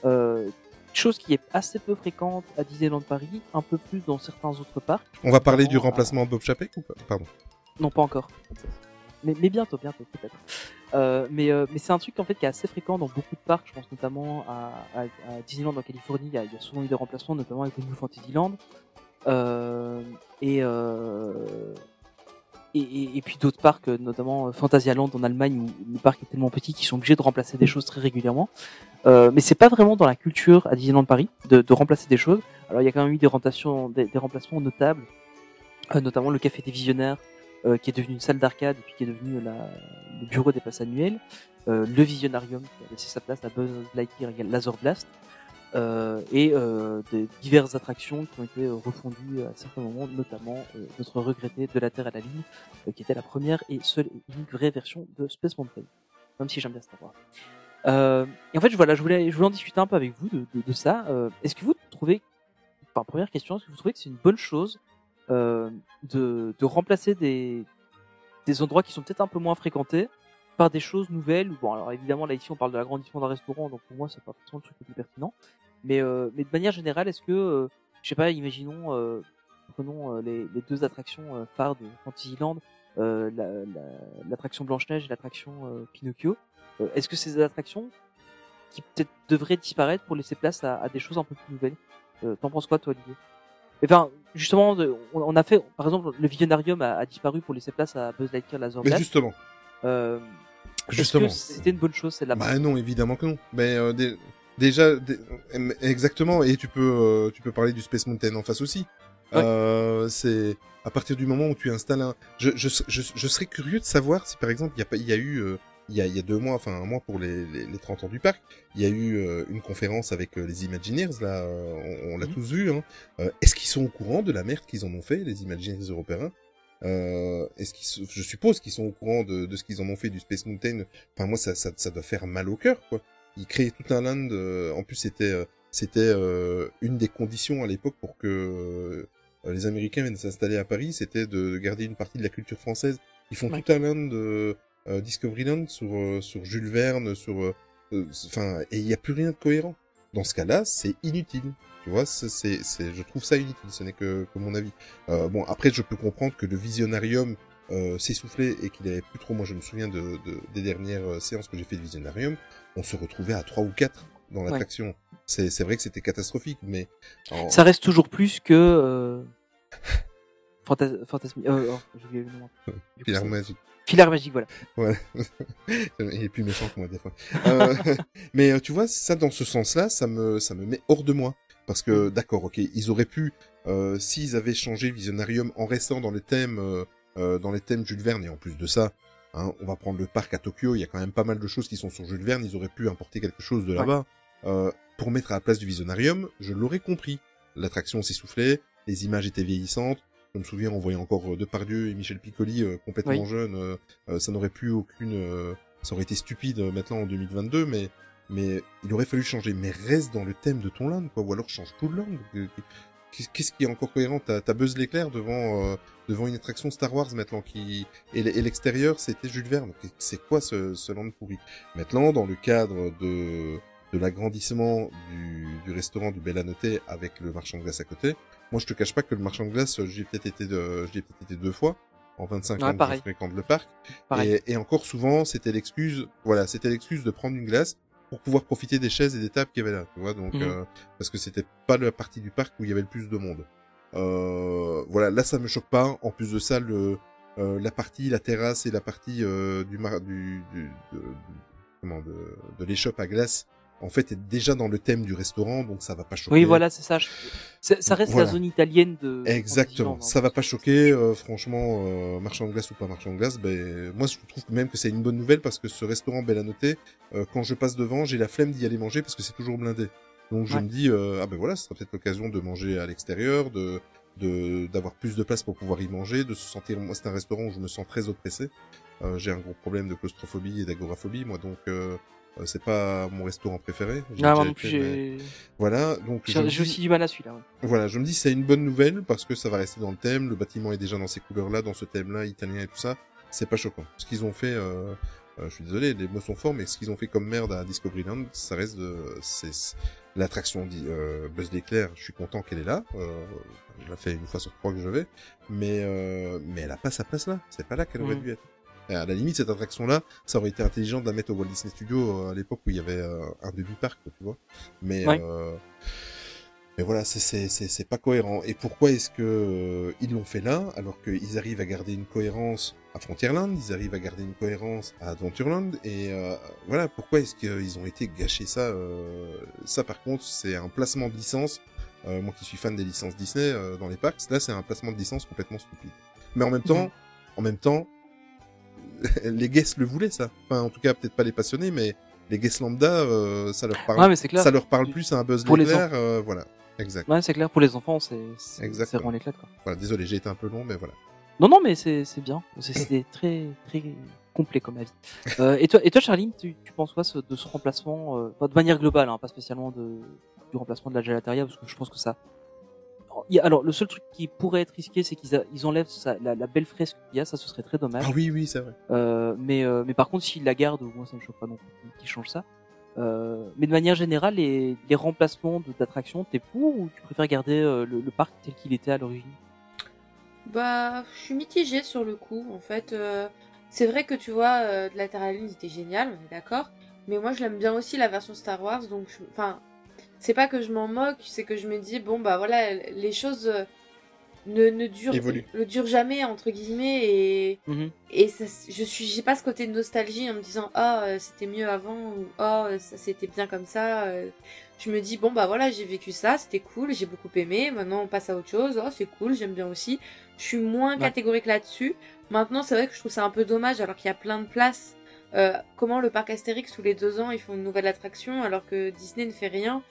Euh, chose qui est assez peu fréquente à Disneyland Paris, un peu plus dans certains autres parcs. On va parler du Notamment à- remplacement Bob Chapek ou pas? Pardon. Non, pas encore. Mais, mais bientôt, bientôt, peut-être. Euh, mais euh, mais c'est un truc en fait qui est assez fréquent dans beaucoup de parcs. Je pense notamment à, à, à Disneyland en Californie. Il y, a, il y a souvent eu des remplacements, notamment avec le New Fantasyland. Euh, et, euh, et, puis d'autres parcs, euh, notamment euh, Fantasyland en Allemagne, où le parc est tellement petit qu'ils sont obligés de remplacer des choses très régulièrement. Euh, mais c'est pas vraiment dans la culture à Disneyland Paris de, de remplacer des choses. Alors il y a quand même eu des remplacements, notables, euh, notamment le Café des Visionnaires, qui est devenu une salle d'arcade puis qui est devenu le bureau des passes annuelles, le Visionarium qui a laissé sa place à Buzz Lightyear et Laser Blast, et euh, de diverses attractions qui ont été euh, refondues à certains moments, notamment euh, notre regretté De la Terre à la Lune, euh, qui était la première et seule et unique vraie version de Space Mountain, même si j'aime bien Star Wars. Euh, et en fait, voilà, je voulais, je voulais en discuter un peu avec vous de, de, de ça. Euh, est-ce que vous trouvez, enfin, première question, est-ce que vous trouvez que c'est une bonne chose euh, de, de remplacer des, des endroits qui sont peut-être un peu moins fréquentés par des choses nouvelles ou bon alors évidemment là ici on parle de l'agrandissement d'un restaurant donc pour moi c'est pas forcément le truc le plus pertinent. Mais euh, mais de manière générale est-ce que euh, je sais pas imaginons euh, prenons euh, les, les deux attractions euh, phares de Fantasyland euh, la- la- l'attraction Blanche Neige et l'attraction euh, Pinocchio euh, est-ce que ces attractions qui peut-être devraient disparaître pour laisser place à, à des choses un peu plus nouvelles? Euh, t'en penses quoi toi Olivier? Enfin, justement, on, on a fait, par exemple, le Visionarium a, a disparu pour laisser place à Buzz Lightyear Laser Mais Blast. justement, Euh, justement. C'était une bonne chose celle-là Bah non, évidemment que non. Mais euh, dé- déjà, dé- exactement. Et tu peux, euh, tu peux parler du Space Mountain en face aussi. Ouais. Euh, c'est à partir du moment où tu installes un. Je, je, je, je serais curieux de savoir si par exemple il y a pas, il y a eu, il y a, il y a deux mois, enfin un mois pour les, les, les 30 ans du parc, il y a eu une conférence avec les Imagineers là, on, on l'a Mhm. tous vu. Hein. Est-ce qu'ils sont au courant de la merde qu'ils en ont fait, les Imagineers européens? Euh, est-ce qu'ils, je suppose qu'ils sont au courant de, de ce qu'ils en ont fait du Space Mountain. Enfin moi ça, ça, ça doit faire mal au cœur quoi. Ils créaient tout un land. euh, en plus c'était, euh, c'était euh, une des conditions à l'époque pour que euh, les Américains viennent s'installer à Paris, c'était de garder une partie de la culture française. Ils font Ouais. tout un land euh, euh, Discoveryland sur sur Jules Verne, sur, enfin et il y a plus rien de cohérent. Dans ce cas-là, c'est inutile. Tu vois, c'est, je trouve ça inutile. Ce n'est que, que mon avis. Euh, bon, après, je peux comprendre que le Visionarium euh, s'essoufflait et qu'il avait plus trop. Moi, je me souviens de, de- des dernières euh, séances que j'ai fait de Visionarium. On se retrouvait à trois ou quatre dans l'attraction. C'est, c'est vrai que c'était catastrophique, mais en- Ça reste toujours plus que euh... Fantas- Fantasmi... Euh, oh, coup, c'est- magique. Filaire magique, voilà. Voilà. Il est plus méchant que moi des fois. Euh, mais euh, tu vois, ça dans ce sens-là, ça me ça me met hors de moi parce que d'accord, ok, ils auraient pu euh, s'ils avaient changé le Visionarium en restant dans les thèmes euh, euh, dans les thèmes Jules Verne et en plus de ça, hein, on va prendre le parc à Tokyo, il y a quand même pas mal de choses qui sont sur Jules Verne, ils auraient pu importer quelque chose de là-bas euh, pour mettre à la place du Visionarium, je l'aurais compris. L'attraction s'essoufflait, les images étaient vieillissantes. Je me souviens, on voyait encore euh, Depardieu et Michel Piccoli euh, complètement Oui. jeunes. euh, ça n'aurait plus aucune, ça aurait été stupide maintenant en 2022, mais mais il aurait fallu changer. Mais reste dans le thème de ton land, quoi, ou alors change tout. Euh, Qu'est- Qu'est-ce qui est encore cohérent? T'as Buzz l'éclair devant euh, devant une attraction Star Wars maintenant qui et l'extérieur c'était Jules Verne. C'est quoi ce, ce land pourri? Maintenant, dans le cadre de de l'agrandissement du, du restaurant du Bel Anoté avec le marchand de glace à côté. Moi, je te cache pas que le marchand de glace, j'y ai peut-être été, de, peut-être été deux fois en 25 Ouais, ans que je fréquente le parc. Et, et encore souvent, c'était l'excuse, voilà, c'était l'excuse de prendre une glace pour pouvoir profiter des chaises et des tables qu'il y avait là, tu vois, donc Mhm. euh, parce que c'était pas la partie du parc où il y avait le plus de monde. Euh, voilà, là ça me choque pas. En plus de ça, le euh, la partie, la terrasse et la partie euh, du, mar- du, du de, comment de, de l'échoppe à glace, en fait, est déjà dans le thème du restaurant, donc ça va pas choquer. Oui, voilà, c'est ça. Ça reste Voilà. la zone italienne de. Exactement, ça va pas choquer, euh, franchement, euh, marchand de glace ou pas marchand de glace, ben moi je trouve même que c'est une bonne nouvelle parce que ce restaurant bel à noter, euh, quand je passe devant, j'ai la flemme d'y aller manger parce que c'est toujours blindé. Donc je Ouais. me dis euh, ah ben voilà, ce sera peut-être l'occasion de manger à l'extérieur, de de d'avoir plus de place pour pouvoir y manger, de se sentir. Moi, c'est un restaurant où je me sens très oppressé. Euh, j'ai un gros problème de claustrophobie et d'agoraphobie, moi, donc euh, c'est pas mon restaurant préféré. Ah, non plus, mais- j'ai Voilà, donc j'ai dis- aussi du mal à celui-là. ouais. voilà, je me dis c'est une bonne nouvelle parce que ça va rester dans le thème. Le bâtiment est déjà dans ces couleurs-là, dans ce thème-là, italien et tout ça. C'est pas choquant. Ce qu'ils ont fait, euh, euh, je suis désolé, les mots sont forts, mais ce qu'ils ont fait comme merde à Discoveryland, ça reste de, c'est c'est- l'attraction euh, Buzz l'éclair. Je suis content qu'elle est là. Euh, je la fais une fois sur trois que je vais, mais euh, mais elle a pas sa place là. C'est pas là qu'elle aurait Mhm. dû être. Et à la limite, cette attraction-là, ça aurait été intelligent de la mettre au Walt Disney Studios euh, à l'époque où il y avait euh, un demi-parc, tu vois. Mais Ouais. euh, mais voilà, c'est c'est c'est c'est pas cohérent. Et pourquoi est-ce que euh, ils l'ont fait là alors qu'ils arrivent à garder une cohérence à Frontierland, ils arrivent à garder une cohérence à Adventureland et euh, voilà pourquoi est-ce qu'ils ont été gâchés ça euh, Ça par contre c'est un placement de licence. Euh, moi qui suis fan des licences Disney euh, dans les parcs, là c'est un placement de licence complètement stupide. Mais en même temps, Mhm. en même temps, les guests le voulaient ça. Enfin en tout cas peut-être pas les passionnés, mais les guests lambda, euh, ça leur parle. Ouais, mais c'est clair. Ça leur parle plus à un Buzz Pour les l'éclair, euh, voilà. Exact. Ouais, c'est clair, pour les enfants, c'est c'est- vraiment l'éclat. quoi. Voilà, désolé, j'ai été un peu long, mais voilà. Non, non, mais c'est c'est bien. C'est- C'était très, très complet comme avis. Euh, et toi, et toi, Charline, tu, tu penses quoi de ce remplacement, euh, de manière globale, hein, pas spécialement de, du remplacement de la gelateria, parce que je pense que ça. Il y a- alors, le seul truc qui pourrait être risqué, c'est qu'ils ils enlèvent ça- la, la belle fresque qu'il y a, ça, ce serait très dommage. Ah oui, oui, c'est vrai. Euh, mais, euh, mais par contre, s'ils la gardent, moi ça me choque pas non plus qu'ils changent ça. Euh, mais de manière générale, les, les remplacements d'attractions, t'es pour ou tu préfères garder euh, le, le parc tel qu'il était à l'origine? Bah, je suis mitigée sur le coup. En fait, euh, c'est vrai que tu vois, euh, de la Terre à la Lune, c'était génial, on est d'accord. Mais moi, je l'aime bien aussi la version Star Wars. Donc, je- enfin, c'est pas que je m'en moque, c'est que je me dis bon bah voilà, les choses euh, ne ne durent, ne durent jamais entre guillemets et et ça, je suis, j'ai pas ce côté de nostalgie en me disant ah euh, c'était mieux avant ou ah euh, ça c'était bien comme ça. Je me dis bon bah voilà j'ai vécu ça, c'était cool, j'ai beaucoup aimé. Maintenant on passe à autre chose. Oh c'est cool, j'aime bien aussi. Je suis moins Ouais. catégorique là-dessus. Maintenant c'est vrai que je trouve ça un peu dommage alors qu'il y a plein de places. Euh, comment le parc Astérix tous les deux ans ils font une nouvelle attraction alors que Disney ne fait rien.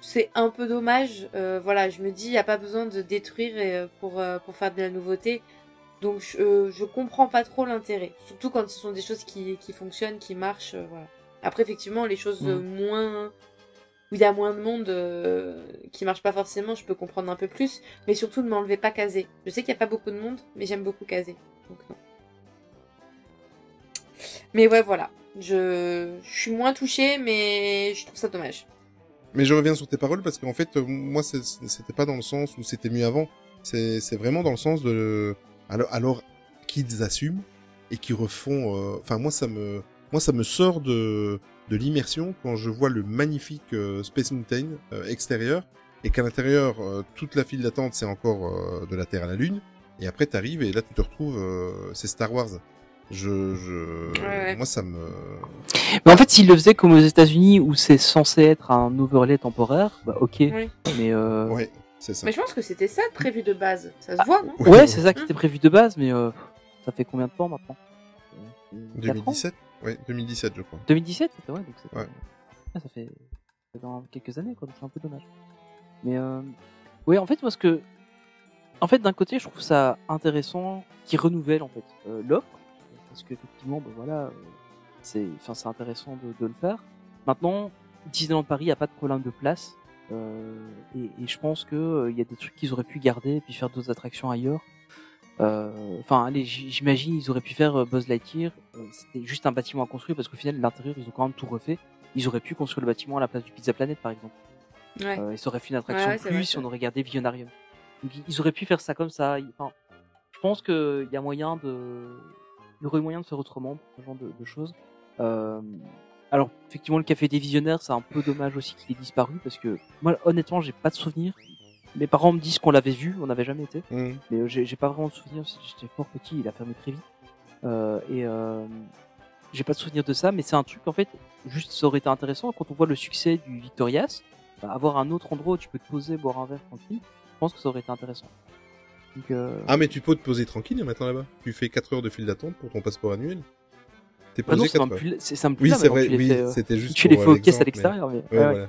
C'est un peu dommage. Euh, voilà, je me dis il y a pas besoin de détruire euh, pour euh, pour faire de la nouveauté. Donc je, euh, je comprends pas trop l'intérêt, surtout quand ce sont des choses qui, qui fonctionnent, qui marchent, voilà. Après effectivement les choses euh, moins où il y a moins de monde qui marchent pas forcément, je peux comprendre un peu plus, mais surtout ne m'enlevez pas casé. Je sais qu'il y a pas beaucoup de monde, mais j'aime beaucoup casé. Donc non. Mais ouais voilà, je, je suis moins touchée, mais je trouve ça dommage. Mais je reviens sur tes paroles parce qu'en fait, moi, c'était pas dans le sens où c'était mieux avant. C'est vraiment dans le sens de alors alors qu'ils assument et qui refont. euh, Enfin, moi, ça me moi ça me sort de de l'immersion quand je vois le magnifique euh, Space Mountain euh, extérieur et qu'à l'intérieur toute la file d'attente c'est encore de la Terre à la Lune et après t'arrives et là tu te retrouves c'est Star Wars. Je je ouais. moi ça me Mais en fait, s'ils le faisaient comme aux États-Unis où c'est censé être un overlay temporaire, bah ok. Oui. Mais euh... ouais c'est ça. Mais je pense que c'était ça prévu de base, ça se voit, non ouais, c'est ça qui était prévu de base, mais euh, ça fait combien de temps maintenant Euh, quatre ans 2017 Ouais, 2017 je crois. 2017, c'était ouais, donc c'était- Ouais. Ah, ça fait ça fait dans quelques années, quoi. donc C'est un peu dommage. Mais euh... oui, en fait, moi, ce que, en fait, d'un côté, je trouve ça intéressant qui renouvelle en fait euh, l'offre, parce qu'effectivement, ben voilà, euh, c'est, enfin, c'est intéressant de, de le faire. Maintenant, Disneyland Paris a pas de problème de place, euh, et, et je pense que euh, il y a des trucs qu'ils auraient pu garder et puis faire d'autres attractions ailleurs. Euh, Enfin, allez, j'imagine ils auraient pu faire euh, Buzz Lightyear. euh, C'était juste un bâtiment à construire parce qu'au final, l'intérieur, ils ont quand même tout refait. Ils auraient pu construire le bâtiment à la place du Pizza Planet, par exemple. Ouais. Euh, et ça aurait fait une attraction Ouais, ouais, plus si on aurait gardé Visionarium. Donc, ils- auraient pu faire ça comme ça. Enfin, je pense qu'il y a moyen de, y aurait moyen de faire autrement pour ce genre de, de choses. Euh, alors, effectivement, le café des visionnaires, c'est un peu dommage aussi qu'il ait disparu parce que moi, honnêtement, j'ai pas de souvenir. Mes parents me disent qu'on l'avait vu, on n'avait jamais été, Mmh. mais euh, j'ai j'ai pas vraiment de souvenir. J'étais fort petit, il a fermé très vite. Euh, et euh, j'ai pas de souvenir de ça, mais c'est un truc en fait, juste ça aurait été intéressant quand on voit le succès du Victorias, bah, avoir un autre endroit où tu peux te poser, boire un verre tranquille. Je pense que ça aurait été intéressant. Donc, euh... Ah, mais tu peux te poser tranquille maintenant là-bas. Tu fais 4 heures de file d'attente pour ton passeport annuel. T'es Ah non, posé c'est 4 même heures. plus, c'est Oui, c'est vrai, tu les oui, fais, euh, c'était juste Tu les fais euh, aux caisses à l'extérieur, mais, Ouais, ouais, ouais. voilà.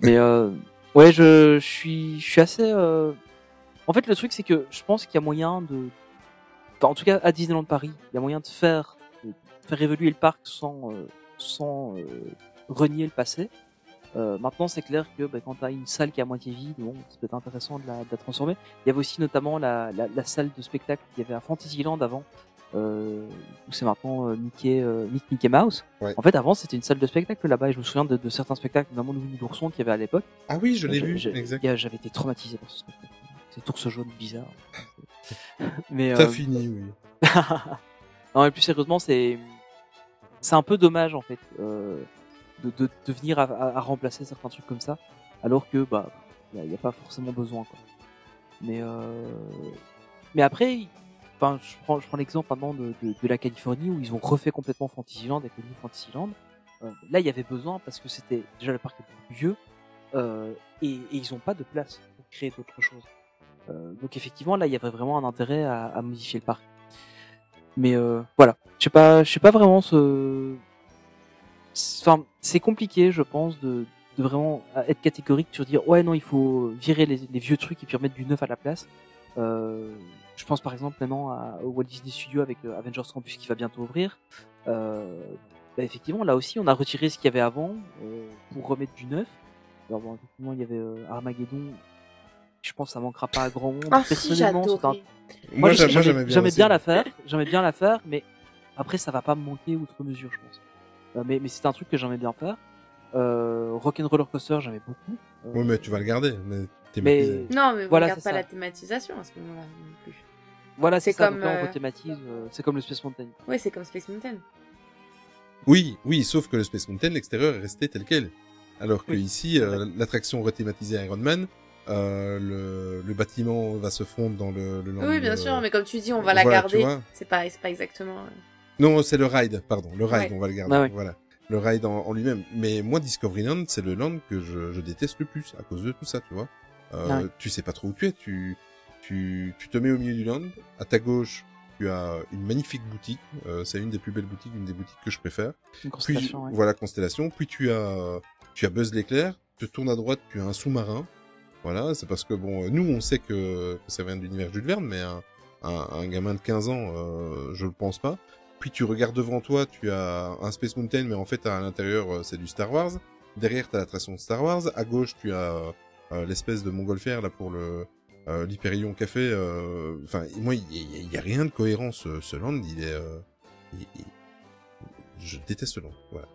Mais euh, ouais, je, je suis, je suis assez. Euh... En fait, le truc, c'est que je pense qu'il y a moyen de. Enfin, en tout cas, à Disneyland Paris, il y a moyen de faire, de faire évoluer le parc sans, euh, sans euh, renier le passé. Euh, maintenant, c'est clair que bah, quand tu as une salle qui est à moitié vide, bon, ça peut être intéressant de la, de la transformer. Il y avait aussi notamment la, la, la salle de spectacle qu'il y avait à Fantasyland avant, euh, où c'est maintenant euh, Mickey, euh, Mick- Mickey Mouse. Ouais. En fait, avant, c'était une salle de spectacle là-bas, et je me souviens de, de certains spectacles, notamment le Winnie l'ourson qu'il y avait à l'époque. Ah oui, je l'ai J'ai- vu, J'avais été traumatisé par ce spectacle. Cet ours jaune bizarre. Mais Ça euh, finit, oui. non, mais plus sérieusement, c'est c'est un peu dommage en fait euh, de, de, de venir à, à- à remplacer certains trucs comme ça, alors que bah il n'y a, pas forcément besoin quoi. Mais euh, mais après, enfin je prends je prends l'exemple maintenant de, de, de la Californie où ils ont refait complètement Fantasyland avec le New Fantasyland. Euh, là, il y avait besoin parce que c'était déjà le parc beaucoup vieux euh, et, et ils n'ont pas de place pour créer d'autres choses. Euh, donc effectivement, là, il y avait vraiment un intérêt à, à modifier le parc. Mais euh, voilà, je sais pas, je sais pas vraiment ce. C'est- Enfin, c'est compliqué, je pense, de, de vraiment être catégorique sur dire ouais non, il faut virer les, les vieux trucs et puis remettre du neuf à la place. Euh, je pense par exemple maintenant à, au Walt Disney Studio avec euh, Avengers Campus qui va bientôt ouvrir. Euh, bah, effectivement, là aussi, on a retiré ce qu'il y avait avant euh, pour remettre du neuf. Alors bon, effectivement, il y avait euh, Armageddon. Je pense que ça manquera pas à grand monde. Ah si, Personnellement, c'est un. Moi, j'aimais bien. bien la faire, j'aimais bien la faire, mais après ça va pas me manquer outre mesure, je pense. Euh, mais mais c'est un truc que j'aimais bien faire. Euh, Rock'n'Roller Coaster, j'aimais beaucoup. Euh, Oui, mais tu vas le garder. Mais Mais-. Non, mais on Voilà, regarde pas ça. la thématisation à ce moment-là non plus. voilà, c'est comme, donc là, on euh, rethématise. euh, c'est comme le Space Mountain. Oui, c'est comme Space Mountain. Oui, oui, sauf que le Space Mountain, l'extérieur est resté tel quel. Alors que Oui, ici, euh, l'attraction rethématisée Iron Man, euh, le, le bâtiment va se fondre dans le, le Oui, bien euh, sûr, mais comme tu dis, on va la voilà, garder. C'est pas, c'est pas exactement. Non, c'est le ride, pardon, le ride, Ouais. on va le garder. Ah ouais. Voilà, le ride en, en lui-même. Mais moi, Discoveryland, c'est le land que je, je déteste le plus à cause de tout ça, tu vois. Euh, Ah ouais. Tu sais pas trop où tu es, tu, tu, tu te mets au milieu du land. À ta gauche, tu as une magnifique boutique. Euh, c'est une des plus belles boutiques, une des boutiques que je préfère. Une Puis constellation. ouais. voilà constellation. Puis tu as tu as Buzz l'éclair. Tu tournes à droite, tu as un sous-marin. Voilà, c'est parce que bon, nous on sait que, que ça vient de l'univers Jules Verne, mais un, un, un gamin de 15 ans, euh, je le pense pas. Puis tu regardes devant toi, tu as un Space Mountain, mais en fait à l'intérieur euh, c'est du Star Wars. Derrière t'as l'attraction Star Wars. À gauche tu as euh, l'espèce de montgolfière là pour le euh, l'Hyperion Café. euh, Enfin, moi il y, a- il y a rien de cohérent ce, ce land. Il est euh, il- il- je déteste ce land. Voilà.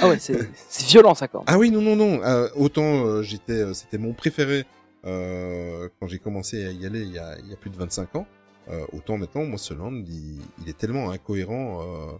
Ah ouais, c'est violent ça quand même. Ah oui, non, non, non. euh, autant euh, j'étais, euh, c'était mon préféré euh, quand j'ai commencé à y aller il y a, il y a plus de 25 ans. Euh, autant maintenant, moi, ce land, il, il est tellement incohérent. Euh,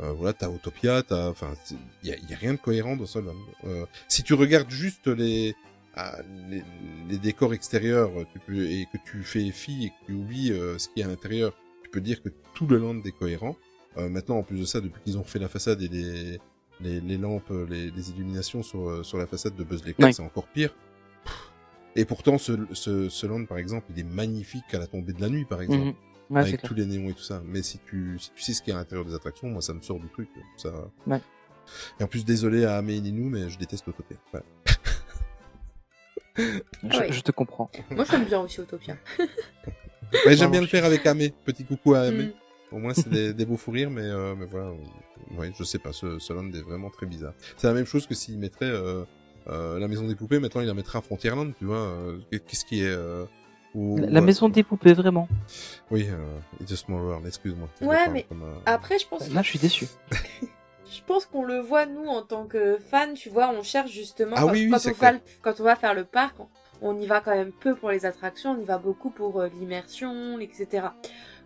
euh, voilà, t'as Autopia, t'as, enfin, il y a, y a rien de cohérent dans ce land. Euh, si tu regardes juste les, ah, les, les décors extérieurs, tu peux et que tu fais fi et que tu oublies euh, ce qu'il y a à l'intérieur, tu peux dire que tout le land est cohérent. Euh, maintenant, en plus de ça, depuis qu'ils ont refait la façade et les les, les lampes, les, les illuminations sur, euh, sur la façade de Buzz l'éclair, Oui. c'est encore pire. Et pourtant, ce, ce, ce land, par exemple, il est magnifique à la tombée de la nuit, par exemple, Mhm. Ouais, c'est avec clair. tous les néons et tout ça. Mais si tu, si tu sais ce qu'il y a à l'intérieur des attractions, moi, ça me sort du truc. Ça... Ouais. Et en plus, désolé à Amé Inu, mais je déteste Autopia. Je, Ah ouais. je te comprends. Moi, j'aime bien aussi Autopia. Ouais, j'aime bien le faire avec Amé. Petit coucou à Amé. Mm. Au moins, c'est des, des beaux fous rires, mais, euh, mais voilà. Ouais, je sais pas, ce, ce land est vraiment très bizarre. C'est la même chose que s'il mettrait euh, euh, la maison des poupées, maintenant il la mettrait à Frontierland, tu vois. euh, Qu'est-ce qui est... Euh, La, la maison des poupées, vraiment. Oui, euh, It's a Small World, excuse-moi. Je Ouais, mais comme, euh, Après, je pense, Là, je suis déçu. je pense qu'on le voit nous en tant que fans, tu vois, on cherche justement Ah quand, oui, oui, quand c'est on va, quand on va faire le parc, on, y va quand même peu pour les attractions, on y va beaucoup pour euh, l'immersion, etc.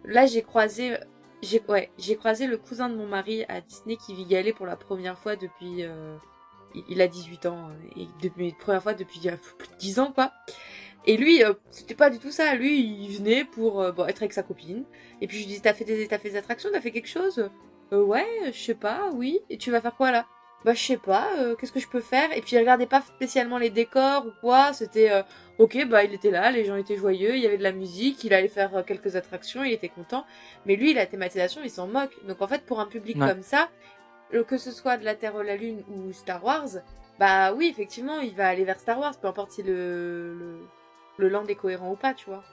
Là, j'ai croisé, j'ai ouais, j'ai croisé le cousin de mon mari à Disney qui vit y aller pour la première fois depuis, euh, il, a 18 ans et depuis première fois depuis plus de 10 ans quoi. Et lui, euh, c'était pas du tout ça. Lui, il venait pour euh, bon, être avec sa copine. Et puis je lui dis, t'as fait des, t'as fait des attractions, t'as fait quelque chose? Euh, Ouais, je sais pas, oui. Et tu vas faire quoi là? Bah je sais pas. euh, Qu'est-ce que je peux faire? Et puis il regardait pas spécialement les décors ou quoi. C'était euh, ok, bah il était là, les gens étaient joyeux, il y avait de la musique, il allait faire quelques attractions, il était content. Mais lui, la thématisation, il s'en moque. Donc en fait, pour un public Ouais. comme ça, que ce soit de la Terre ou la Lune ou Star Wars, bah oui, effectivement, il va aller vers Star Wars, peu importe si le, le, le land est cohérent ou pas, tu vois.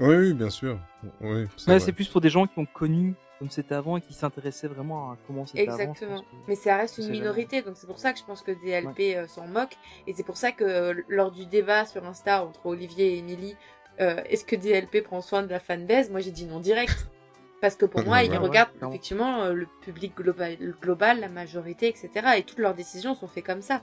Oui, oui, bien sûr. Oui, Ouais, c'est plus pour des gens qui ont connu comme c'était avant et qui s'intéressaient vraiment à comment c'était avant. Exactement. Mais ça reste une jamais- minorité, donc c'est pour ça que je pense que DLP euh, s'en moque. Et c'est pour ça que euh, lors du débat sur Insta entre Olivier et Émilie, euh, est-ce que DLP prend soin de la fanbase? Moi j'ai dit non direct. Parce que pour moi, Ouais, ils ouais, regardent effectivement euh, le public global, le global, la majorité, etc. Et toutes leurs décisions sont faites comme ça.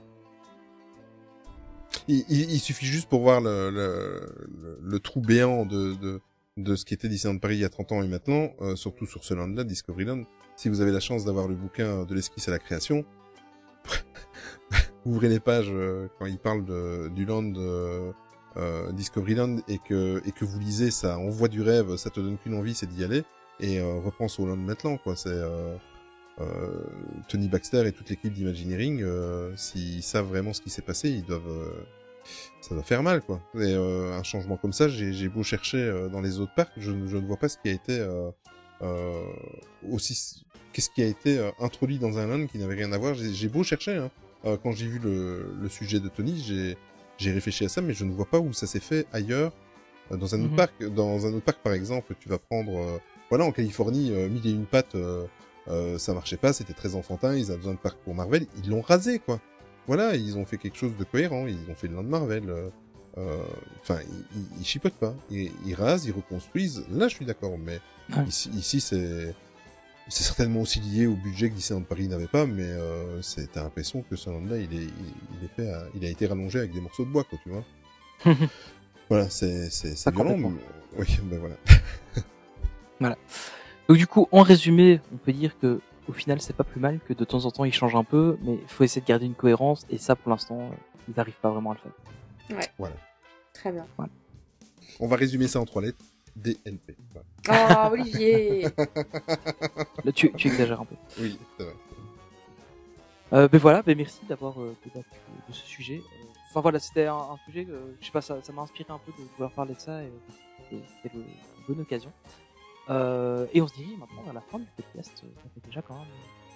Il, il- il suffit juste pour voir le, le, le, le trou béant de, de, de ce qui était Disneyland Paris il y a 30 ans et maintenant, euh, surtout sur ce land-là, Discoveryland. Si vous avez la chance d'avoir le bouquin de l'esquisse à la création, ouvrez les pages euh, quand il parle de, du land euh, euh, Discoveryland et que, et que vous lisez, ça envoie du rêve, ça te donne qu'une envie, c'est d'y aller. Et euh, repense au land maintenant, quoi. C'est euh, euh, Tony Baxter et toute l'équipe d'Imagineering, euh, s'ils savent vraiment ce qui s'est passé, ils doivent, euh, ça doit faire mal, quoi. Et euh, un changement comme ça, j'ai beau chercher euh, dans les autres parcs, je, ne- je ne vois pas ce qui a été euh, euh, aussi, qu'est-ce qui a été introduit dans un land qui n'avait rien à voir. J'ai beau chercher, hein. Euh, quand j'ai vu le, le sujet de Tony, j'ai j'ai réfléchi à ça, mais je ne vois pas où ça s'est fait ailleurs. Euh, Dans un autre Mhm. parc, dans un autre parc par exemple, tu vas prendre, euh, voilà, en Californie, euh, mille et une pattes, euh, euh, ça marchait pas, c'était très enfantin, ils avaient besoin de parc pour Marvel, ils l'ont rasé quoi. Voilà, ils ont fait quelque chose de cohérent, ils ont fait le land Marvel. Enfin, ils, ils, ils chipotent pas, ils, ils rasent, ils reconstruisent. Là, je suis d'accord, mais Ouais. ici, ici c'est c'est certainement aussi lié au budget que Disneyland Paris n'avait pas, mais euh, c'est l'impression que ce land-là, il est, il, il est fait, à- il a été rallongé avec des morceaux de bois, quoi, tu vois. voilà, c'est c'est c'est violent. mais- Oui, ben voilà. Donc du coup, en résumé, on peut dire que au final, c'est pas plus mal que de temps en temps, ils changent un peu, mais il faut essayer de garder une cohérence, et ça, pour l'instant, euh, ils n'arrivent pas vraiment à le faire. Très bien. On va résumer ça en trois lettres. DLP. Voilà. Oh, Olivier Là, tu, tu exagères un peu. Oui, c'est vrai. Euh, ben voilà, ben merci d'avoir euh, débattu de ce sujet. Enfin voilà, c'était un, un sujet, euh, je sais pas, ça ça m'a inspiré un peu de vouloir parler de ça, et euh, c'était une bonne occasion. Euh, et on se dirige maintenant à la fin du podcast. Euh, Ça fait déjà quand même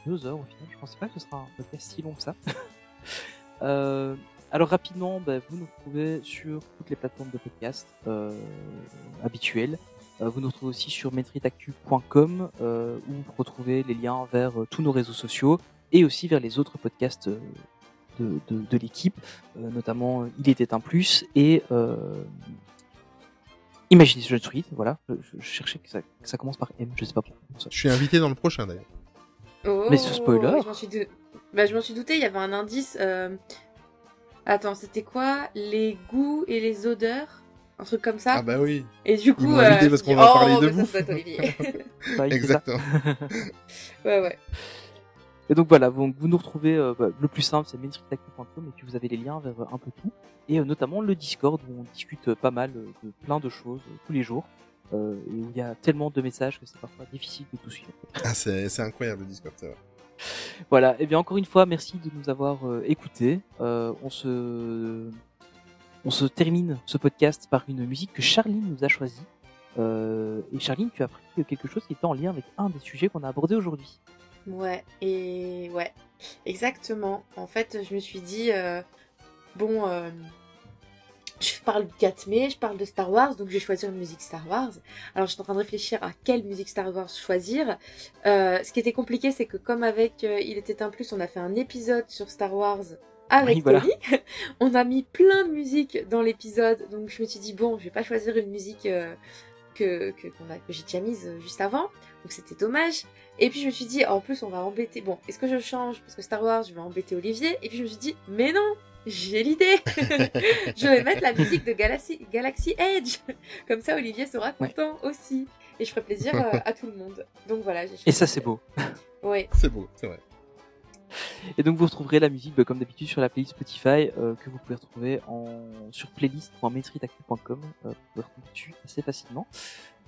deux heures au final. Je pensais pas que ce sera un podcast si long que ça. Euh, alors rapidement, ben, vous nous retrouvez sur toutes les plateformes de podcast habituelles. Vous nous retrouvez aussi sur maintritactu.com euh, où vous retrouvez les liens vers tous nos réseaux sociaux et aussi vers les autres podcasts de, de, l'équipe, notamment Il était un plus et Imagination Suite. Voilà, je, je cherchais que ça, que ça commence par M, je sais pas pourquoi. Je suis invité dans le prochain d'ailleurs. Oh, Mais ce spoiler. Je m'en suis, dou- bah, je m'en suis douté, il y avait un indice. euh, Attends, c'était quoi? Les goûts et les odeurs? Un truc comme ça? Ah bah oui, Et du coup. m'ont invité je parce qu'on va oh, parler de ça Olivier. Ouais, c'est ça. exactement. ouais, ouais. Et donc voilà, vous, vous nous retrouvez, euh, bah, le plus simple c'est mainstreetactu.com et puis vous avez les liens vers euh, un peu tout. Et euh, notamment le Discord où on discute pas mal de plein de choses tous les jours. Et où il y a tellement de messages que c'est parfois difficile de tout suivre. Ah, c'est incroyable le Discord. Voilà, et bien encore une fois, merci de nous avoir écoutés. On se on se termine ce podcast par une musique que Charline nous a choisie. Euh, et Charline, tu as pris quelque chose qui était en lien avec un des sujets qu'on a abordé aujourd'hui. Ouais, et ouais, exactement. En fait, je me suis dit, euh, bon, euh, je parle du 4 mai, je parle de Star Wars, donc je vais choisir une musique Star Wars. Alors, je suis en train de réfléchir à quelle musique Star Wars choisir. Euh, ce qui était compliqué, c'est que comme avec Il était un plus, on a fait un épisode sur Star Wars avec Oui, voilà. On a mis plein de musique dans l'épisode, donc je me suis dit, bon, je vais pas choisir une musique euh, que, que, qu'on a, que j'ai déjà mise juste avant, donc c'était dommage. Et puis je me suis dit, en plus on va embêter. Bon, est-ce que je change? Parce que Star Wars, je vais embêter Olivier. Et puis je me suis dit, mais non, j'ai l'idée. je vais mettre la musique de Galaxy, Galaxy Edge. Comme ça, Olivier sera Ouais. content aussi. Et je ferai plaisir euh, à tout le monde. Donc voilà. j'ai Et choisi- ça, c'est beau. Ouais. C'est beau, c'est vrai. Et donc vous retrouverez la musique bah, comme d'habitude sur la playlist Spotify euh, que vous pouvez retrouver en sur playlist.maitritactu.com. Euh, vous pouvez retrouver dessus assez facilement.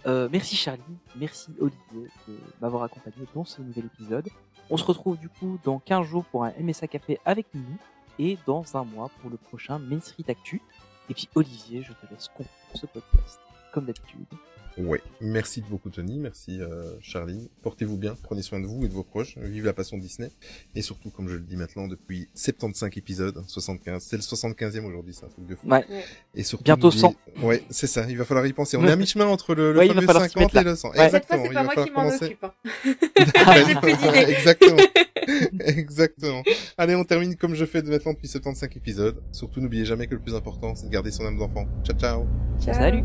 Euh, merci Charlie, merci Olivier de m'avoir accompagné dans ce nouvel épisode. On se retrouve du coup dans 15 jours pour un MSA Café avec nous et dans un mois pour le prochain Main Street Actu. Et puis Olivier, je te laisse conclure ce podcast. comme d'habitude. Ouais. Merci beaucoup Tony, merci euh, Charlie. Portez-vous bien, prenez soin de vous et de vos proches. Vive la passion Disney. Et surtout, comme je le dis maintenant, depuis 75 épisodes, 75, c'est le 75e aujourd'hui, c'est un truc de fou. Ouais. Et surtout, Bientôt n'oubliez- Ouais, c'est ça, il va falloir y penser. On est à mi-chemin entre le, le Ouais, il va fameux falloir s'y 50 mettre là. et le 100. Ouais. Cette fois, Exactement, c'est il pas va moi falloir qui m'en commencer. occupe. hein. J'ai plus d'idées. Exactement. Exactement. Allez, on termine comme je fais de maintenant depuis 75 épisodes. Surtout, n'oubliez jamais que le plus important, c'est de garder son âme d'enfant. Ciao, ciao. Ciao. Salut